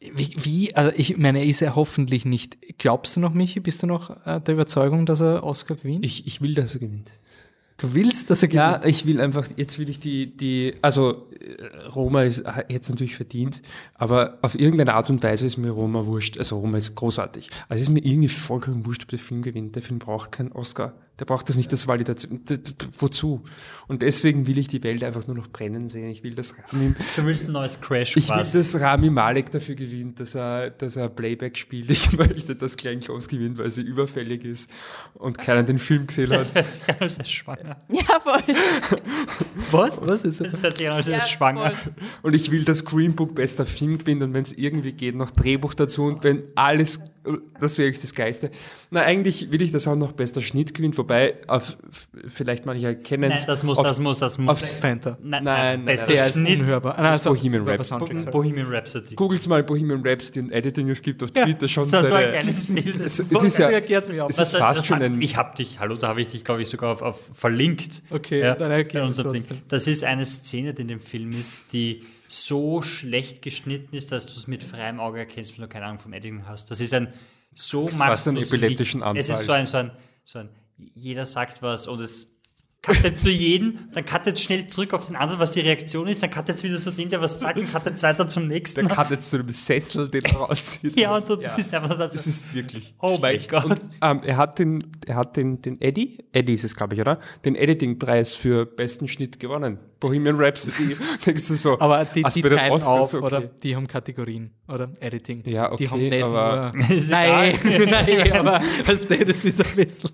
wie, wie, also ich meine, er ist ja hoffentlich nicht. Glaubst du noch, Michi? Bist du noch äh, der Überzeugung, dass er Oscar gewinnt? Ich, ich will, dass er gewinnt. Du willst, dass er gewinnt? Ja, ich will einfach, jetzt will ich die, die, also äh, Roma ist jetzt natürlich verdient, aber auf irgendeine Art und Weise ist mir Roma wurscht. Also Roma ist großartig. Also ist mir irgendwie vollkommen wurscht, ob der Film gewinnt. Der Film braucht keinen Oscar. Der braucht das nicht als Validation. Wozu? Und deswegen will ich die Welt einfach nur noch brennen sehen. Ich will, dass Rami. Du willst ein neues Crash Ich quasi. will, dass Rami Malek dafür gewinnt, dass er, dass er Playback spielt. Ich möchte, dass Klein Klaus gewinnt, weil sie überfällig ist und keiner den Film gesehen hat. Das hört sich an, als wäre schwanger. Ja, voll. Was? Was ist das? Das hört sich an, als wäre ja, schwanger. Voll. Und ich will, dass Green Book bester Film gewinnt und wenn es irgendwie geht, noch Drehbuch dazu und wenn alles, das wäre wirklich das Geiste. Na, eigentlich will ich, dass auch noch bester Schnitt gewinnt, Wobei, auf, vielleicht manche kennen es. Nein, das muss, auf, das muss, das muss. Auf Fanta. Nein, nein, nein, der ist Schnitt. unhörbar. Nein, also Bohemian Rhapsody. Bohemian Rhapsody. Googles mal Bohemian Rhapsody und Editing, es gibt auf Twitter ja, schon so, so ein geiles Bild. Es, es ist ja, es ist fast schon ein... Ich hab dich, hallo, da habe ich dich, glaube ich, sogar auf, auf verlinkt. Okay, ja, dann erklären Das ist eine Szene, die in dem Film ist, die so schlecht geschnitten ist, dass du es mit freiem Auge erkennst, wenn du keine Ahnung vom Editing hast. Das ist ein so machst du einen epileptischen Anfall. Es ist so ein, so ein, so ein jeder sagt was und es cuttet zu jedem, dann cuttet schnell zurück auf den anderen, was die Reaktion ist, dann cuttet wieder zu dem, der was sagt, und cuttet weiter zum nächsten. Dann cuttet zu dem Sessel, den er rauszieht. ja, und das, ja. ist einfach das. Das ist wirklich. Oh mein Gott. Und, ähm, er hat den, er hat den, den Eddie, Eddie ist es, glaube ich, oder? Den Editing-Preis für besten Schnitt gewonnen. Bohemian Rhapsody. Denkst du so? Aber die, die teilen auf, okay. oder? Die haben Kategorien, oder? Editing. Ja, okay, die haben nicht aber. Nein, nein, aber, das ist ein bisschen.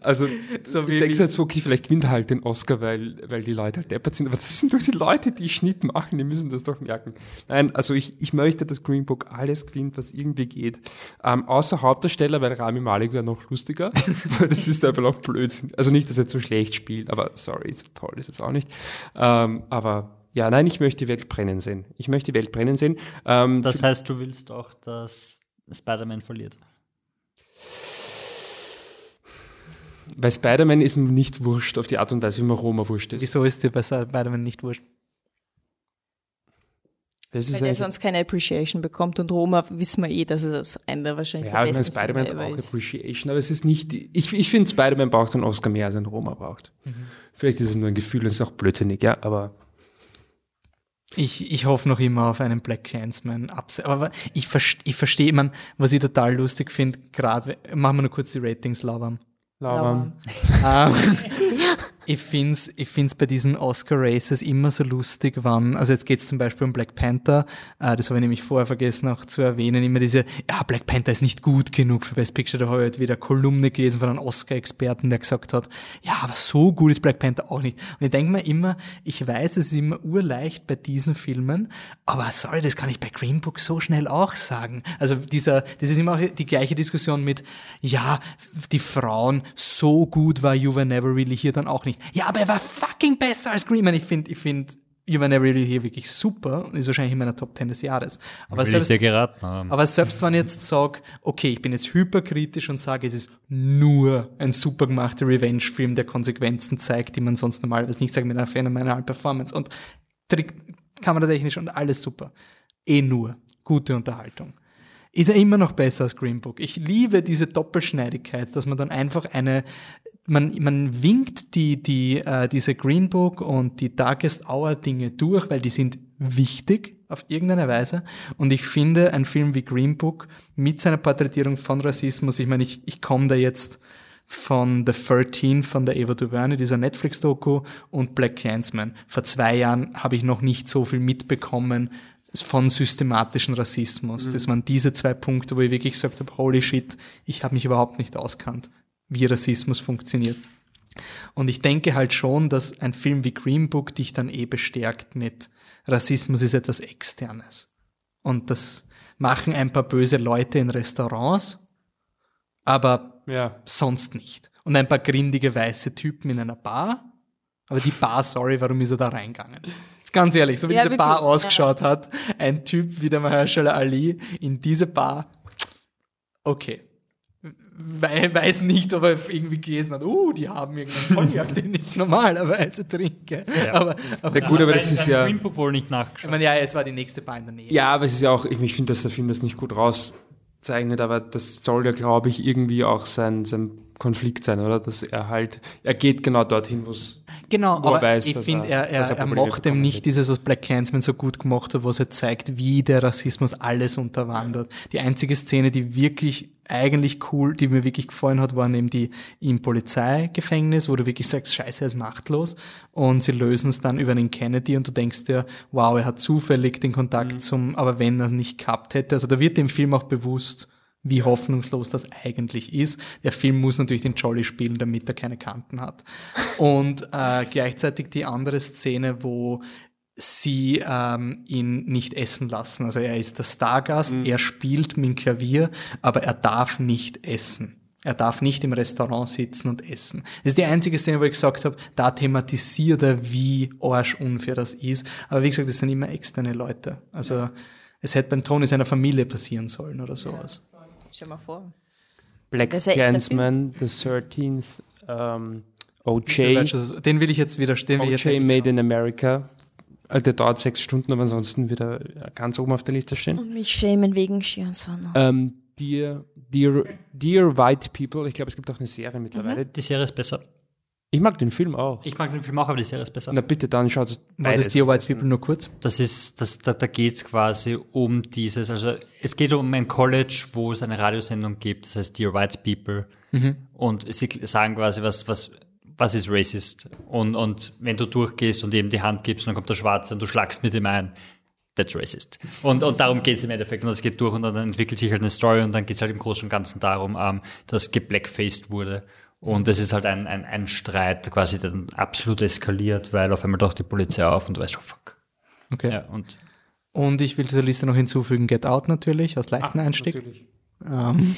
Also, so du denkst halt so, okay, vielleicht gewinnt halt den Oscar, weil, weil die Leute halt deppert sind, aber das sind doch die Leute, die Schnitt machen, die müssen das doch merken. Nein, also ich, ich möchte, dass Green Book alles gewinnt, was irgendwie geht. Ähm, außer Hauptdarsteller, weil Rami Malek wäre noch lustiger, weil das ist einfach noch Blödsinn. Also nicht, dass er zu schlecht spielt, aber sorry, so toll ist es auch nicht. Ähm, aber ja, nein, ich möchte die Welt brennen sehen. Ich möchte die Welt brennen sehen. Ähm, das heißt, du willst auch, dass Spider-Man verliert? Bei Spider-Man ist mir nicht wurscht auf die Art und Weise, wie man Roma wurscht ist. Wieso ist dir bei Spider-Man nicht wurscht? Das Weil er sonst keine Appreciation bekommt und Roma wissen wir eh, dass es das einer wahrscheinlich Ja, der besten Spider-Man braucht ist. Appreciation, aber es ist nicht, ich, ich finde Spider-Man braucht einen Oscar mehr als ein Roma braucht. Mhm. Vielleicht ist es nur ein Gefühl und es ist auch blödsinnig, ja, aber. Ich, ich hoffe noch immer auf einen Black Clansman Upset. Aber ich, ich verstehe, man, was ich total lustig finde, gerade, machen wir nur kurz die Ratings labern. Labern. labern. Ich finde es ich find's bei diesen Oscar-Races immer so lustig, wann, also jetzt geht es zum Beispiel um Black Panther, äh, das habe ich nämlich vorher vergessen auch zu erwähnen, immer diese, ja, Black Panther ist nicht gut genug für Best Picture, da habe ich halt wieder Kolumne gelesen von einem Oscar-Experten, der gesagt hat, ja, aber so gut ist Black Panther auch nicht. Und ich denke mir immer, ich weiß, es ist immer urleicht bei diesen Filmen, aber sorry, das kann ich bei Green Book so schnell auch sagen. Also dieser, das ist immer auch die gleiche Diskussion mit, ja, die Frauen, so gut war You Were Never Really Here dann auch nicht. Ja, aber er war fucking besser als Green Man. Ich finde, ich finde You Were Never Really Here wirklich super und ist wahrscheinlich in meiner Top 10 des Jahres. Aber Will selbst, ich geraten haben. aber selbst wenn ich jetzt sage, okay, ich bin jetzt hyperkritisch und sage, es ist nur ein super gemachter Revenge-Film, der Konsequenzen zeigt, die man sonst normalerweise nicht sagt mit einer phänomenalen Performance und Trick, kameratechnisch und alles super. Eh nur gute Unterhaltung ist er immer noch besser als Green Book. Ich liebe diese Doppelschneidigkeit, dass man dann einfach eine, man, man winkt die, die, äh, diese Green Book und die Darkest Hour Dinge durch, weil die sind wichtig, auf irgendeine Weise. Und ich finde, ein Film wie Green Book mit seiner Porträtierung von Rassismus, ich meine, ich, ich komme da jetzt von The 13 von der Eva DuVernay, dieser Netflix-Doku und Black Clansman. Vor zwei Jahren habe ich noch nicht so viel mitbekommen von systematischen Rassismus. Mhm. Das waren diese zwei Punkte, wo ich wirklich gesagt habe, holy shit, ich habe mich überhaupt nicht auskannt, wie Rassismus funktioniert. Und ich denke halt schon, dass ein Film wie Green Book dich dann eh bestärkt mit Rassismus ist etwas Externes. Und das machen ein paar böse Leute in Restaurants, aber ja. sonst nicht. Und ein paar grindige weiße Typen in einer Bar. Aber die Bar, sorry, warum ist er da reingegangen? Jetzt ganz ehrlich, so wie ja, diese wirklich, Bar ausgeschaut ja. hat, ein Typ wie der Mahershala Ali in diese Bar, okay weiß nicht, ob er irgendwie gelesen hat, oh, die haben irgendeinen Cognac, den ich normalerweise trinke. Ja. Aber, aber ja, gut, aber das ist ja. Greenbook wohl nicht nachgeschaut. Ich meine, ja, es war die nächste Bar in der Nähe. Ja, aber es ist ja auch, ich, ich finde, dass der Film das nicht gut rauszeichnet, aber das soll ja, glaube ich, irgendwie auch sein, sein Konflikt sein, oder? Dass er halt, er geht genau dorthin, wo es Genau, aber weiß, ich finde, er, er, er, er macht dem nicht dieses, was Black Clansman so gut gemacht hat, was er zeigt, wie der Rassismus alles unterwandert. Die einzige Szene, die wirklich eigentlich cool, die mir wirklich gefallen hat, war eben die im Polizeigefängnis, wo du wirklich sagst, scheiße, er ist machtlos. Und sie lösen es dann über den Kennedy und du denkst dir, wow, er hat zufällig den Kontakt mhm. zum, aber wenn er nicht gehabt hätte, also da wird dem Film auch bewusst, wie hoffnungslos das eigentlich ist. Der Film muss natürlich den Jolly spielen, damit er keine Kanten hat. Und äh, gleichzeitig die andere Szene, wo sie ähm, ihn nicht essen lassen. Also er ist der Stargast, mhm. er spielt mit dem Klavier, aber er darf nicht essen. Er darf nicht im Restaurant sitzen und essen. Das ist die einzige Szene, wo ich gesagt habe, da thematisiert er, wie arschunfair das ist. Aber wie gesagt, das sind immer externe Leute. Also ja. es hätte beim Tony seiner Familie passieren sollen oder sowas. Ja. Stell mal vor. Black Clansman, The 13th, um, OJ. Den will ich jetzt wieder stehen. OJ Made in America. Also der dauert sechs Stunden, aber ansonsten wieder ganz oben auf der Liste stehen. Und mich schämen wegen Schirnsonne. Ähm, Dear, Dear, Dear White People, ich glaube, es gibt auch eine Serie mittlerweile. Mhm. Die Serie ist besser. Ich mag den Film auch. Ich mag den Film auch, aber die Serie ist besser. Na bitte, dann schaut es. Was ist Dear White People nur kurz? Das ist, das, da, da geht es quasi um dieses, also es geht um ein College, wo es eine Radiosendung gibt, das heißt Dear White People. Mhm. Und sie sagen quasi, was, was, was ist racist? Und, und wenn du durchgehst und ihm die Hand gibst, dann kommt der Schwarze und du schlagst mit ihm ein. That's racist. Und, und darum geht es im Endeffekt. Und es geht durch und dann entwickelt sich halt eine Story und dann geht es halt im Großen und Ganzen darum, ähm, dass geblackfaced wurde. Und es ist halt ein, ein, ein Streit quasi, der dann absolut eskaliert, weil auf einmal doch die Polizei auf und du weißt, oh fuck. Okay. Ja, und, und ich will zur Liste noch hinzufügen, Get Out natürlich, aus leichten Ach, Einstieg. Natürlich. Ähm,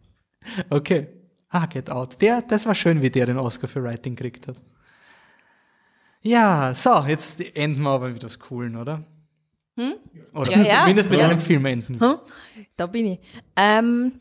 okay. Ah, Get Out. Der, das war schön, wie der den Oscar für Writing gekriegt hat. Ja, so, jetzt enden wir aber mit was Coolen, oder? Hm? Oder ja, ja. zumindest mit ja. einem Film enden. Hm? Da bin ich. Ähm,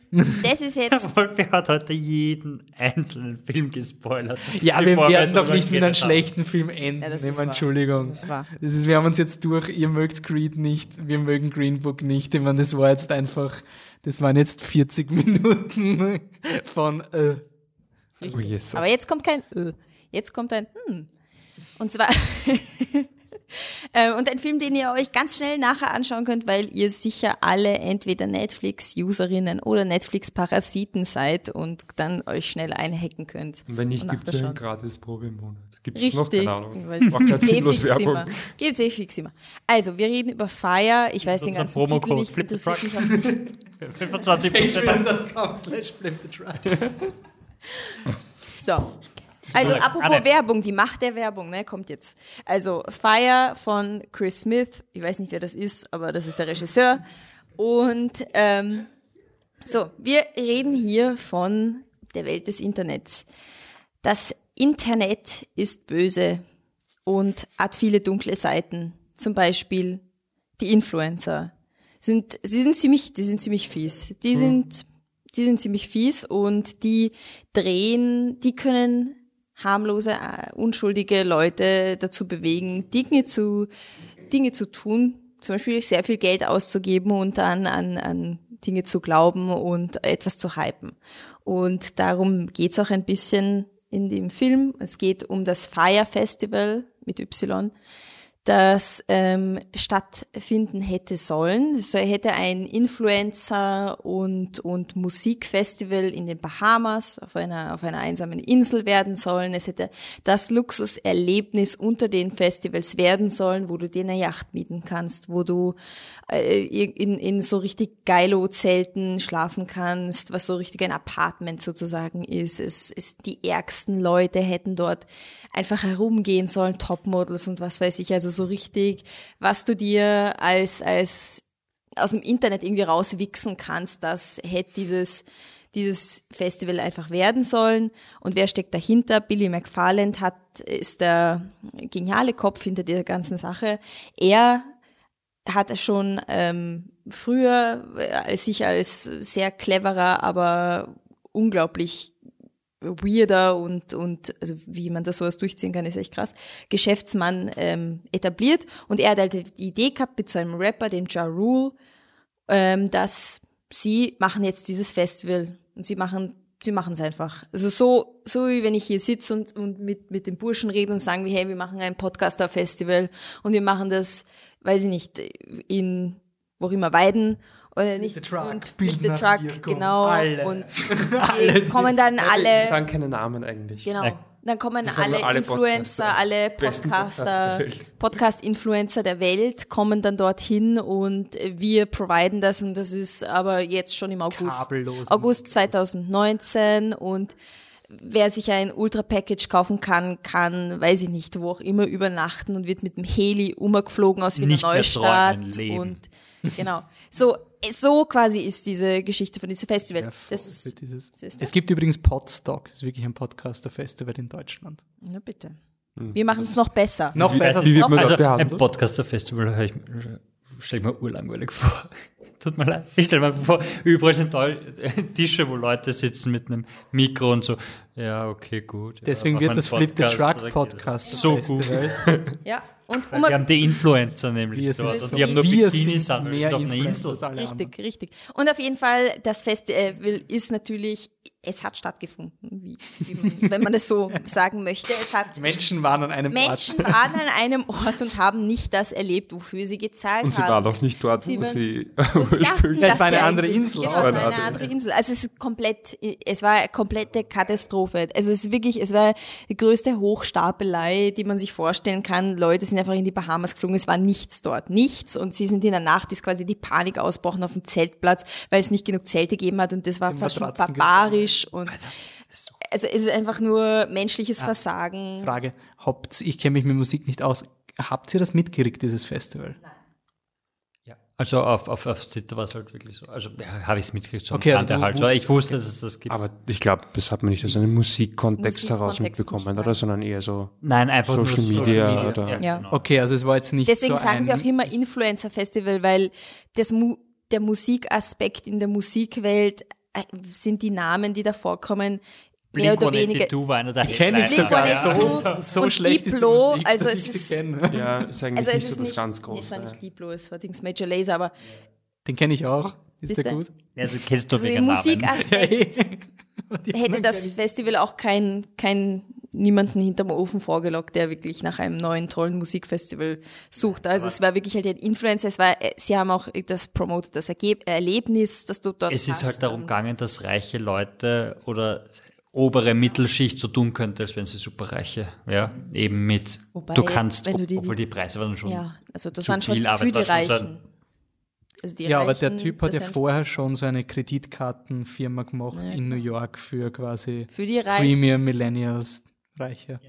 das ist jetzt. Wolfi hat heute jeden einzelnen Film gespoilert. Ja, wir werden doch nicht mit einem schlechten Film enden. Ja, das ist Entschuldigung. Das, war. das ist, wir haben uns jetzt durch, ihr mögt Creed nicht, wir mögen Green Book nicht. Ich meine, das war jetzt einfach, das waren jetzt 40 Minuten von äh. Oh, Aber jetzt kommt kein äh. Jetzt kommt ein hm. Und zwar und ein Film, den ihr euch ganz schnell nachher anschauen könnt, weil ihr sicher alle entweder Netflix-Userinnen oder Netflix-Parasiten seid und dann euch schnell einhacken könnt. Und wenn nicht, gibt es einen gratis Probe im Monat. Gibt es noch? Keine Ahnung. Gibt's eh fix immer. Gibt's eh fix immer. Also, wir reden über Fire. Ich weiß den ganzen Promo Titel nicht. Flip interessiert mich auch 25 Patreon.com slash flip the truck. So, also apropos Anne. Werbung, die Macht der Werbung, ne, kommt jetzt. Also Fire von Chris Smith, ich weiß nicht, wer das ist, aber das ist der Regisseur. Und ähm, so, wir reden hier von der Welt des Internets. Das Internet ist böse und hat viele dunkle Seiten. Zum Beispiel die Influencer. Sind, sie sind ziemlich, die sind ziemlich fies. Die hm. sind, die sind ziemlich fies und die drehen, die können harmlose, äh, unschuldige Leute dazu bewegen, Dinge zu, Dinge zu tun, zum Beispiel sehr viel Geld auszugeben und dann an, an Dinge zu glauben und etwas zu hypen. Und darum geht's auch ein bisschen in dem Film. Es geht um das Fire Festival mit Y, das ähm, stattfinden hätte sollen. Es hätte ein Influencer- und, und Musikfestival in den Bahamas auf einer, auf einer einsamen Insel werden sollen. Es hätte das Luxuserlebnis unter den Festivals werden sollen, wo du dir eine Yacht mieten kannst, wo du in, in so richtig Geilo-Zelten schlafen kannst, was so richtig ein Apartment sozusagen ist. Es, es, die ärgsten Leute hätten dort einfach herumgehen sollen, Topmodels und was weiß ich, also so richtig, was du dir als, als aus dem Internet irgendwie rauswichsen kannst, das hätte dieses, dieses Festival einfach werden sollen. Und wer steckt dahinter? Billy McFarland hat, ist der geniale Kopf hinter dieser ganzen Sache. Er hat schon ähm, früher als sich als sehr cleverer, aber unglaublich weirder und, und also wie man das sowas durchziehen kann, ist echt krass, Geschäftsmann ähm, etabliert. Und er hat halt die Idee gehabt mit seinem Rapper, dem Ja Rule, ähm, dass sie machen jetzt dieses Festival und sie machen sie machen es einfach. Also so, so wie wenn ich hier sitze und, und mit, mit den Burschen rede und sagen, wie, hey, wir machen ein Podcaster-Festival und wir machen das, weiß ich nicht, in wo immer Weiden oder nicht The Truck, und Bild the Truck, genau Alle. und die kommen dann alle sagen keine Namen eigentlich. Genau. Dann kommen alle, alle Influencer, Podcaster. alle Podcaster Podcaster, der Welt. Podcast-Influencer der Welt kommen dann dorthin und wir providen das und das ist aber jetzt schon im August. Kabellos. August 2019 und wer sich ein Ultra-Package kaufen kann, kann, weiß ich nicht, wo auch immer übernachten und wird mit dem Heli umgeflogen aus Wiener Neustadt und genau. So, so quasi ist diese Geschichte von diesem Festival. Ja, das, dieses. Es gibt übrigens Podstock, das ist wirklich ein Podcaster-Festival in Deutschland. na bitte. Wir machen es noch besser. Noch Wie- besser. wie wird man Also das ein? Podcaster-Festival stelle ich mir urlangweilig vor. Tut mir leid. Ich stelle mir vor, überall sind Tische, wo Leute sitzen mit einem Mikro und so. Ja, okay, gut. Deswegen Ja, wird das Flip the Truck Podcast. So gut. Ja, und Weil wir haben die Influencer nämlich Wir dort. Und die haben nur Bikinis sind an, mehr ist doch eine Influencer Insel. Richtig, richtig. Und auf jeden Fall, das Festival ist natürlich, es hat stattgefunden, wie, wie man, wenn man es so sagen möchte. Es hat Menschen waren an einem Menschen Ort. waren an einem Ort und haben nicht das erlebt, wofür sie gezahlt Und sie haben. waren auch nicht dort, Sie wo waren- sie wo sie dachten, Es war eine andere Insel. Genau, Es war eine andere Insel. Also es ist komplett, es war eine komplette Katastrophe. Also es ist wirklich, es war die größte Hochstapelei, die man sich vorstellen kann. Leute sind einfach in die Bahamas geflogen, es war nichts dort, nichts. Und sie sind in der Nacht, ist quasi die Panik ausbrochen auf dem Zeltplatz, weil es nicht genug Zelte gegeben hat und das war fast schon Matratzen barbarisch und also es ist einfach nur menschliches Versagen. Frage, habt ich kenne mich mit Musik nicht aus. Habt ihr das mitgekriegt, dieses Festival? Ja. Also auf, auf, auf Twitter war es halt wirklich so. Also ja, habe ich es mitgekriegt schon. Okay, kannte du halt. Ich wusste, dass es das gibt. Aber ich glaube, das hat man nicht aus einem Musikkontext heraus Musikkontext mitbekommen, nicht, oder? Sondern eher so. Nein, einfach Social nur Media oder- Ja, Ja. genau. Okay, also es war jetzt nicht Deswegen so sagen ein, sie auch immer Influencer-Festival, weil das Mu der Musikaspekt in der Musikwelt sind die Namen, die da vorkommen, mehr oder weniger. Du war einer der Ich kenne ich sogar. Blink-182 So, so und schlecht ist die Diplo, Musik, also dass es ist-. Ja, ist eigentlich Also es nicht so das nicht, ganz nee, Große. es war nicht ja. Diplo, es war Dings Major Laser, aber Den kenne ich auch. Ist der gut? Ja, du kennst du also wegen Namen. Musikaspekt die hätte das. Festival auch kein, kein niemanden hinterm Ofen vorgelockt, der wirklich nach einem neuen tollen Musikfestival sucht. Also es war wirklich halt ein Influencer, es war, äh, sie haben auch das promotet, das Ergeb Erlebnis, das du dort Es ist hast halt darum gegangen, dass reiche Leute oder obere Mittelschicht so tun könnte, als wären sie superreiche. Ja, eben mit, Wobei, du kannst, wenn du die- obwohl die Preise waren schon. Ja, also das zu waren schon viel, aber für es die schon so Reichen. Also Ja, aber der Typ hat ja vorher das- schon so eine Kreditkartenfirma gemacht in New York für quasi Für die Reichen. Premium Millennials Reiche.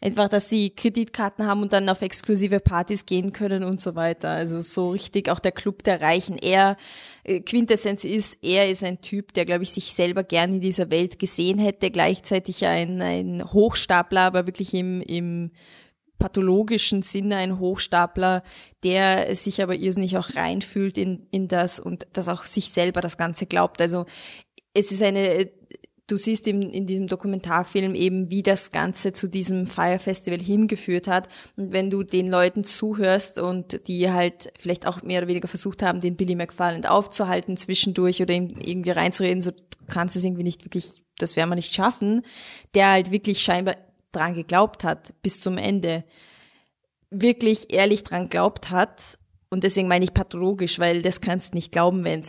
Einfach, dass sie Kreditkarten haben und dann auf exklusive Partys gehen können und so weiter. Also so richtig auch der Club der Reichen. Er, äh, Quintessenz ist, er ist ein Typ, der, glaube ich, sich selber gern in dieser Welt gesehen hätte, gleichzeitig ein, ein Hochstapler, aber wirklich im, im pathologischen Sinne ein Hochstapler, der sich aber irrsinnig auch reinfühlt in, in das und das auch sich selber das Ganze glaubt. Also es ist eine, du siehst in, in diesem Dokumentarfilm eben, wie das Ganze zu diesem Fire Festival hingeführt hat. Und wenn du den Leuten zuhörst und die halt vielleicht auch mehr oder weniger versucht haben, den Billy McFarland aufzuhalten zwischendurch oder ihm irgendwie reinzureden, so du kannst es irgendwie nicht wirklich, das werden wir nicht schaffen, der halt wirklich scheinbar dran geglaubt hat bis zum Ende wirklich ehrlich dran glaubt hat. Und deswegen meine ich pathologisch, weil das kannst du nicht glauben, wenn du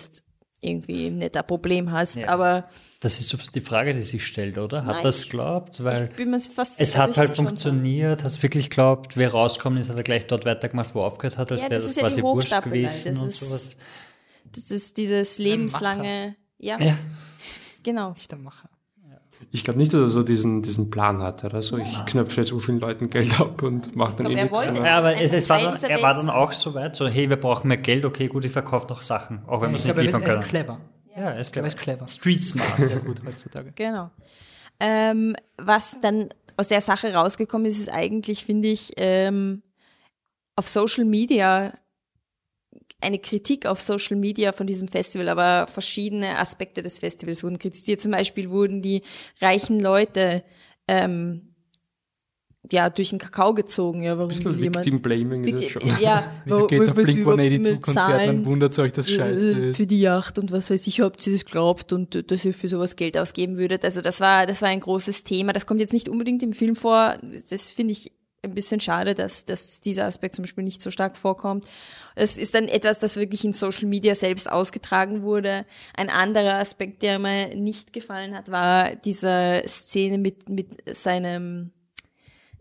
irgendwie nicht ein Problem hast. Ja. Aber Das ist so die Frage, die sich stellt, oder? Hat Nein, das geglaubt? Weil ich bin mir fast es hat halt funktioniert, hat es wirklich geglaubt, wer rauskommt ist, hat er gleich dort weitergemacht, wo er aufgehört hat, als Ja, wäre das das ist ja quasi wurscht gewesen das und ist- sowas. Das ist dieses lebenslange, ja, Ja. genau. Echter Macher. Ich glaube nicht, dass er so diesen, diesen Plan hatte. Oder so, ich knöpfe jetzt so vielen Leuten Geld ab und mache dann eh er nichts. Ja, aber es, es war dann, er war dann auch so weit, so, hey, wir brauchen mehr Geld, okay, gut, ich verkaufe noch Sachen, auch wenn wir Ich es nicht glaube, er liefern ist- er ist können. clever. Ja, er ist Er clever. ist clever. Street smart. Sehr gut heutzutage. Genau. Ähm, was dann aus der Sache rausgekommen ist, ist eigentlich, finde ich, ähm, auf Social Media eine Kritik auf Social Media von diesem Festival, aber verschiedene Aspekte des Festivals wurden kritisiert. Zum Beispiel wurden die reichen Leute ähm, ja durch den Kakao gezogen. Ja, warum bisschen jemand Victim Blaming ist Bitte, das schon. ja, Wieso geht's auf was überhaupt mit Blink-182-Konzert, dann wundert euch, dass scheiße äh, ist. für die Yacht und was weiß ich, habt ihr das glaubt und äh, dass ihr für sowas Geld ausgeben würdet. Also das war, das war ein großes Thema. Das kommt jetzt nicht unbedingt im Film vor. Das finde ich ein bisschen schade, dass, dass dieser Aspekt zum Beispiel nicht so stark vorkommt. Es ist dann etwas, das wirklich in Social Media selbst ausgetragen wurde. Ein anderer Aspekt, der mir nicht gefallen hat, war diese Szene mit, mit seinem,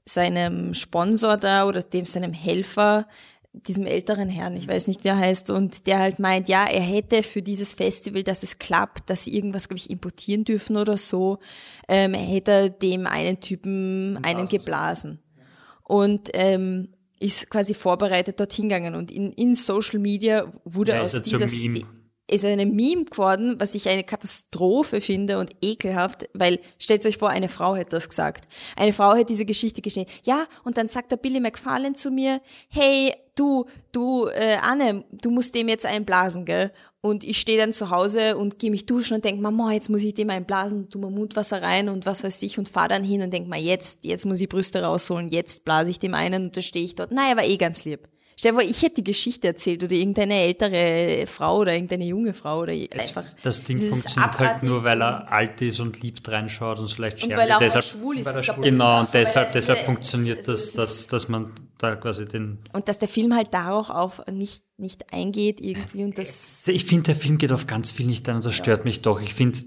seinem Sponsor da oder dem seinem Helfer, diesem älteren Herrn, ich weiß nicht, wie er heißt, und der halt meint, ja, er hätte für dieses Festival, dass es klappt, dass sie irgendwas, glaube ich, importieren dürfen oder so, ähm, hätte er dem einen Typen einen geblasen. Und ähm, ist quasi vorbereitet dorthin gegangen. Und in, in Social Media wurde Ja, aus er dieser ist eine Meme geworden, was ich eine Katastrophe finde und ekelhaft, weil stellt euch vor, eine Frau hätte das gesagt. Eine Frau hätte diese Geschichte gestellt. Ja, und dann sagt der Billy McFarlane zu mir, hey, du, du, äh, Anne, du musst dem jetzt einblasen, gell? Und ich stehe dann zu Hause und gehe mich duschen und denk Mama, jetzt muss ich dem einblasen, tu mal Mundwasser rein und was weiß ich und fahr dann hin und denk mal, jetzt, jetzt muss ich Brüste rausholen, jetzt blase ich dem einen und dann stehe ich dort. Nein, er war eh ganz lieb. Stell dir vor, ich hätte die Geschichte erzählt oder irgendeine ältere Frau oder irgendeine junge Frau oder einfach. Das Ding funktioniert halt nur, weil er alt ist und lieb reinschaut und vielleicht Und weil er auch deshalb, schwul ist. er glaub, das Genau, und so, deshalb, deshalb er- funktioniert es das, ist- dass, dass man da quasi den. Und dass der Film halt darauf auf nicht, nicht eingeht irgendwie und das. Ich finde, der Film geht auf ganz viel nicht ein und das stört mich doch. Ich finde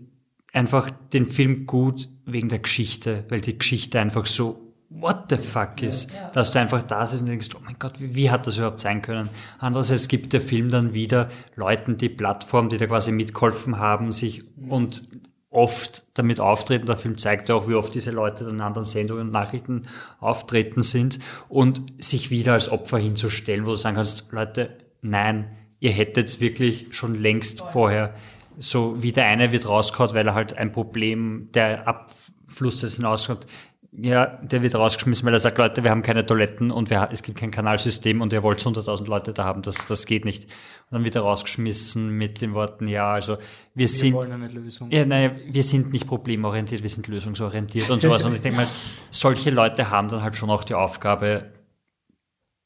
einfach den Film gut wegen der Geschichte, weil die Geschichte einfach so what the fuck ist, dass du einfach da sitzt und denkst, oh mein Gott, wie, wie hat das überhaupt sein können? Andererseits gibt der Film dann wieder Leuten die Plattform, die da quasi mitgeholfen haben, sich und oft damit auftreten. Der Film zeigt ja auch, wie oft diese Leute dann in anderen Sendungen und Nachrichten auftreten sind. Und sich wieder als Opfer hinzustellen, wo du sagen kannst, Leute, nein, ihr hättet wirklich schon längst vorher. So wie der eine wird rausgehauen, weil er halt ein Problem, der Abfluss des hinauskommt, ja, der wird rausgeschmissen, weil er sagt, Leute, wir haben keine Toiletten und wir, es gibt kein Kanalsystem und ihr wollt 100.000 Leute da haben, das, das geht nicht. Und dann wird er rausgeschmissen mit den Worten, ja, also wir, Wir sind, wollen eine Lösung. ja, nein, wir sind nicht problemorientiert, wir sind lösungsorientiert und sowas. Und ich denke mal, solche Leute haben dann halt schon auch die Aufgabe,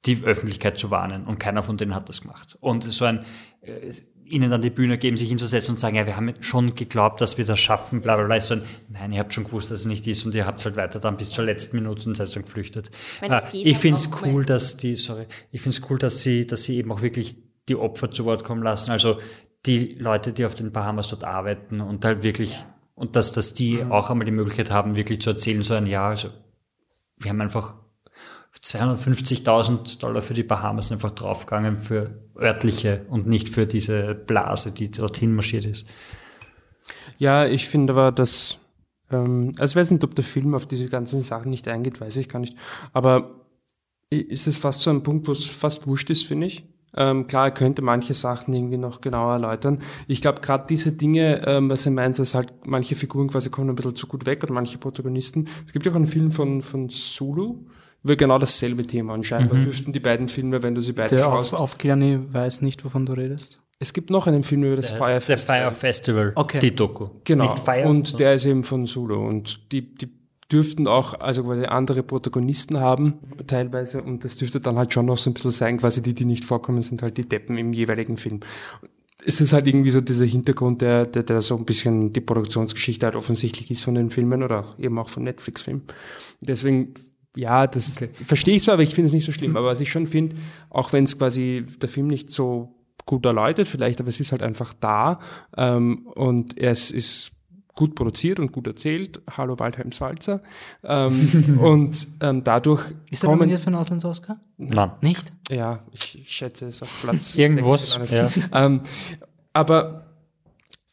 die Öffentlichkeit zu warnen. Und keiner von denen hat das gemacht. Und so ein, äh, ihnen dann die Bühne geben, sich hinzusetzen und sagen, ja, wir haben schon geglaubt, dass wir das schaffen, bla bla bla. So ein, nein, ihr habt schon gewusst, dass es nicht ist und ihr habt halt weiter dann bis zur letzten Minute und seid dann geflüchtet. Ich meine, es Ah, ich finde es cool, dass die, sorry, ich finde es cool, dass sie, dass sie eben auch wirklich die Opfer zu Wort kommen lassen. Also die Leute, die auf den Bahamas dort arbeiten und halt wirklich, und dass, dass die auch einmal die Möglichkeit haben, wirklich zu erzählen, so ein Jahr, also wir haben einfach 250.000 Dollar für die Bahamas einfach draufgegangen für örtliche und nicht für diese Blase, die dorthin marschiert ist. Ja, ich finde aber, dass, ähm, also ich weiß nicht, ob der Film auf diese ganzen Sachen nicht eingeht, weiß ich gar nicht. Aber ist es fast so ein Punkt, wo es fast wurscht ist, finde ich. Ähm, klar, er könnte manche Sachen irgendwie noch genauer erläutern. Ich glaube, gerade diese Dinge, ähm, was er meint, dass halt manche Figuren quasi kommen ein bisschen zu gut weg oder manche Protagonisten. Es gibt ja auch einen Film von, von Zulu, über genau dasselbe Thema. Und scheinbar dürften die beiden Filme, wenn du sie beide Der auf, schaust. aufklären, ich weiß nicht, wovon du redest. es gibt noch einen Film über das Fire Der Fire Festival, Okay. die Doku. Genau. Nicht Fire, und der ist eben von Solo. Und die, die dürften auch, also quasi andere Protagonisten haben, teilweise. Und das dürfte dann halt schon noch so ein bisschen sein, quasi die, die nicht vorkommen, sind halt die Deppen im jeweiligen Film. Es ist halt irgendwie so dieser Hintergrund, der, der, der so ein bisschen die Produktionsgeschichte halt offensichtlich ist von den Filmen oder auch eben auch von Netflix-Filmen. Deswegen ja, das verstehe ich zwar, aber ich finde es nicht so schlimm. Aber was ich schon finde, auch wenn es quasi der Film nicht so gut erläutert vielleicht, aber es ist halt einfach da ähm, und es ist gut produziert und gut erzählt. Hallo Waldheim Salzer. Ähm, und ähm, dadurch Ist er kommen, nominiert für einen Auslands-Oscar? Nein. Nicht? ja, ich schätze es auf Platz Irgendwas, sechs ja. Ähm, aber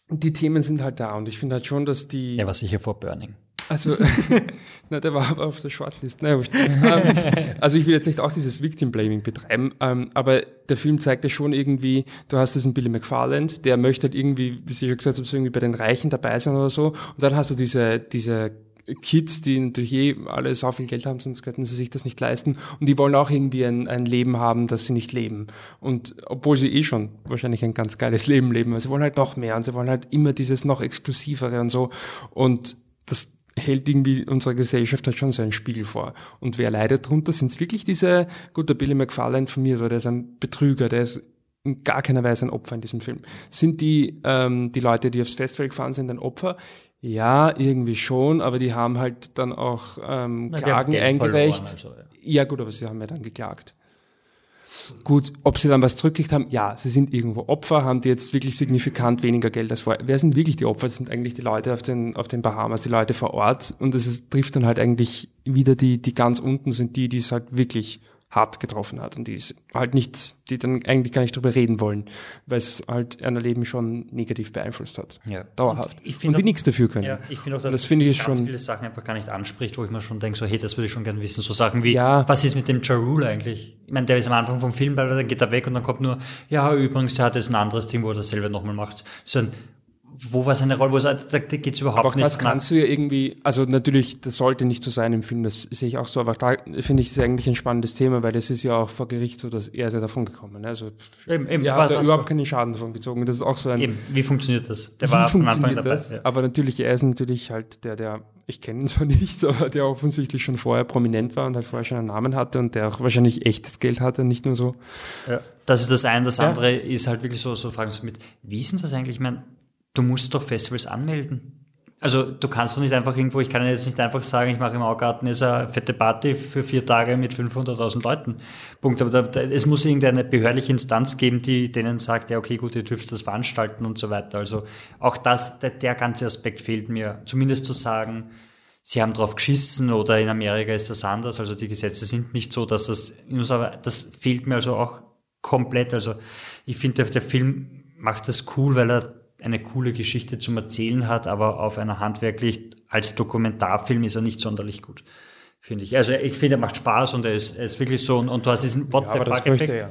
die Themen sind halt da und ich finde halt schon, dass die Er war sicher vor Burning. Also, na, der war aber auf der Shortlist. Naja, ähm, also ich will jetzt nicht auch dieses Victim-Blaming betreiben, ähm, aber der Film zeigt ja schon irgendwie, du hast diesen Billy McFarland, der möchte halt irgendwie, wie Sie schon gesagt haben, so irgendwie bei den Reichen dabei sein oder so. Und dann hast du diese, diese Kids, die natürlich eh alle so viel Geld haben, sonst könnten sie sich das nicht leisten. Und die wollen auch irgendwie ein, ein Leben haben, das sie nicht leben. Und obwohl sie eh schon wahrscheinlich ein ganz geiles Leben leben, aber sie wollen halt noch mehr und sie wollen halt immer dieses noch exklusivere und so. Und das hält irgendwie unserer Gesellschaft halt schon so einen Spiegel vor. Und wer leidet drunter, sind es wirklich diese, gut, der Billy McFarlane von mir, so, der ist ein Betrüger, der ist in gar keiner Weise ein Opfer in diesem Film. Sind die, ähm, die Leute, die aufs Festival gefahren sind, ein Opfer? Ja, irgendwie schon, aber die haben halt dann auch ähm, Na, Klagen Geld eingereicht. also, ja gut, aber sie haben ja dann geklagt. Gut, ob sie dann was zurückgekriegt haben, ja, sie sind irgendwo Opfer, haben die jetzt wirklich signifikant weniger Geld als vorher. Wer sind wirklich die Opfer? Das sind eigentlich die Leute auf den, auf den Bahamas, die Leute vor Ort. Und es trifft dann halt eigentlich wieder die, die ganz unten sind die, die es halt wirklich hart getroffen hat und die es halt nicht, die dann eigentlich gar nicht drüber reden wollen, weil es halt ihr Leben schon negativ beeinflusst hat. Ja. Dauerhaft. Und ich Und, die nichts dafür können. Ja, ich finde auch, dass das finde ich ganz schon. viele Sachen einfach gar nicht anspricht, wo ich mir schon denke, so, hey, das würde ich schon gerne wissen. So Sachen wie, Ja. was ist mit dem Ja Rule eigentlich? Ich meine, der ist am Anfang vom Film, weil dann geht er weg und dann kommt nur, ja, übrigens, der hat jetzt ein anderes Ding, wo er dasselbe nochmal macht. So ein, wo war seine Rolle, wo es, da geht es überhaupt Aber nicht. das kannst du ja irgendwie, also natürlich, das sollte nicht so sein im Film, das sehe ich auch so, aber da finde ich es eigentlich ein spannendes Thema, weil das ist ja auch vor Gericht so, dass er ist ja davon gekommen. Ne? Also Eben, eben, er hat da überhaupt keinen Schaden davon gezogen. Das ist auch so ein Eben, wie funktioniert das? Der war von Anfang dabei. das? Ja. Aber natürlich, er ist natürlich halt der, der, ich kenne ihn zwar nicht, aber der offensichtlich schon vorher prominent war und halt vorher schon einen Namen hatte und der auch wahrscheinlich echtes Geld hatte, nicht nur so. Ja. Das ist das eine. Das Ja. andere ist halt wirklich so, so Fragen so mit, wie ist denn das eigentlich? Ich meine, du musst doch Festivals anmelden. Also du kannst doch nicht einfach irgendwo, ich kann jetzt nicht einfach sagen, ich mache im Augarten jetzt eine fette Party für vier Tage mit 500.000 Leuten. Punkt. Aber da, da, es muss irgendeine behördliche Instanz geben, die denen sagt, ja okay, gut, ihr dürft das veranstalten und so weiter. Also auch das, der, der ganze Aspekt fehlt mir. Zumindest zu sagen, sie haben drauf geschissen oder in Amerika ist das anders. Also die Gesetze sind nicht so, dass das, das fehlt mir also auch komplett. Also ich finde, der Film macht das cool, weil er eine coole Geschichte zum Erzählen hat, aber auf einer handwerklich, als Dokumentarfilm ist er nicht sonderlich gut, finde ich. Also ich finde, er macht Spaß und er ist, er ist wirklich so, und, und du hast diesen What Ja, the fuck Effekt.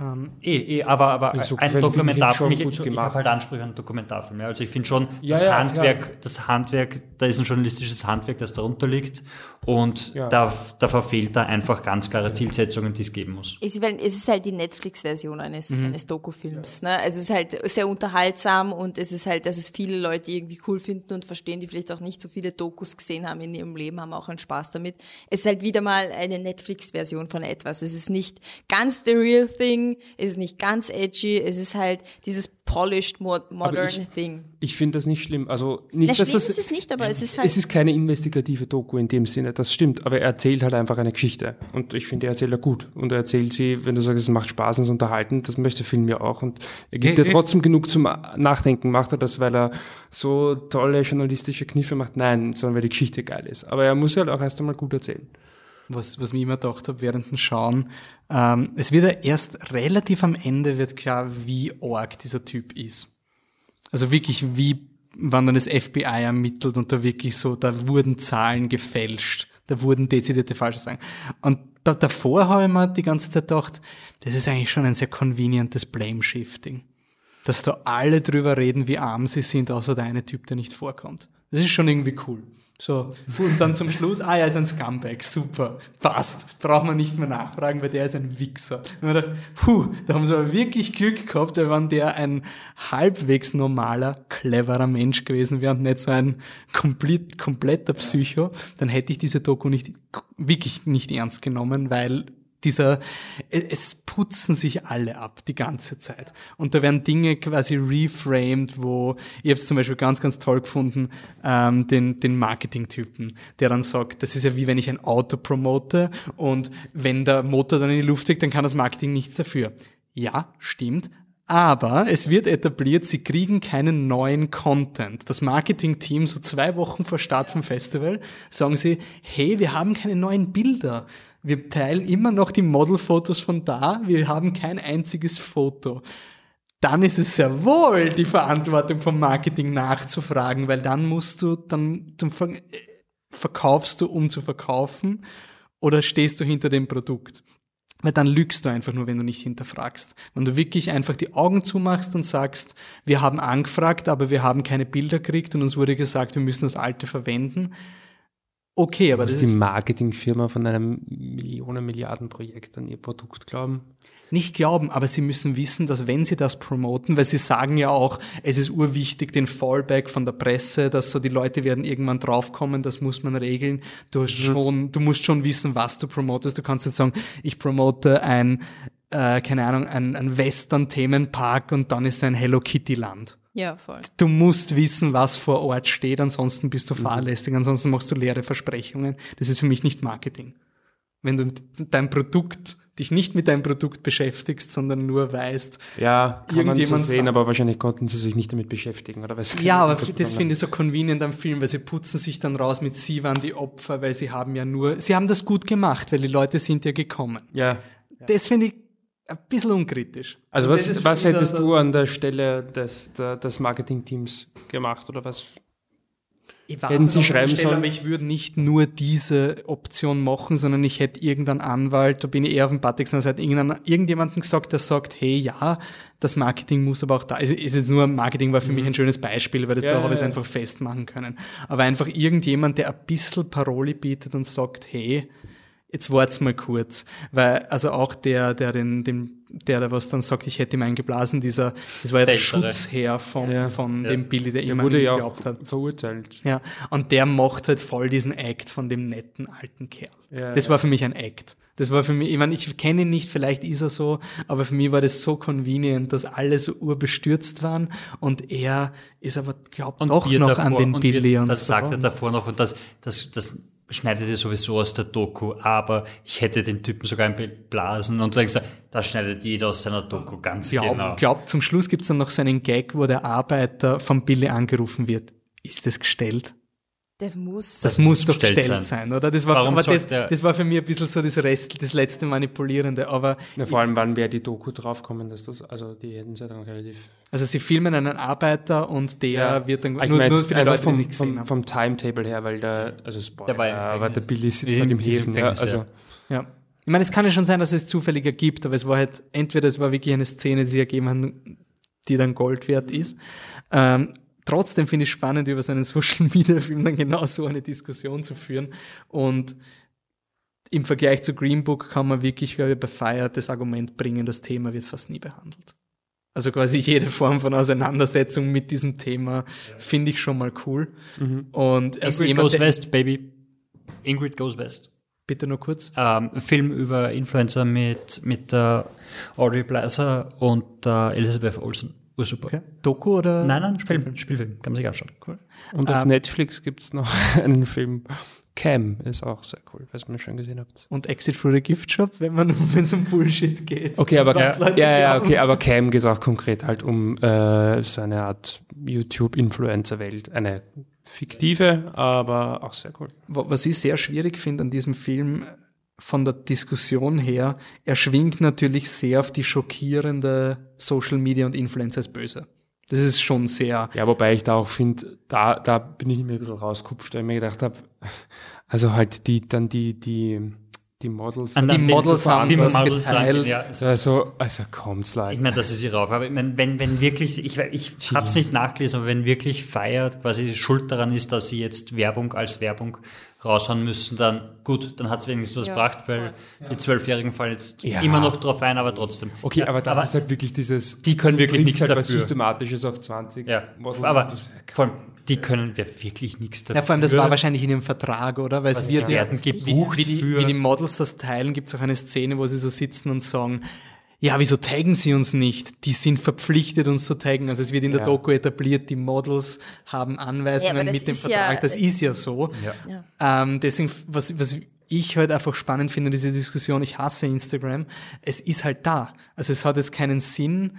Er. Eh, eh, aber, aber Also ein Dokumentarfilm, ich, ich habe halt Ansprüche an Dokumentarfilme. Also ich finde schon, Ja, das ja, Handwerk, klar. das Handwerk, da ist ein journalistisches Handwerk, das darunter liegt und Ja. da, da verfehlt er einfach ganz klare Zielsetzungen, die es geben muss. Es ist halt die Netflix-Version eines, Mhm. eines Dokufilms. Ne? Also es ist halt sehr unterhaltsam und es ist halt, dass es viele Leute irgendwie cool finden und verstehen, die vielleicht auch nicht so viele Dokus gesehen haben in ihrem Leben, haben auch einen Spaß damit. Es ist halt wieder mal eine Netflix-Version von etwas. Es ist nicht ganz the real thing, es ist nicht ganz edgy, es ist halt dieses polished, mo modern ich- thing. Ich finde das nicht schlimm. Also nicht, Na, dass schlimm das, ist es nicht, aber es ist halt... es ist keine investigative Doku in dem Sinne, das stimmt, aber er erzählt halt einfach eine Geschichte. Und ich finde, er erzählt er gut. Und er erzählt sie, wenn du sagst, es macht Spaß und es unterhalten, das möchte Film ja auch. Und er gibt dir eh. trotzdem genug zum Nachdenken. Macht er das, weil er so tolle journalistische Kniffe macht? Nein, sondern weil die Geschichte geil ist. Aber er muss halt auch erst einmal gut erzählen. Was, was mir immer gedacht habe während dem Schauen, ähm, es wird ja erst relativ am Ende wird klar, wie arg dieser Typ ist. Also wirklich, wie, wann dann das FBI ermittelt und da wirklich so, da wurden Zahlen gefälscht, da wurden dezidierte falsche Sachen. Und da, davor habe ich mir die ganze Zeit gedacht, das ist eigentlich schon ein sehr convenientes Blame-Shifting. Dass da alle drüber reden, wie arm sie sind, außer der eine Typ, der nicht vorkommt. Das ist schon irgendwie cool. So, und dann zum Schluss, ah, er ist ein Scumbag, super, passt, braucht man nicht mehr nachfragen, weil der ist ein Wichser. Und man dachte, puh, da haben sie aber wirklich Glück gehabt, weil wenn der ein halbwegs normaler, cleverer Mensch gewesen wäre und nicht so ein komplett, kompletter Psycho, dann hätte ich diese Doku nicht, wirklich nicht ernst genommen, weil dieser, es putzen sich alle ab die ganze Zeit. Und da werden Dinge quasi reframed, wo, ich habe es zum Beispiel ganz, ganz toll gefunden, ähm, den, den Marketing-Typen, der dann sagt, das ist ja wie wenn ich ein Auto promote und wenn der Motor dann in die Luft fliegt, dann kann das Marketing nichts dafür. Ja, stimmt, aber es wird etabliert, sie kriegen keinen neuen Content. Das Marketing-Team, so zwei Wochen vor Start vom Festival, sagen sie, hey, wir haben keine neuen Bilder. Wir teilen immer noch die Modelfotos von da, wir haben kein einziges Foto. Dann ist es sehr wohl die Verantwortung vom Marketing nachzufragen, weil dann musst du, dann, dann verkaufst du, um zu verkaufen, oder stehst du hinter dem Produkt? Weil dann lügst du einfach nur, wenn du nicht hinterfragst. Wenn du wirklich einfach die Augen zumachst und sagst, wir haben angefragt, aber wir haben keine Bilder gekriegt und uns wurde gesagt, wir müssen das alte verwenden. Okay, aber Muss das die ist Marketingfirma von einem Millionen Milliarden Projekt an ihr Produkt glauben? nicht glauben, aber sie müssen wissen, dass wenn sie das promoten, weil sie sagen ja auch, es ist urwichtig, den Fallback von der Presse, dass so die Leute werden irgendwann draufkommen, das muss man regeln. Du hast schon, du musst schon wissen, was du promotest. Du kannst nicht sagen, ich promote ein, äh, keine Ahnung, ein, ein Western-Themenpark und dann ist ein Hello Kitty-Land. Ja, voll. Du musst wissen, was vor Ort steht, ansonsten bist du fahrlässig, ansonsten machst du leere Versprechungen. Das ist für mich nicht Marketing. Wenn du dein Produkt, dich nicht mit deinem Produkt beschäftigst, sondern nur weißt, Ja, kann man so Irgendjemand sehen, sagt- aber wahrscheinlich konnten sie sich nicht damit beschäftigen, oder? Sie ja, aber das finde ich so convenient am Film, weil sie putzen sich dann raus mit sie waren die Opfer, weil sie haben ja nur, sie haben das gut gemacht, weil die Leute sind ja gekommen. Ja. Das finde ich ein bisschen unkritisch. Also das was, was hättest du an der Stelle des, des Marketingteams gemacht oder was? Ich weiß Hätten Sie schreiben Stelle, sollen? Aber ich würde nicht nur diese Option machen, sondern ich hätte irgendeinen Anwalt, da bin ich eher auf dem Battixner Seite, irgendjemanden gesagt, der sagt, hey, ja, das Marketing muss aber auch da, also ist jetzt nur, Marketing war für mich ein schönes Beispiel, weil das, Mhm. Ja, da habe ich es ja, ja. einfach festmachen können. Aber einfach irgendjemand, der ein bisschen Paroli bietet und sagt, hey, jetzt wart's mal kurz. Weil, also auch der, der den, den der da was dann sagt, ich hätte ihm eingeblasen, dieser, das war ja der. Schutzherr von, Ja. von Ja. dem Billy, der Er immer wurde ja geglaubt auch hat. verurteilt. Ja, und der macht halt voll diesen Act von dem netten alten Kerl. Ja, das ja. war für mich ein Act. Das war für mich, ich meine, ich kenne ihn nicht, vielleicht ist er so, aber für mich war das so convenient, dass alle so urbestürzt waren und er ist aber, glaubt doch noch an davor- den und Billy wir, und das so. sagt er davor noch und das, das, das schneidet ihr sowieso aus der Doku, aber ich hätte den Typen sogar blasen und dann gesagt, das schneidet jeder aus seiner Doku ganz Glaub, genau. glaub, zum Schluss gibt's dann noch so einen Gag, wo der Arbeiter von Billy angerufen wird. Ist das gestellt? Das muss. Das, muss doch gestellt gestellt sein. oder? Das war, Warum aber das, das war für mich ein bisschen so das Rest, das letzte Manipulierende. Aber Ja, vor allem, wann wäre die Doku draufkommen, dass das, also die hätten sie dann relativ. Also sie filmen einen Arbeiter und der wird dann ich nur, meine nur für die Leute, die vom, nicht gesehen vom, vom Timetable her, weil der, also Spoiler, Der war im aber der. Billy sitzt Im- halt im Häfen. Ja, also, ja. Ja. Ich meine, es kann ja schon sein, dass es zufällig ergibt, aber es war halt, entweder es war wirklich eine Szene, die sie ergeben haben, die dann Gold wert ist. Ähm, trotzdem finde ich spannend, über so einen Social Media Film dann genau so eine Diskussion zu führen. Und im Vergleich zu Green Book kann man wirklich, glaube ich, bei Fire das Argument bringen, das Thema wird fast nie behandelt. Also quasi jede Form von Auseinandersetzung mit diesem Thema finde ich schon mal cool. Und als Ingrid jemand, Goes West, Baby. Ingrid Goes West. bitte nur kurz. Ähm, Film über Influencer mit, mit der Audrey Plaza und der Elizabeth Olsen. Ursuper. Okay. Doku oder? Nein, nein, Spielfilm, Spielfilm. Kann man sich anschauen. Cool. und Ähm, auf Netflix gibt's noch einen Film. Cam ist auch sehr cool, was ihr schon gesehen habt. Und Exit through the Gift Shop, wenn man wenn es um Bullshit geht. Okay, aber ja, ja, ja, okay, aber Cam geht auch konkret halt um äh, so eine Art YouTube-Influencer-Welt. Eine fiktive, aber auch sehr cool. Wa- Was ich sehr schwierig finde an diesem Film, von der Diskussion her, er schwingt natürlich sehr auf die schockierende Social Media und Influencer ist böse. Das ist schon sehr, Ja, wobei ich da auch finde, da, da bin ich mir ein bisschen rausgekupft, weil ich mir gedacht habe, also halt die, dann die, die, die Models. Die Models den- haben die das Models geteilt. Ja, so. also, also kommt's leid. Ich meine, das ist ihre Aufgabe. Ich meine, wenn, wenn wirklich, ich, ich habe es nicht nachgelesen, aber wenn wirklich Feiert quasi schuld daran ist, dass sie jetzt Werbung als Werbung raushauen müssen, dann gut, dann hat es wenigstens was Ja, gebracht, weil die Zwölfjährigen fallen jetzt Ja. immer noch drauf ein, aber trotzdem. Okay, Ja, aber das ist halt wirklich dieses. die können wirklich nichts halt was dafür. Systematisches auf 20. Ja, Models aber vor allem, die können wir wirklich nichts dafür. Ja, vor allem, das war wahrscheinlich in ihrem Vertrag, oder? Weil es Was wird die ja, werden wie, gebucht wie, die, für- wie die Models das teilen, gibt es auch eine Szene, wo sie so sitzen und sagen, ja, wieso taggen sie uns nicht? Die sind verpflichtet, uns zu taggen. Also es wird in der Ja. Doku etabliert, die Models haben Ja, Anweisungen das mit dem Vertrag. ja- das ist ja so. Ja. Ähm, deswegen, was, was ich halt einfach spannend finde, diese Diskussion, ich hasse Instagram, es ist halt da. Also es hat jetzt keinen Sinn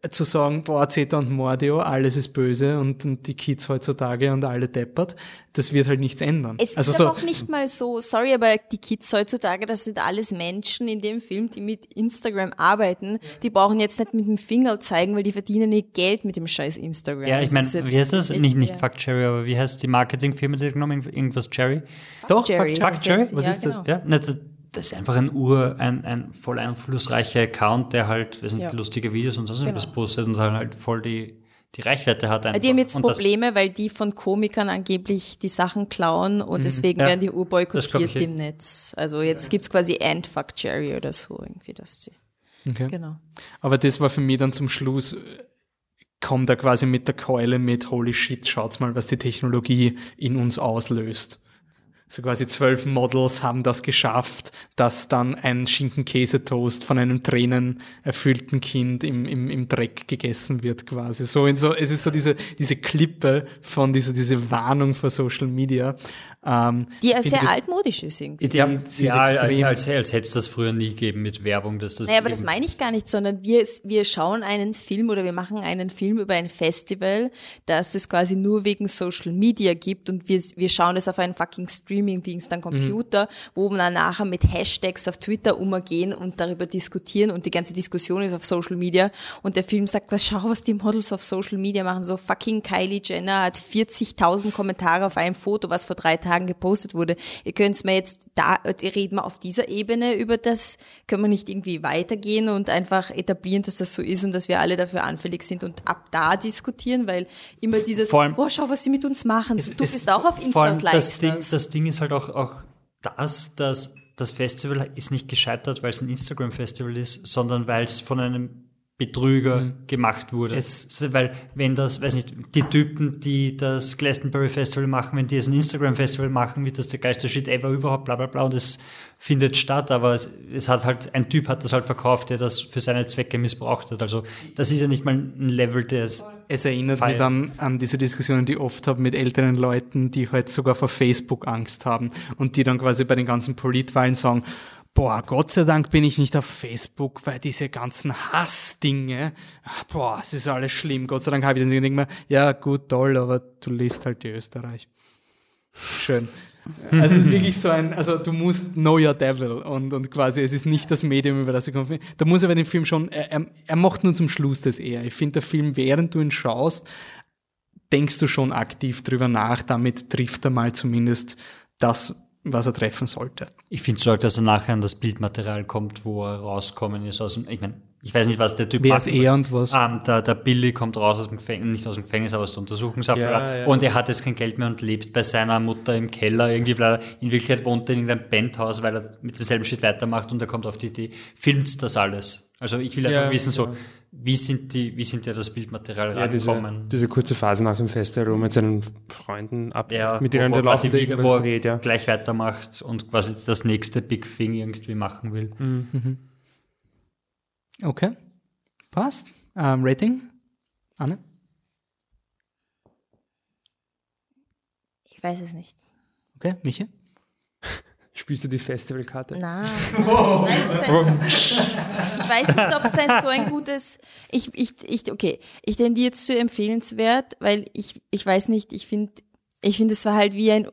äh, zu sagen, boah, Zeta und Mordio, alles ist böse und, und die Kids heutzutage und alle deppert. Das wird halt nichts ändern. Es also ist so, aber auch nicht mal so, sorry, aber die Kids heutzutage, das sind alles Menschen in dem Film, die mit Instagram arbeiten. Die brauchen jetzt nicht mit dem Finger zeigen, weil die verdienen ihr Geld mit dem scheiß Instagram. Ja, ich Das meine, wie heißt das? Nicht, nicht ja. Fuck Cherry, aber wie heißt die Marketingfirma, die genommen irgendwas Cherry? doch, Jerry. Fuck, Fuck Jerry? Was Ja, ist das? genau. Ja, das das ist einfach ein Ur, ein, ein voll einflussreicher Account, der halt, weiß nicht, Ja. lustige Videos und sonst irgendwas Genau. postet und halt voll die, die Reichweite hat einfach. Die haben jetzt und das- Probleme, weil die von Komikern angeblich die Sachen klauen und deswegen Mhm. Ja, werden die das glaub urboykottiert ich eh. im Netz. Also jetzt gibt's quasi End Fuck Jerry oder so irgendwie, dass sie. Okay. Genau. Aber das war für mich dann zum Schluss, kommt er quasi mit der Keule mit, holy shit, schaut's mal, was die Technologie in uns auslöst. So quasi zwölf Models haben das geschafft, dass dann ein Schinken-Käse-Toast von einem tränenerfüllten Kind im, im, im Dreck gegessen wird quasi. So in so, es ist so diese, diese Klippe von dieser, diese Warnung vor Social Media. Ähm, Die ja sehr das- altmodisch ist irgendwie. Ja, ja, sie ist als, als, als, hätte es das früher nie gegeben mit Werbung, dass das. Naja, aber das meine ich gar nicht, sondern wir, wir schauen einen Film oder wir machen einen Film über ein Festival, das es quasi nur wegen Social Media gibt und wir, wir schauen es auf einen fucking Streaming-Dienst am Computer, wo wir dann nachher mit Hashtags auf Twitter umgehen und darüber diskutieren und die ganze Diskussion ist auf Social Media und der Film sagt, was schau, was die Models auf Social Media machen, so fucking Kylie Jenner hat 40.000 Kommentare auf einem Foto, was vor drei Tagen gepostet wurde. Ihr könnt's mir jetzt da, reden wir auf dieser Ebene über das, können wir nicht irgendwie weitergehen und einfach etablieren, dass das so ist und dass wir alle dafür anfällig sind und ab da diskutieren, weil immer dieses, Vor allem- oh, schau, was sie mit uns machen. Du es- bist auch auf Insta und das Ding, das Ding ist halt auch, auch das, dass das Festival ist nicht gescheitert, weil es ein Instagram-Festival ist, sondern weil es von einem Betrüger gemacht wurde. Es- weil wenn das, weiß nicht, die Typen, die das Glastonbury Festival machen, wenn die jetzt ein Instagram-Festival machen, wird das der geilste Shit ever überhaupt, bla bla bla, und es findet statt, aber es, es hat halt, ein Typ hat das halt verkauft, der das für seine Zwecke missbraucht hat. Also das ist ja nicht mal ein Level, der ist Es erinnert Feiern. mich dann an diese Diskussionen, die ich oft habe mit älteren Leuten, die halt sogar vor Facebook Angst haben und die dann quasi bei den ganzen Politwahlen sagen, boah, Gott sei Dank bin ich nicht auf Facebook, weil diese ganzen Hassdinge, ah, boah, es ist alles schlimm. Gott sei Dank habe ich das nicht mehr, ja gut, toll, aber du liest halt die Österreich. Schön. Also es ist wirklich so ein, also du musst know your devil und, und quasi es ist nicht das Medium, über das er kommt. Da muss er bei dem Film schon, er, er, er macht nur zum Schluss das eher. Ich finde, der Film, während du ihn schaust, denkst du schon aktiv drüber nach, damit trifft er mal zumindest das, was er treffen sollte. Ich finde es arg, dass er nachher an das Bildmaterial kommt, wo er rauskommen ist aus dem, ich meine, ich weiß nicht, was der Typ Wer ist er und was? Ähm, der, der Billy kommt raus aus dem Gefängnis, nicht aus dem Gefängnis, aber aus der Untersuchungshaft. Ja, ja. Und er hat jetzt kein Geld mehr und lebt bei seiner Mutter im Keller. Irgendwie, bla. In Wirklichkeit wohnt er in irgendeinem Penthouse, weil er mit demselben Shit weitermacht und er kommt auf die Idee, filmt das alles. Also ich will einfach Ja, wissen, so. Wie sind die, wie sind an das Bildmaterial Ja, diese, rangekommen? diese kurze Phase nach dem Festival, wo er mit seinen Freunden ab, Ja, mit denen der wie- irgendwas wo dreht, ja. gleich weitermacht und quasi das nächste Big Thing irgendwie machen will. Okay. Passt. Ähm, Rating? Anne? Ich weiß es nicht. Okay, Michi? Spielst du die Festivalkarte? Ich es nicht. Ich weiß nicht, ob es ein so ein gutes. Ich, ich, ich, okay, ich tendiere jetzt zu empfehlenswert, weil ich, ich weiß nicht, ich finde, ich finde, es war halt wie ein,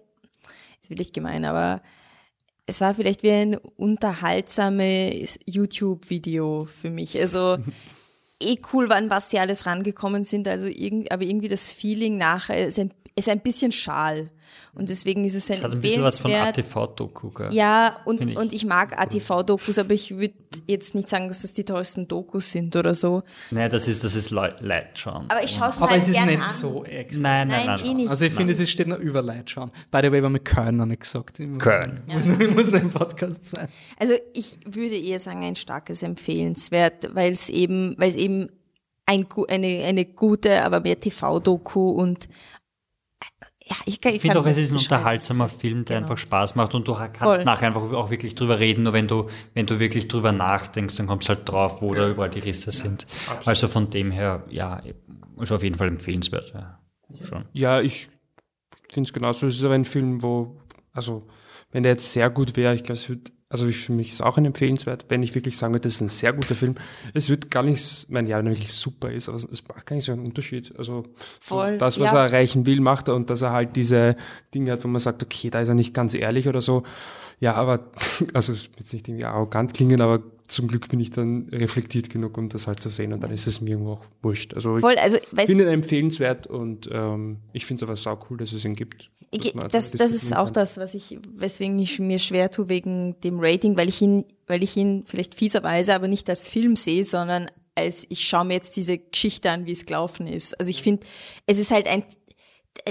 ist wirklich gemein, aber es war vielleicht wie ein unterhaltsames YouTube-Video für mich. Also eh cool, wann was sie alles rangekommen sind, also irgendwie, aber irgendwie das Feeling nachher ist ein, ist ein bisschen schal. Und deswegen ist es ein Das hat ein bisschen was von empfehlenswert. ATV-Doku, gell? Ja, und, ich. und ich mag ATV-Dokus, aber ich würde jetzt nicht sagen, dass das die tollsten Dokus sind oder so. Nein, das ist, das ist Leid, Leid schauen. Aber ich schaue es mir Aber halt es ist nicht an. so extra. nein, nein, Nein, nein. eh nicht. Also ich finde, es ist- steht noch über Leid schauen. By the way, wir haben mit Köln noch nicht gesagt. Muss- Köln. Muss, noch, muss noch im Podcast sein. Also ich würde eher sagen, ein starkes Empfehlenswert, weil es eben, weil es eben ein, eine, eine gute, aber mehr TV-Doku und ja, ich, ich Ich finde auch, es ist ein unterhaltsamer Film, der Genau. einfach Spaß macht und du kannst Voll. nachher einfach auch wirklich drüber reden, nur wenn du, wenn du wirklich drüber nachdenkst, dann kommst du halt drauf, wo da überall die Risse sind. Also von dem her, ja, ist auf jeden Fall empfehlenswert. Ja. Schon. Ja, ich finde es genauso. Es ist aber ein Film, wo, also, wenn der jetzt sehr gut wäre, ich glaube, es wird, also ich, für mich ist auch ein empfehlenswert, wenn ich wirklich sagen würde, das ist ein sehr guter Film. Es wird gar nicht, s- mein ja, wirklich super ist, aber es macht gar nicht so einen Unterschied. Also, so Voll, das, was ja. er erreichen will, macht er und dass er halt diese Dinge hat, wo man sagt, okay, da ist er nicht ganz ehrlich oder so. Ja, aber, also, es wird jetzt nicht irgendwie arrogant klingen, aber zum Glück bin ich dann reflektiert genug, um das halt zu sehen und dann ist es mir irgendwo auch wurscht. Also, Voll, also ich weißt, finde ihn empfehlenswert und ähm, ich finde es aber sau cool, dass es ihn gibt. Ich, das, das ist auch kann. das, was ich, weswegen ich mir schwer tue wegen dem Rating, weil ich ihn, weil ich ihn vielleicht fieserweise, aber nicht als Film sehe, sondern als ich schaue mir jetzt diese Geschichte an, wie es gelaufen ist. Also ich finde, es ist halt ein,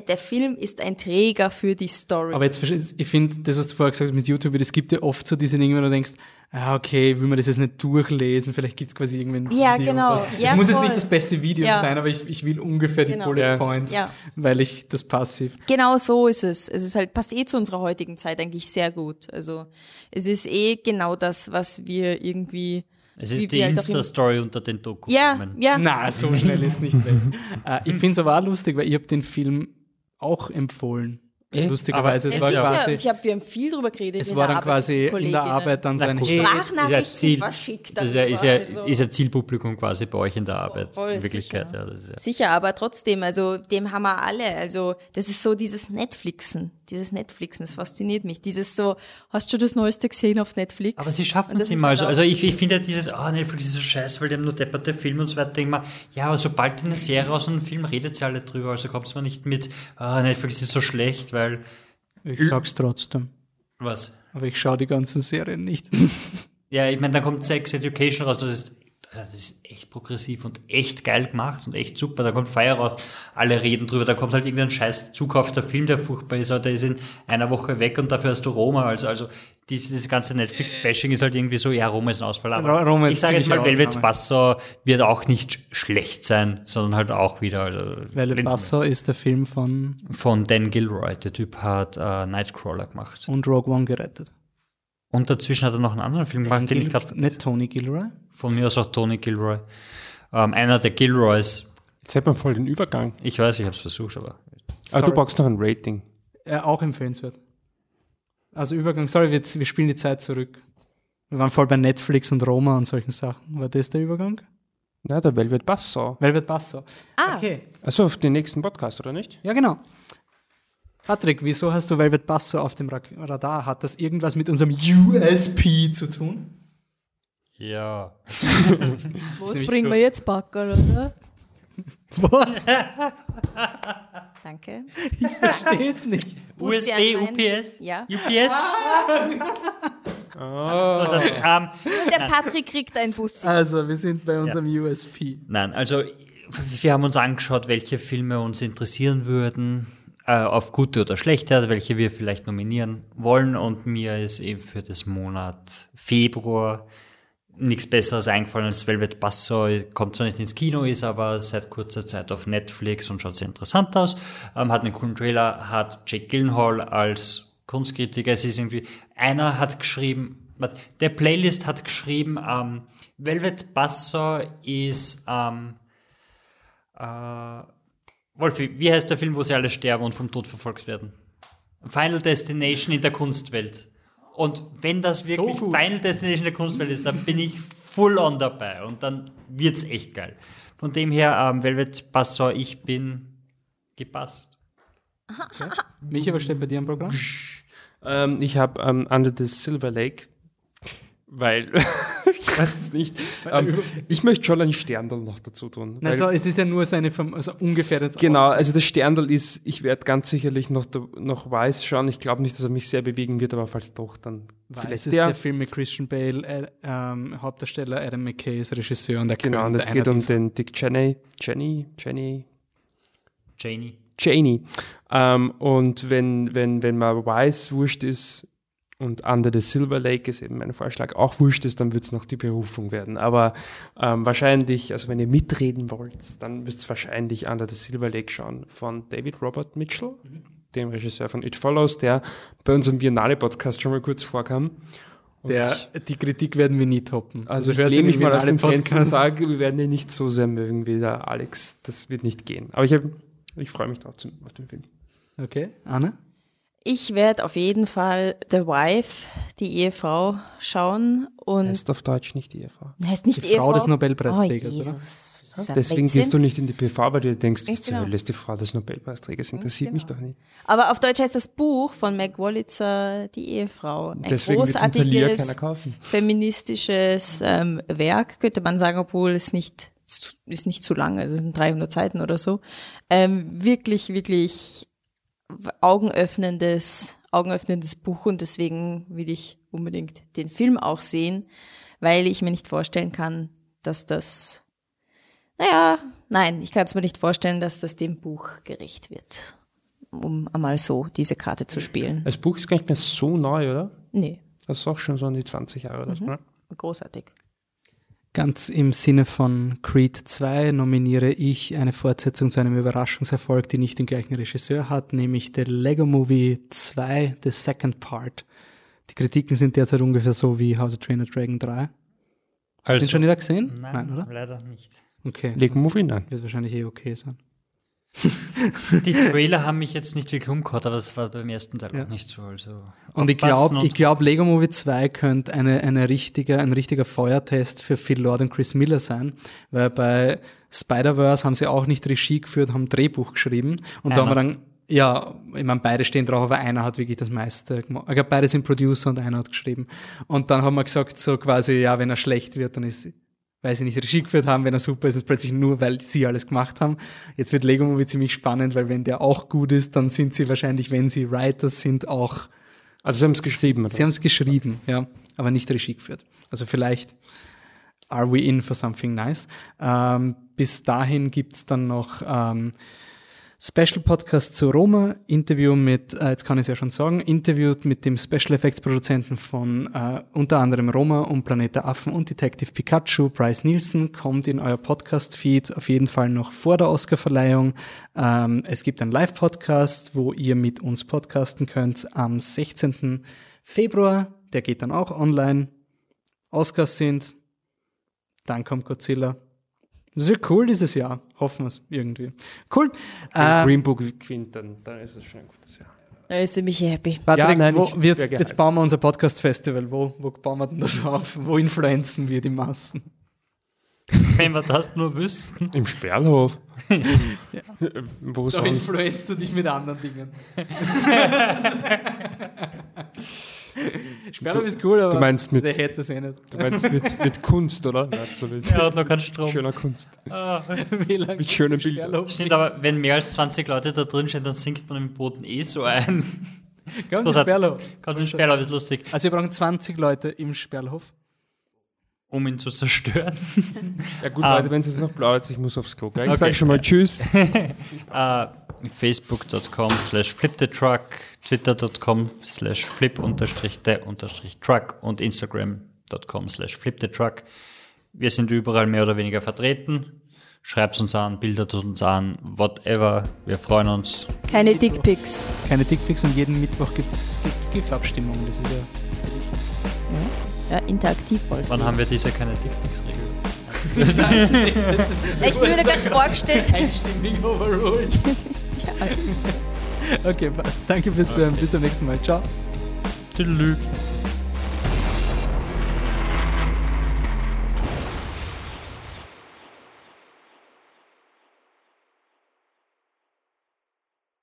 der Film ist ein Träger für die Story. Aber jetzt, verstehst du, ich finde, das, was du vorher gesagt hast mit YouTube, es gibt ja oft so diese Dinge, wo du denkst, ah, okay, will man das jetzt nicht durchlesen, vielleicht gibt es quasi irgendwie ein Ja, Video. genau. Was. Ja, es muss jetzt voll. nicht das beste Video Ja. sein, aber ich, ich will ungefähr die Genau. Bullet Ja. Points, Ja. weil ich das passiv. Genau so ist es. Es ist halt, passt eh zu unserer heutigen Zeit eigentlich sehr gut. Also es ist eh genau das, was wir irgendwie. Es wie ist die Insta-Story unter den Doku. Ja, ja. Na, so schnell ist nicht weg. äh, ich finde es aber auch lustig, weil ich habe den Film auch empfohlen. Eh? Lustigerweise, es war sicher. quasi, ich hab, wir haben viel drüber geredet. es war dann quasi in der. Arbeit dann so ein. Hey, Sprachnachrichten Ziel- verschickt. Das ist ja, darüber, ist, ja, also. ist ja Zielpublikum quasi bei euch in der Arbeit. Voll, in Wirklichkeit, sicher. ja. Ja. Sicher, aber trotzdem, also dem haben wir alle. Also das ist so dieses Netflixen, dieses Netflixen, das fasziniert mich. Dieses so, hast du das Neueste gesehen auf Netflix? Aber sie schaffen es immer. halt Also, also ich, ich finde ja dieses, ah, Netflix ist so scheiße, weil die haben nur depperte Filme und so weiter. Mal, ja, aber sobald eine Serie aus einem Film redet sie alle drüber. Also kommt es mal nicht mit, ah, Netflix ist so schlecht, weil, ich sag's trotzdem. was? Aber ich schaue die ganzen Serien nicht. Ja, ich meine, dann kommt Sex Education raus, das ist, das ist echt progressiv und echt geil gemacht und echt super. Da kommt Fire raus, alle reden drüber, da kommt halt irgendein scheiß zukaufter Film, der furchtbar ist, aber der ist in einer Woche weg und dafür hast du Roma. Also, also dieses ganze Netflix-Bashing ist halt irgendwie so, ja, Roma ist ein Ausfall. Aber Ro- Roma ist ich sage jetzt mal, Velvet Ausnahme. Basso wird auch nicht schlecht sein, sondern halt auch wieder. Also, Weil Basso ist der Film von Von Dan Gilroy, der Typ hat äh, Nightcrawler gemacht. und Rogue One gerettet. Und dazwischen hat er noch einen anderen Film gemacht, den ich gerade nicht Tony Gilroy. Von mir aus auch Tony Gilroy. Ähm, einer der Gilroys. Jetzt hat man voll den Übergang. Ich weiß, ich habe es versucht, aber. Aber du brauchst noch ein Rating. Äh, auch empfehlenswert. Also Übergang, sorry, wir, wir spielen die Zeit zurück. Wir waren voll bei Netflix und Roma und solchen Sachen. War das der Übergang? Na, der Velvet Basso. Velvet Basso. Ah, Okay. Also auf den nächsten Podcast, oder nicht? Ja, genau. Patrick, wieso hast du Velvet Basso auf dem Ra- Radar? Hat das irgendwas mit unserem USP zu tun? Ja. was bringen wir jetzt Backerl, oder? Was? Danke. Ich verstehe es nicht. Mein- UPS? Ja. UPS? Also, ähm, Und der Patrick kriegt ein Bussi. Also, wir sind bei unserem USP. nein, also wir haben uns angeschaut, welche Filme uns interessieren würden, äh, auf gute oder schlechte, welche wir vielleicht nominieren wollen. Und mir ist eben für das Monat Februar nichts Besseres eingefallen als Velvet Basso. Kommt zwar nicht ins Kino, ist aber seit kurzer Zeit auf Netflix und schaut sehr interessant aus. Ähm, hat einen coolen Trailer, hat Jake Gyllenhaal als Kunstkritiker. Es ist irgendwie, einer hat geschrieben, der Playlist hat geschrieben, ähm, Velvet Basso ist, ähm, äh, Wolfi, wie heißt der Film, wo sie alle sterben und vom Tod verfolgt werden? Final Destination in der Kunstwelt. Und wenn das wirklich gut. Final Destination in der Kunstwelt ist, dann bin ich full on dabei und dann wird's echt geil. Von dem her, ähm, Velvet Basso, ich bin gepasst. Micha, was steht bei dir im Programm? Ähm, ich habe ähm, Under the Silver Lake, weil weiß es nicht. Ähm, ich möchte schon ein Sterndal noch dazu tun. weil- Also es ist ja nur so eine also ungefähr jetzt Genau, also das Sterndal ist, ich werde ganz sicherlich noch, noch Weiß schauen. Ich glaube nicht, dass er mich sehr bewegen wird, aber falls doch, dann Weiß vielleicht ist der. der Film mit Christian Bale, äh, ähm, Hauptdarsteller Adam McKay ist Regisseur und der Genau, und es geht um den Dick Cheney, Jenny, Jenny, Janie. Cheney. Ähm, und wenn, wenn, wenn man weiß, wurscht ist und Under the Silver Lake ist eben mein Vorschlag, auch wurscht ist, dann wird es noch die Berufung werden. Aber ähm, wahrscheinlich, also wenn ihr mitreden wollt, dann müsst ihr wahrscheinlich Under the Silver Lake schauen von David Robert Mitchell, dem Regisseur von It Follows, der bei unserem Biennale-Podcast schon mal kurz vorkam. Der, die Kritik werden wir nie toppen. also ich hört lehne mich mal aus dem Fenster und sage, wir werden ihn nicht so sehr mögen wie der Alex. Das wird nicht gehen. Aber ich, hab, ich freue mich trotzdem auf den Film. Okay, Anna? Ich werde auf jeden Fall The Wife, die Ehefrau, schauen und Heißt auf Deutsch nicht die Ehefrau. heißt nicht Die Ehefrau. Frau des Nobelpreisträgers, oh? Jesus. Ein Deswegen Blödsinn. gehst du nicht in die PV, weil du denkst, was zur genau. Hölle ist die Frau des Nobelpreisträgers? Interessiert mich doch nicht. Aber auf Deutsch heißt das Buch von Mac Wolitzer Die Ehefrau. Ein Deswegen großartiges feministisches ähm, Werk, könnte man sagen, obwohl es nicht zu- ist nicht zu lang, also es sind 300 Seiten oder so. Ähm, wirklich, wirklich augenöffnendes, augenöffnendes Buch und deswegen will ich unbedingt den Film auch sehen, weil ich mir nicht vorstellen kann, dass das, naja, nein, ich kann es mir nicht vorstellen, dass das dem Buch gerecht wird, um einmal so diese Karte zu spielen. Das Buch ist gar nicht mehr so neu, oder? Nee, Das ist auch schon so an die 20 Jahre oder so. ne? großartig. Ganz im Sinne von Creed 2 nominiere ich eine Fortsetzung zu einem Überraschungserfolg, die nicht den gleichen Regisseur hat, nämlich der Lego Movie 2, The Second Part. Die Kritiken sind derzeit ungefähr so wie How to Train a Dragon 3. Also, Den schon wieder gesehen? nein, oder? leider nicht. Okay. Lego Movie, nein. Wird wahrscheinlich eh okay sein. Die Trailer haben mich jetzt nicht wirklich umgehauen, aber das war beim ersten Teil Ja. auch nicht so. Also Und ich glaube, ich glaub, Lego Movie 2 könnte eine, eine richtige, ein richtiger Feuertest für Phil Lord und Chris Miller sein, weil bei Spider-Verse haben sie auch nicht Regie geführt, haben Drehbuch geschrieben und da haben wir Einer. dann, ja, ich meine, beide stehen drauf, aber einer hat wirklich das meiste gemacht. Ich glaube, beide sind Producer und einer hat geschrieben. Und dann haben wir gesagt, so quasi, ja, wenn er schlecht wird, dann ist, weil sie nicht Regie geführt haben, wenn er super ist, ist es plötzlich nur, weil sie alles gemacht haben. Jetzt wird Lego Movie ziemlich spannend, weil wenn der auch gut ist, dann sind sie wahrscheinlich, wenn sie Writers sind, auch Also sie haben es geschrieben. Oder? Sie haben es geschrieben, ja, aber nicht Regie geführt. Also vielleicht are we in for something nice. Ähm, bis dahin gibt's dann noch ähm, Special Podcast zu Roma, Interview mit, äh, jetzt kann ich es ja schon sagen, Interview mit dem Special Effects Produzenten von äh, unter anderem Roma und Planet der Affen und Detective Pikachu, Bryce Nielsen, kommt in euer Podcast-Feed auf jeden Fall noch vor der Oscarverleihung. Ähm, es gibt einen Live-Podcast, wo ihr mit uns podcasten könnt am 16. Februar. Der geht dann auch online. Oscars sind, dann kommt Godzilla. Das wird cool dieses Jahr. Hoffen wir es irgendwie. Cool. Wenn Äh, Green Book gewinnt, dann, dann ist es schon ein gutes Jahr. Da ist sie mich happy. Patrick, Ja, nein, wo, ich wir jetzt, bauen wir unser Podcast-Festival. Wo, wo bauen wir denn das auf? Wo influenzen wir die Massen? Wenn wir das nur wüssten. Im Sperlhof. Wo Da sonst? influenzt du dich mit anderen Dingen. Sperrhof ist cool, aber du meinst mit- der hätte es eh nicht. Du meinst mit, mit Kunst, oder? Nicht so mit Er hat noch keinen Strom. schöner Kunst. Wie lange Mit schönen Bildern. Stimmt, aber wenn mehr als 20 Leute da drin stehen, dann sinkt man im Boden eh so ein. Ganz Was im Sperrhof. Ganz im Sperrlauf ist lustig, Also wir brauchen 20 Leute im Sperrhof. um ihn zu zerstören. Ja gut, Ah. Leute, wenn es jetzt noch plaudert, ich muss aufs Klo. Ich Okay. sage schon mal Tschüss. Äh, Facebook.com slash flipthetruck, Twitter.com slash flip unterstrich the unterstrich truck und Instagram.com slash flipthetruck. Wir sind überall mehr oder weniger vertreten. Schreibt uns an, bildet uns an, whatever. Wir freuen uns. Keine Dickpics. Keine Dickpics und jeden Mittwoch gibt's gibt's GIF-Abstimmungen. Das ist ja Ja, interaktiv voll. Wann haben wir diese keine Dickpics-Regel? Ich habe mir gerade vorgestellt. einstimmig overruled. Okay, passt. Danke fürs Zuhören. Bis zum nächsten Mal. Ciao. Tüdelü.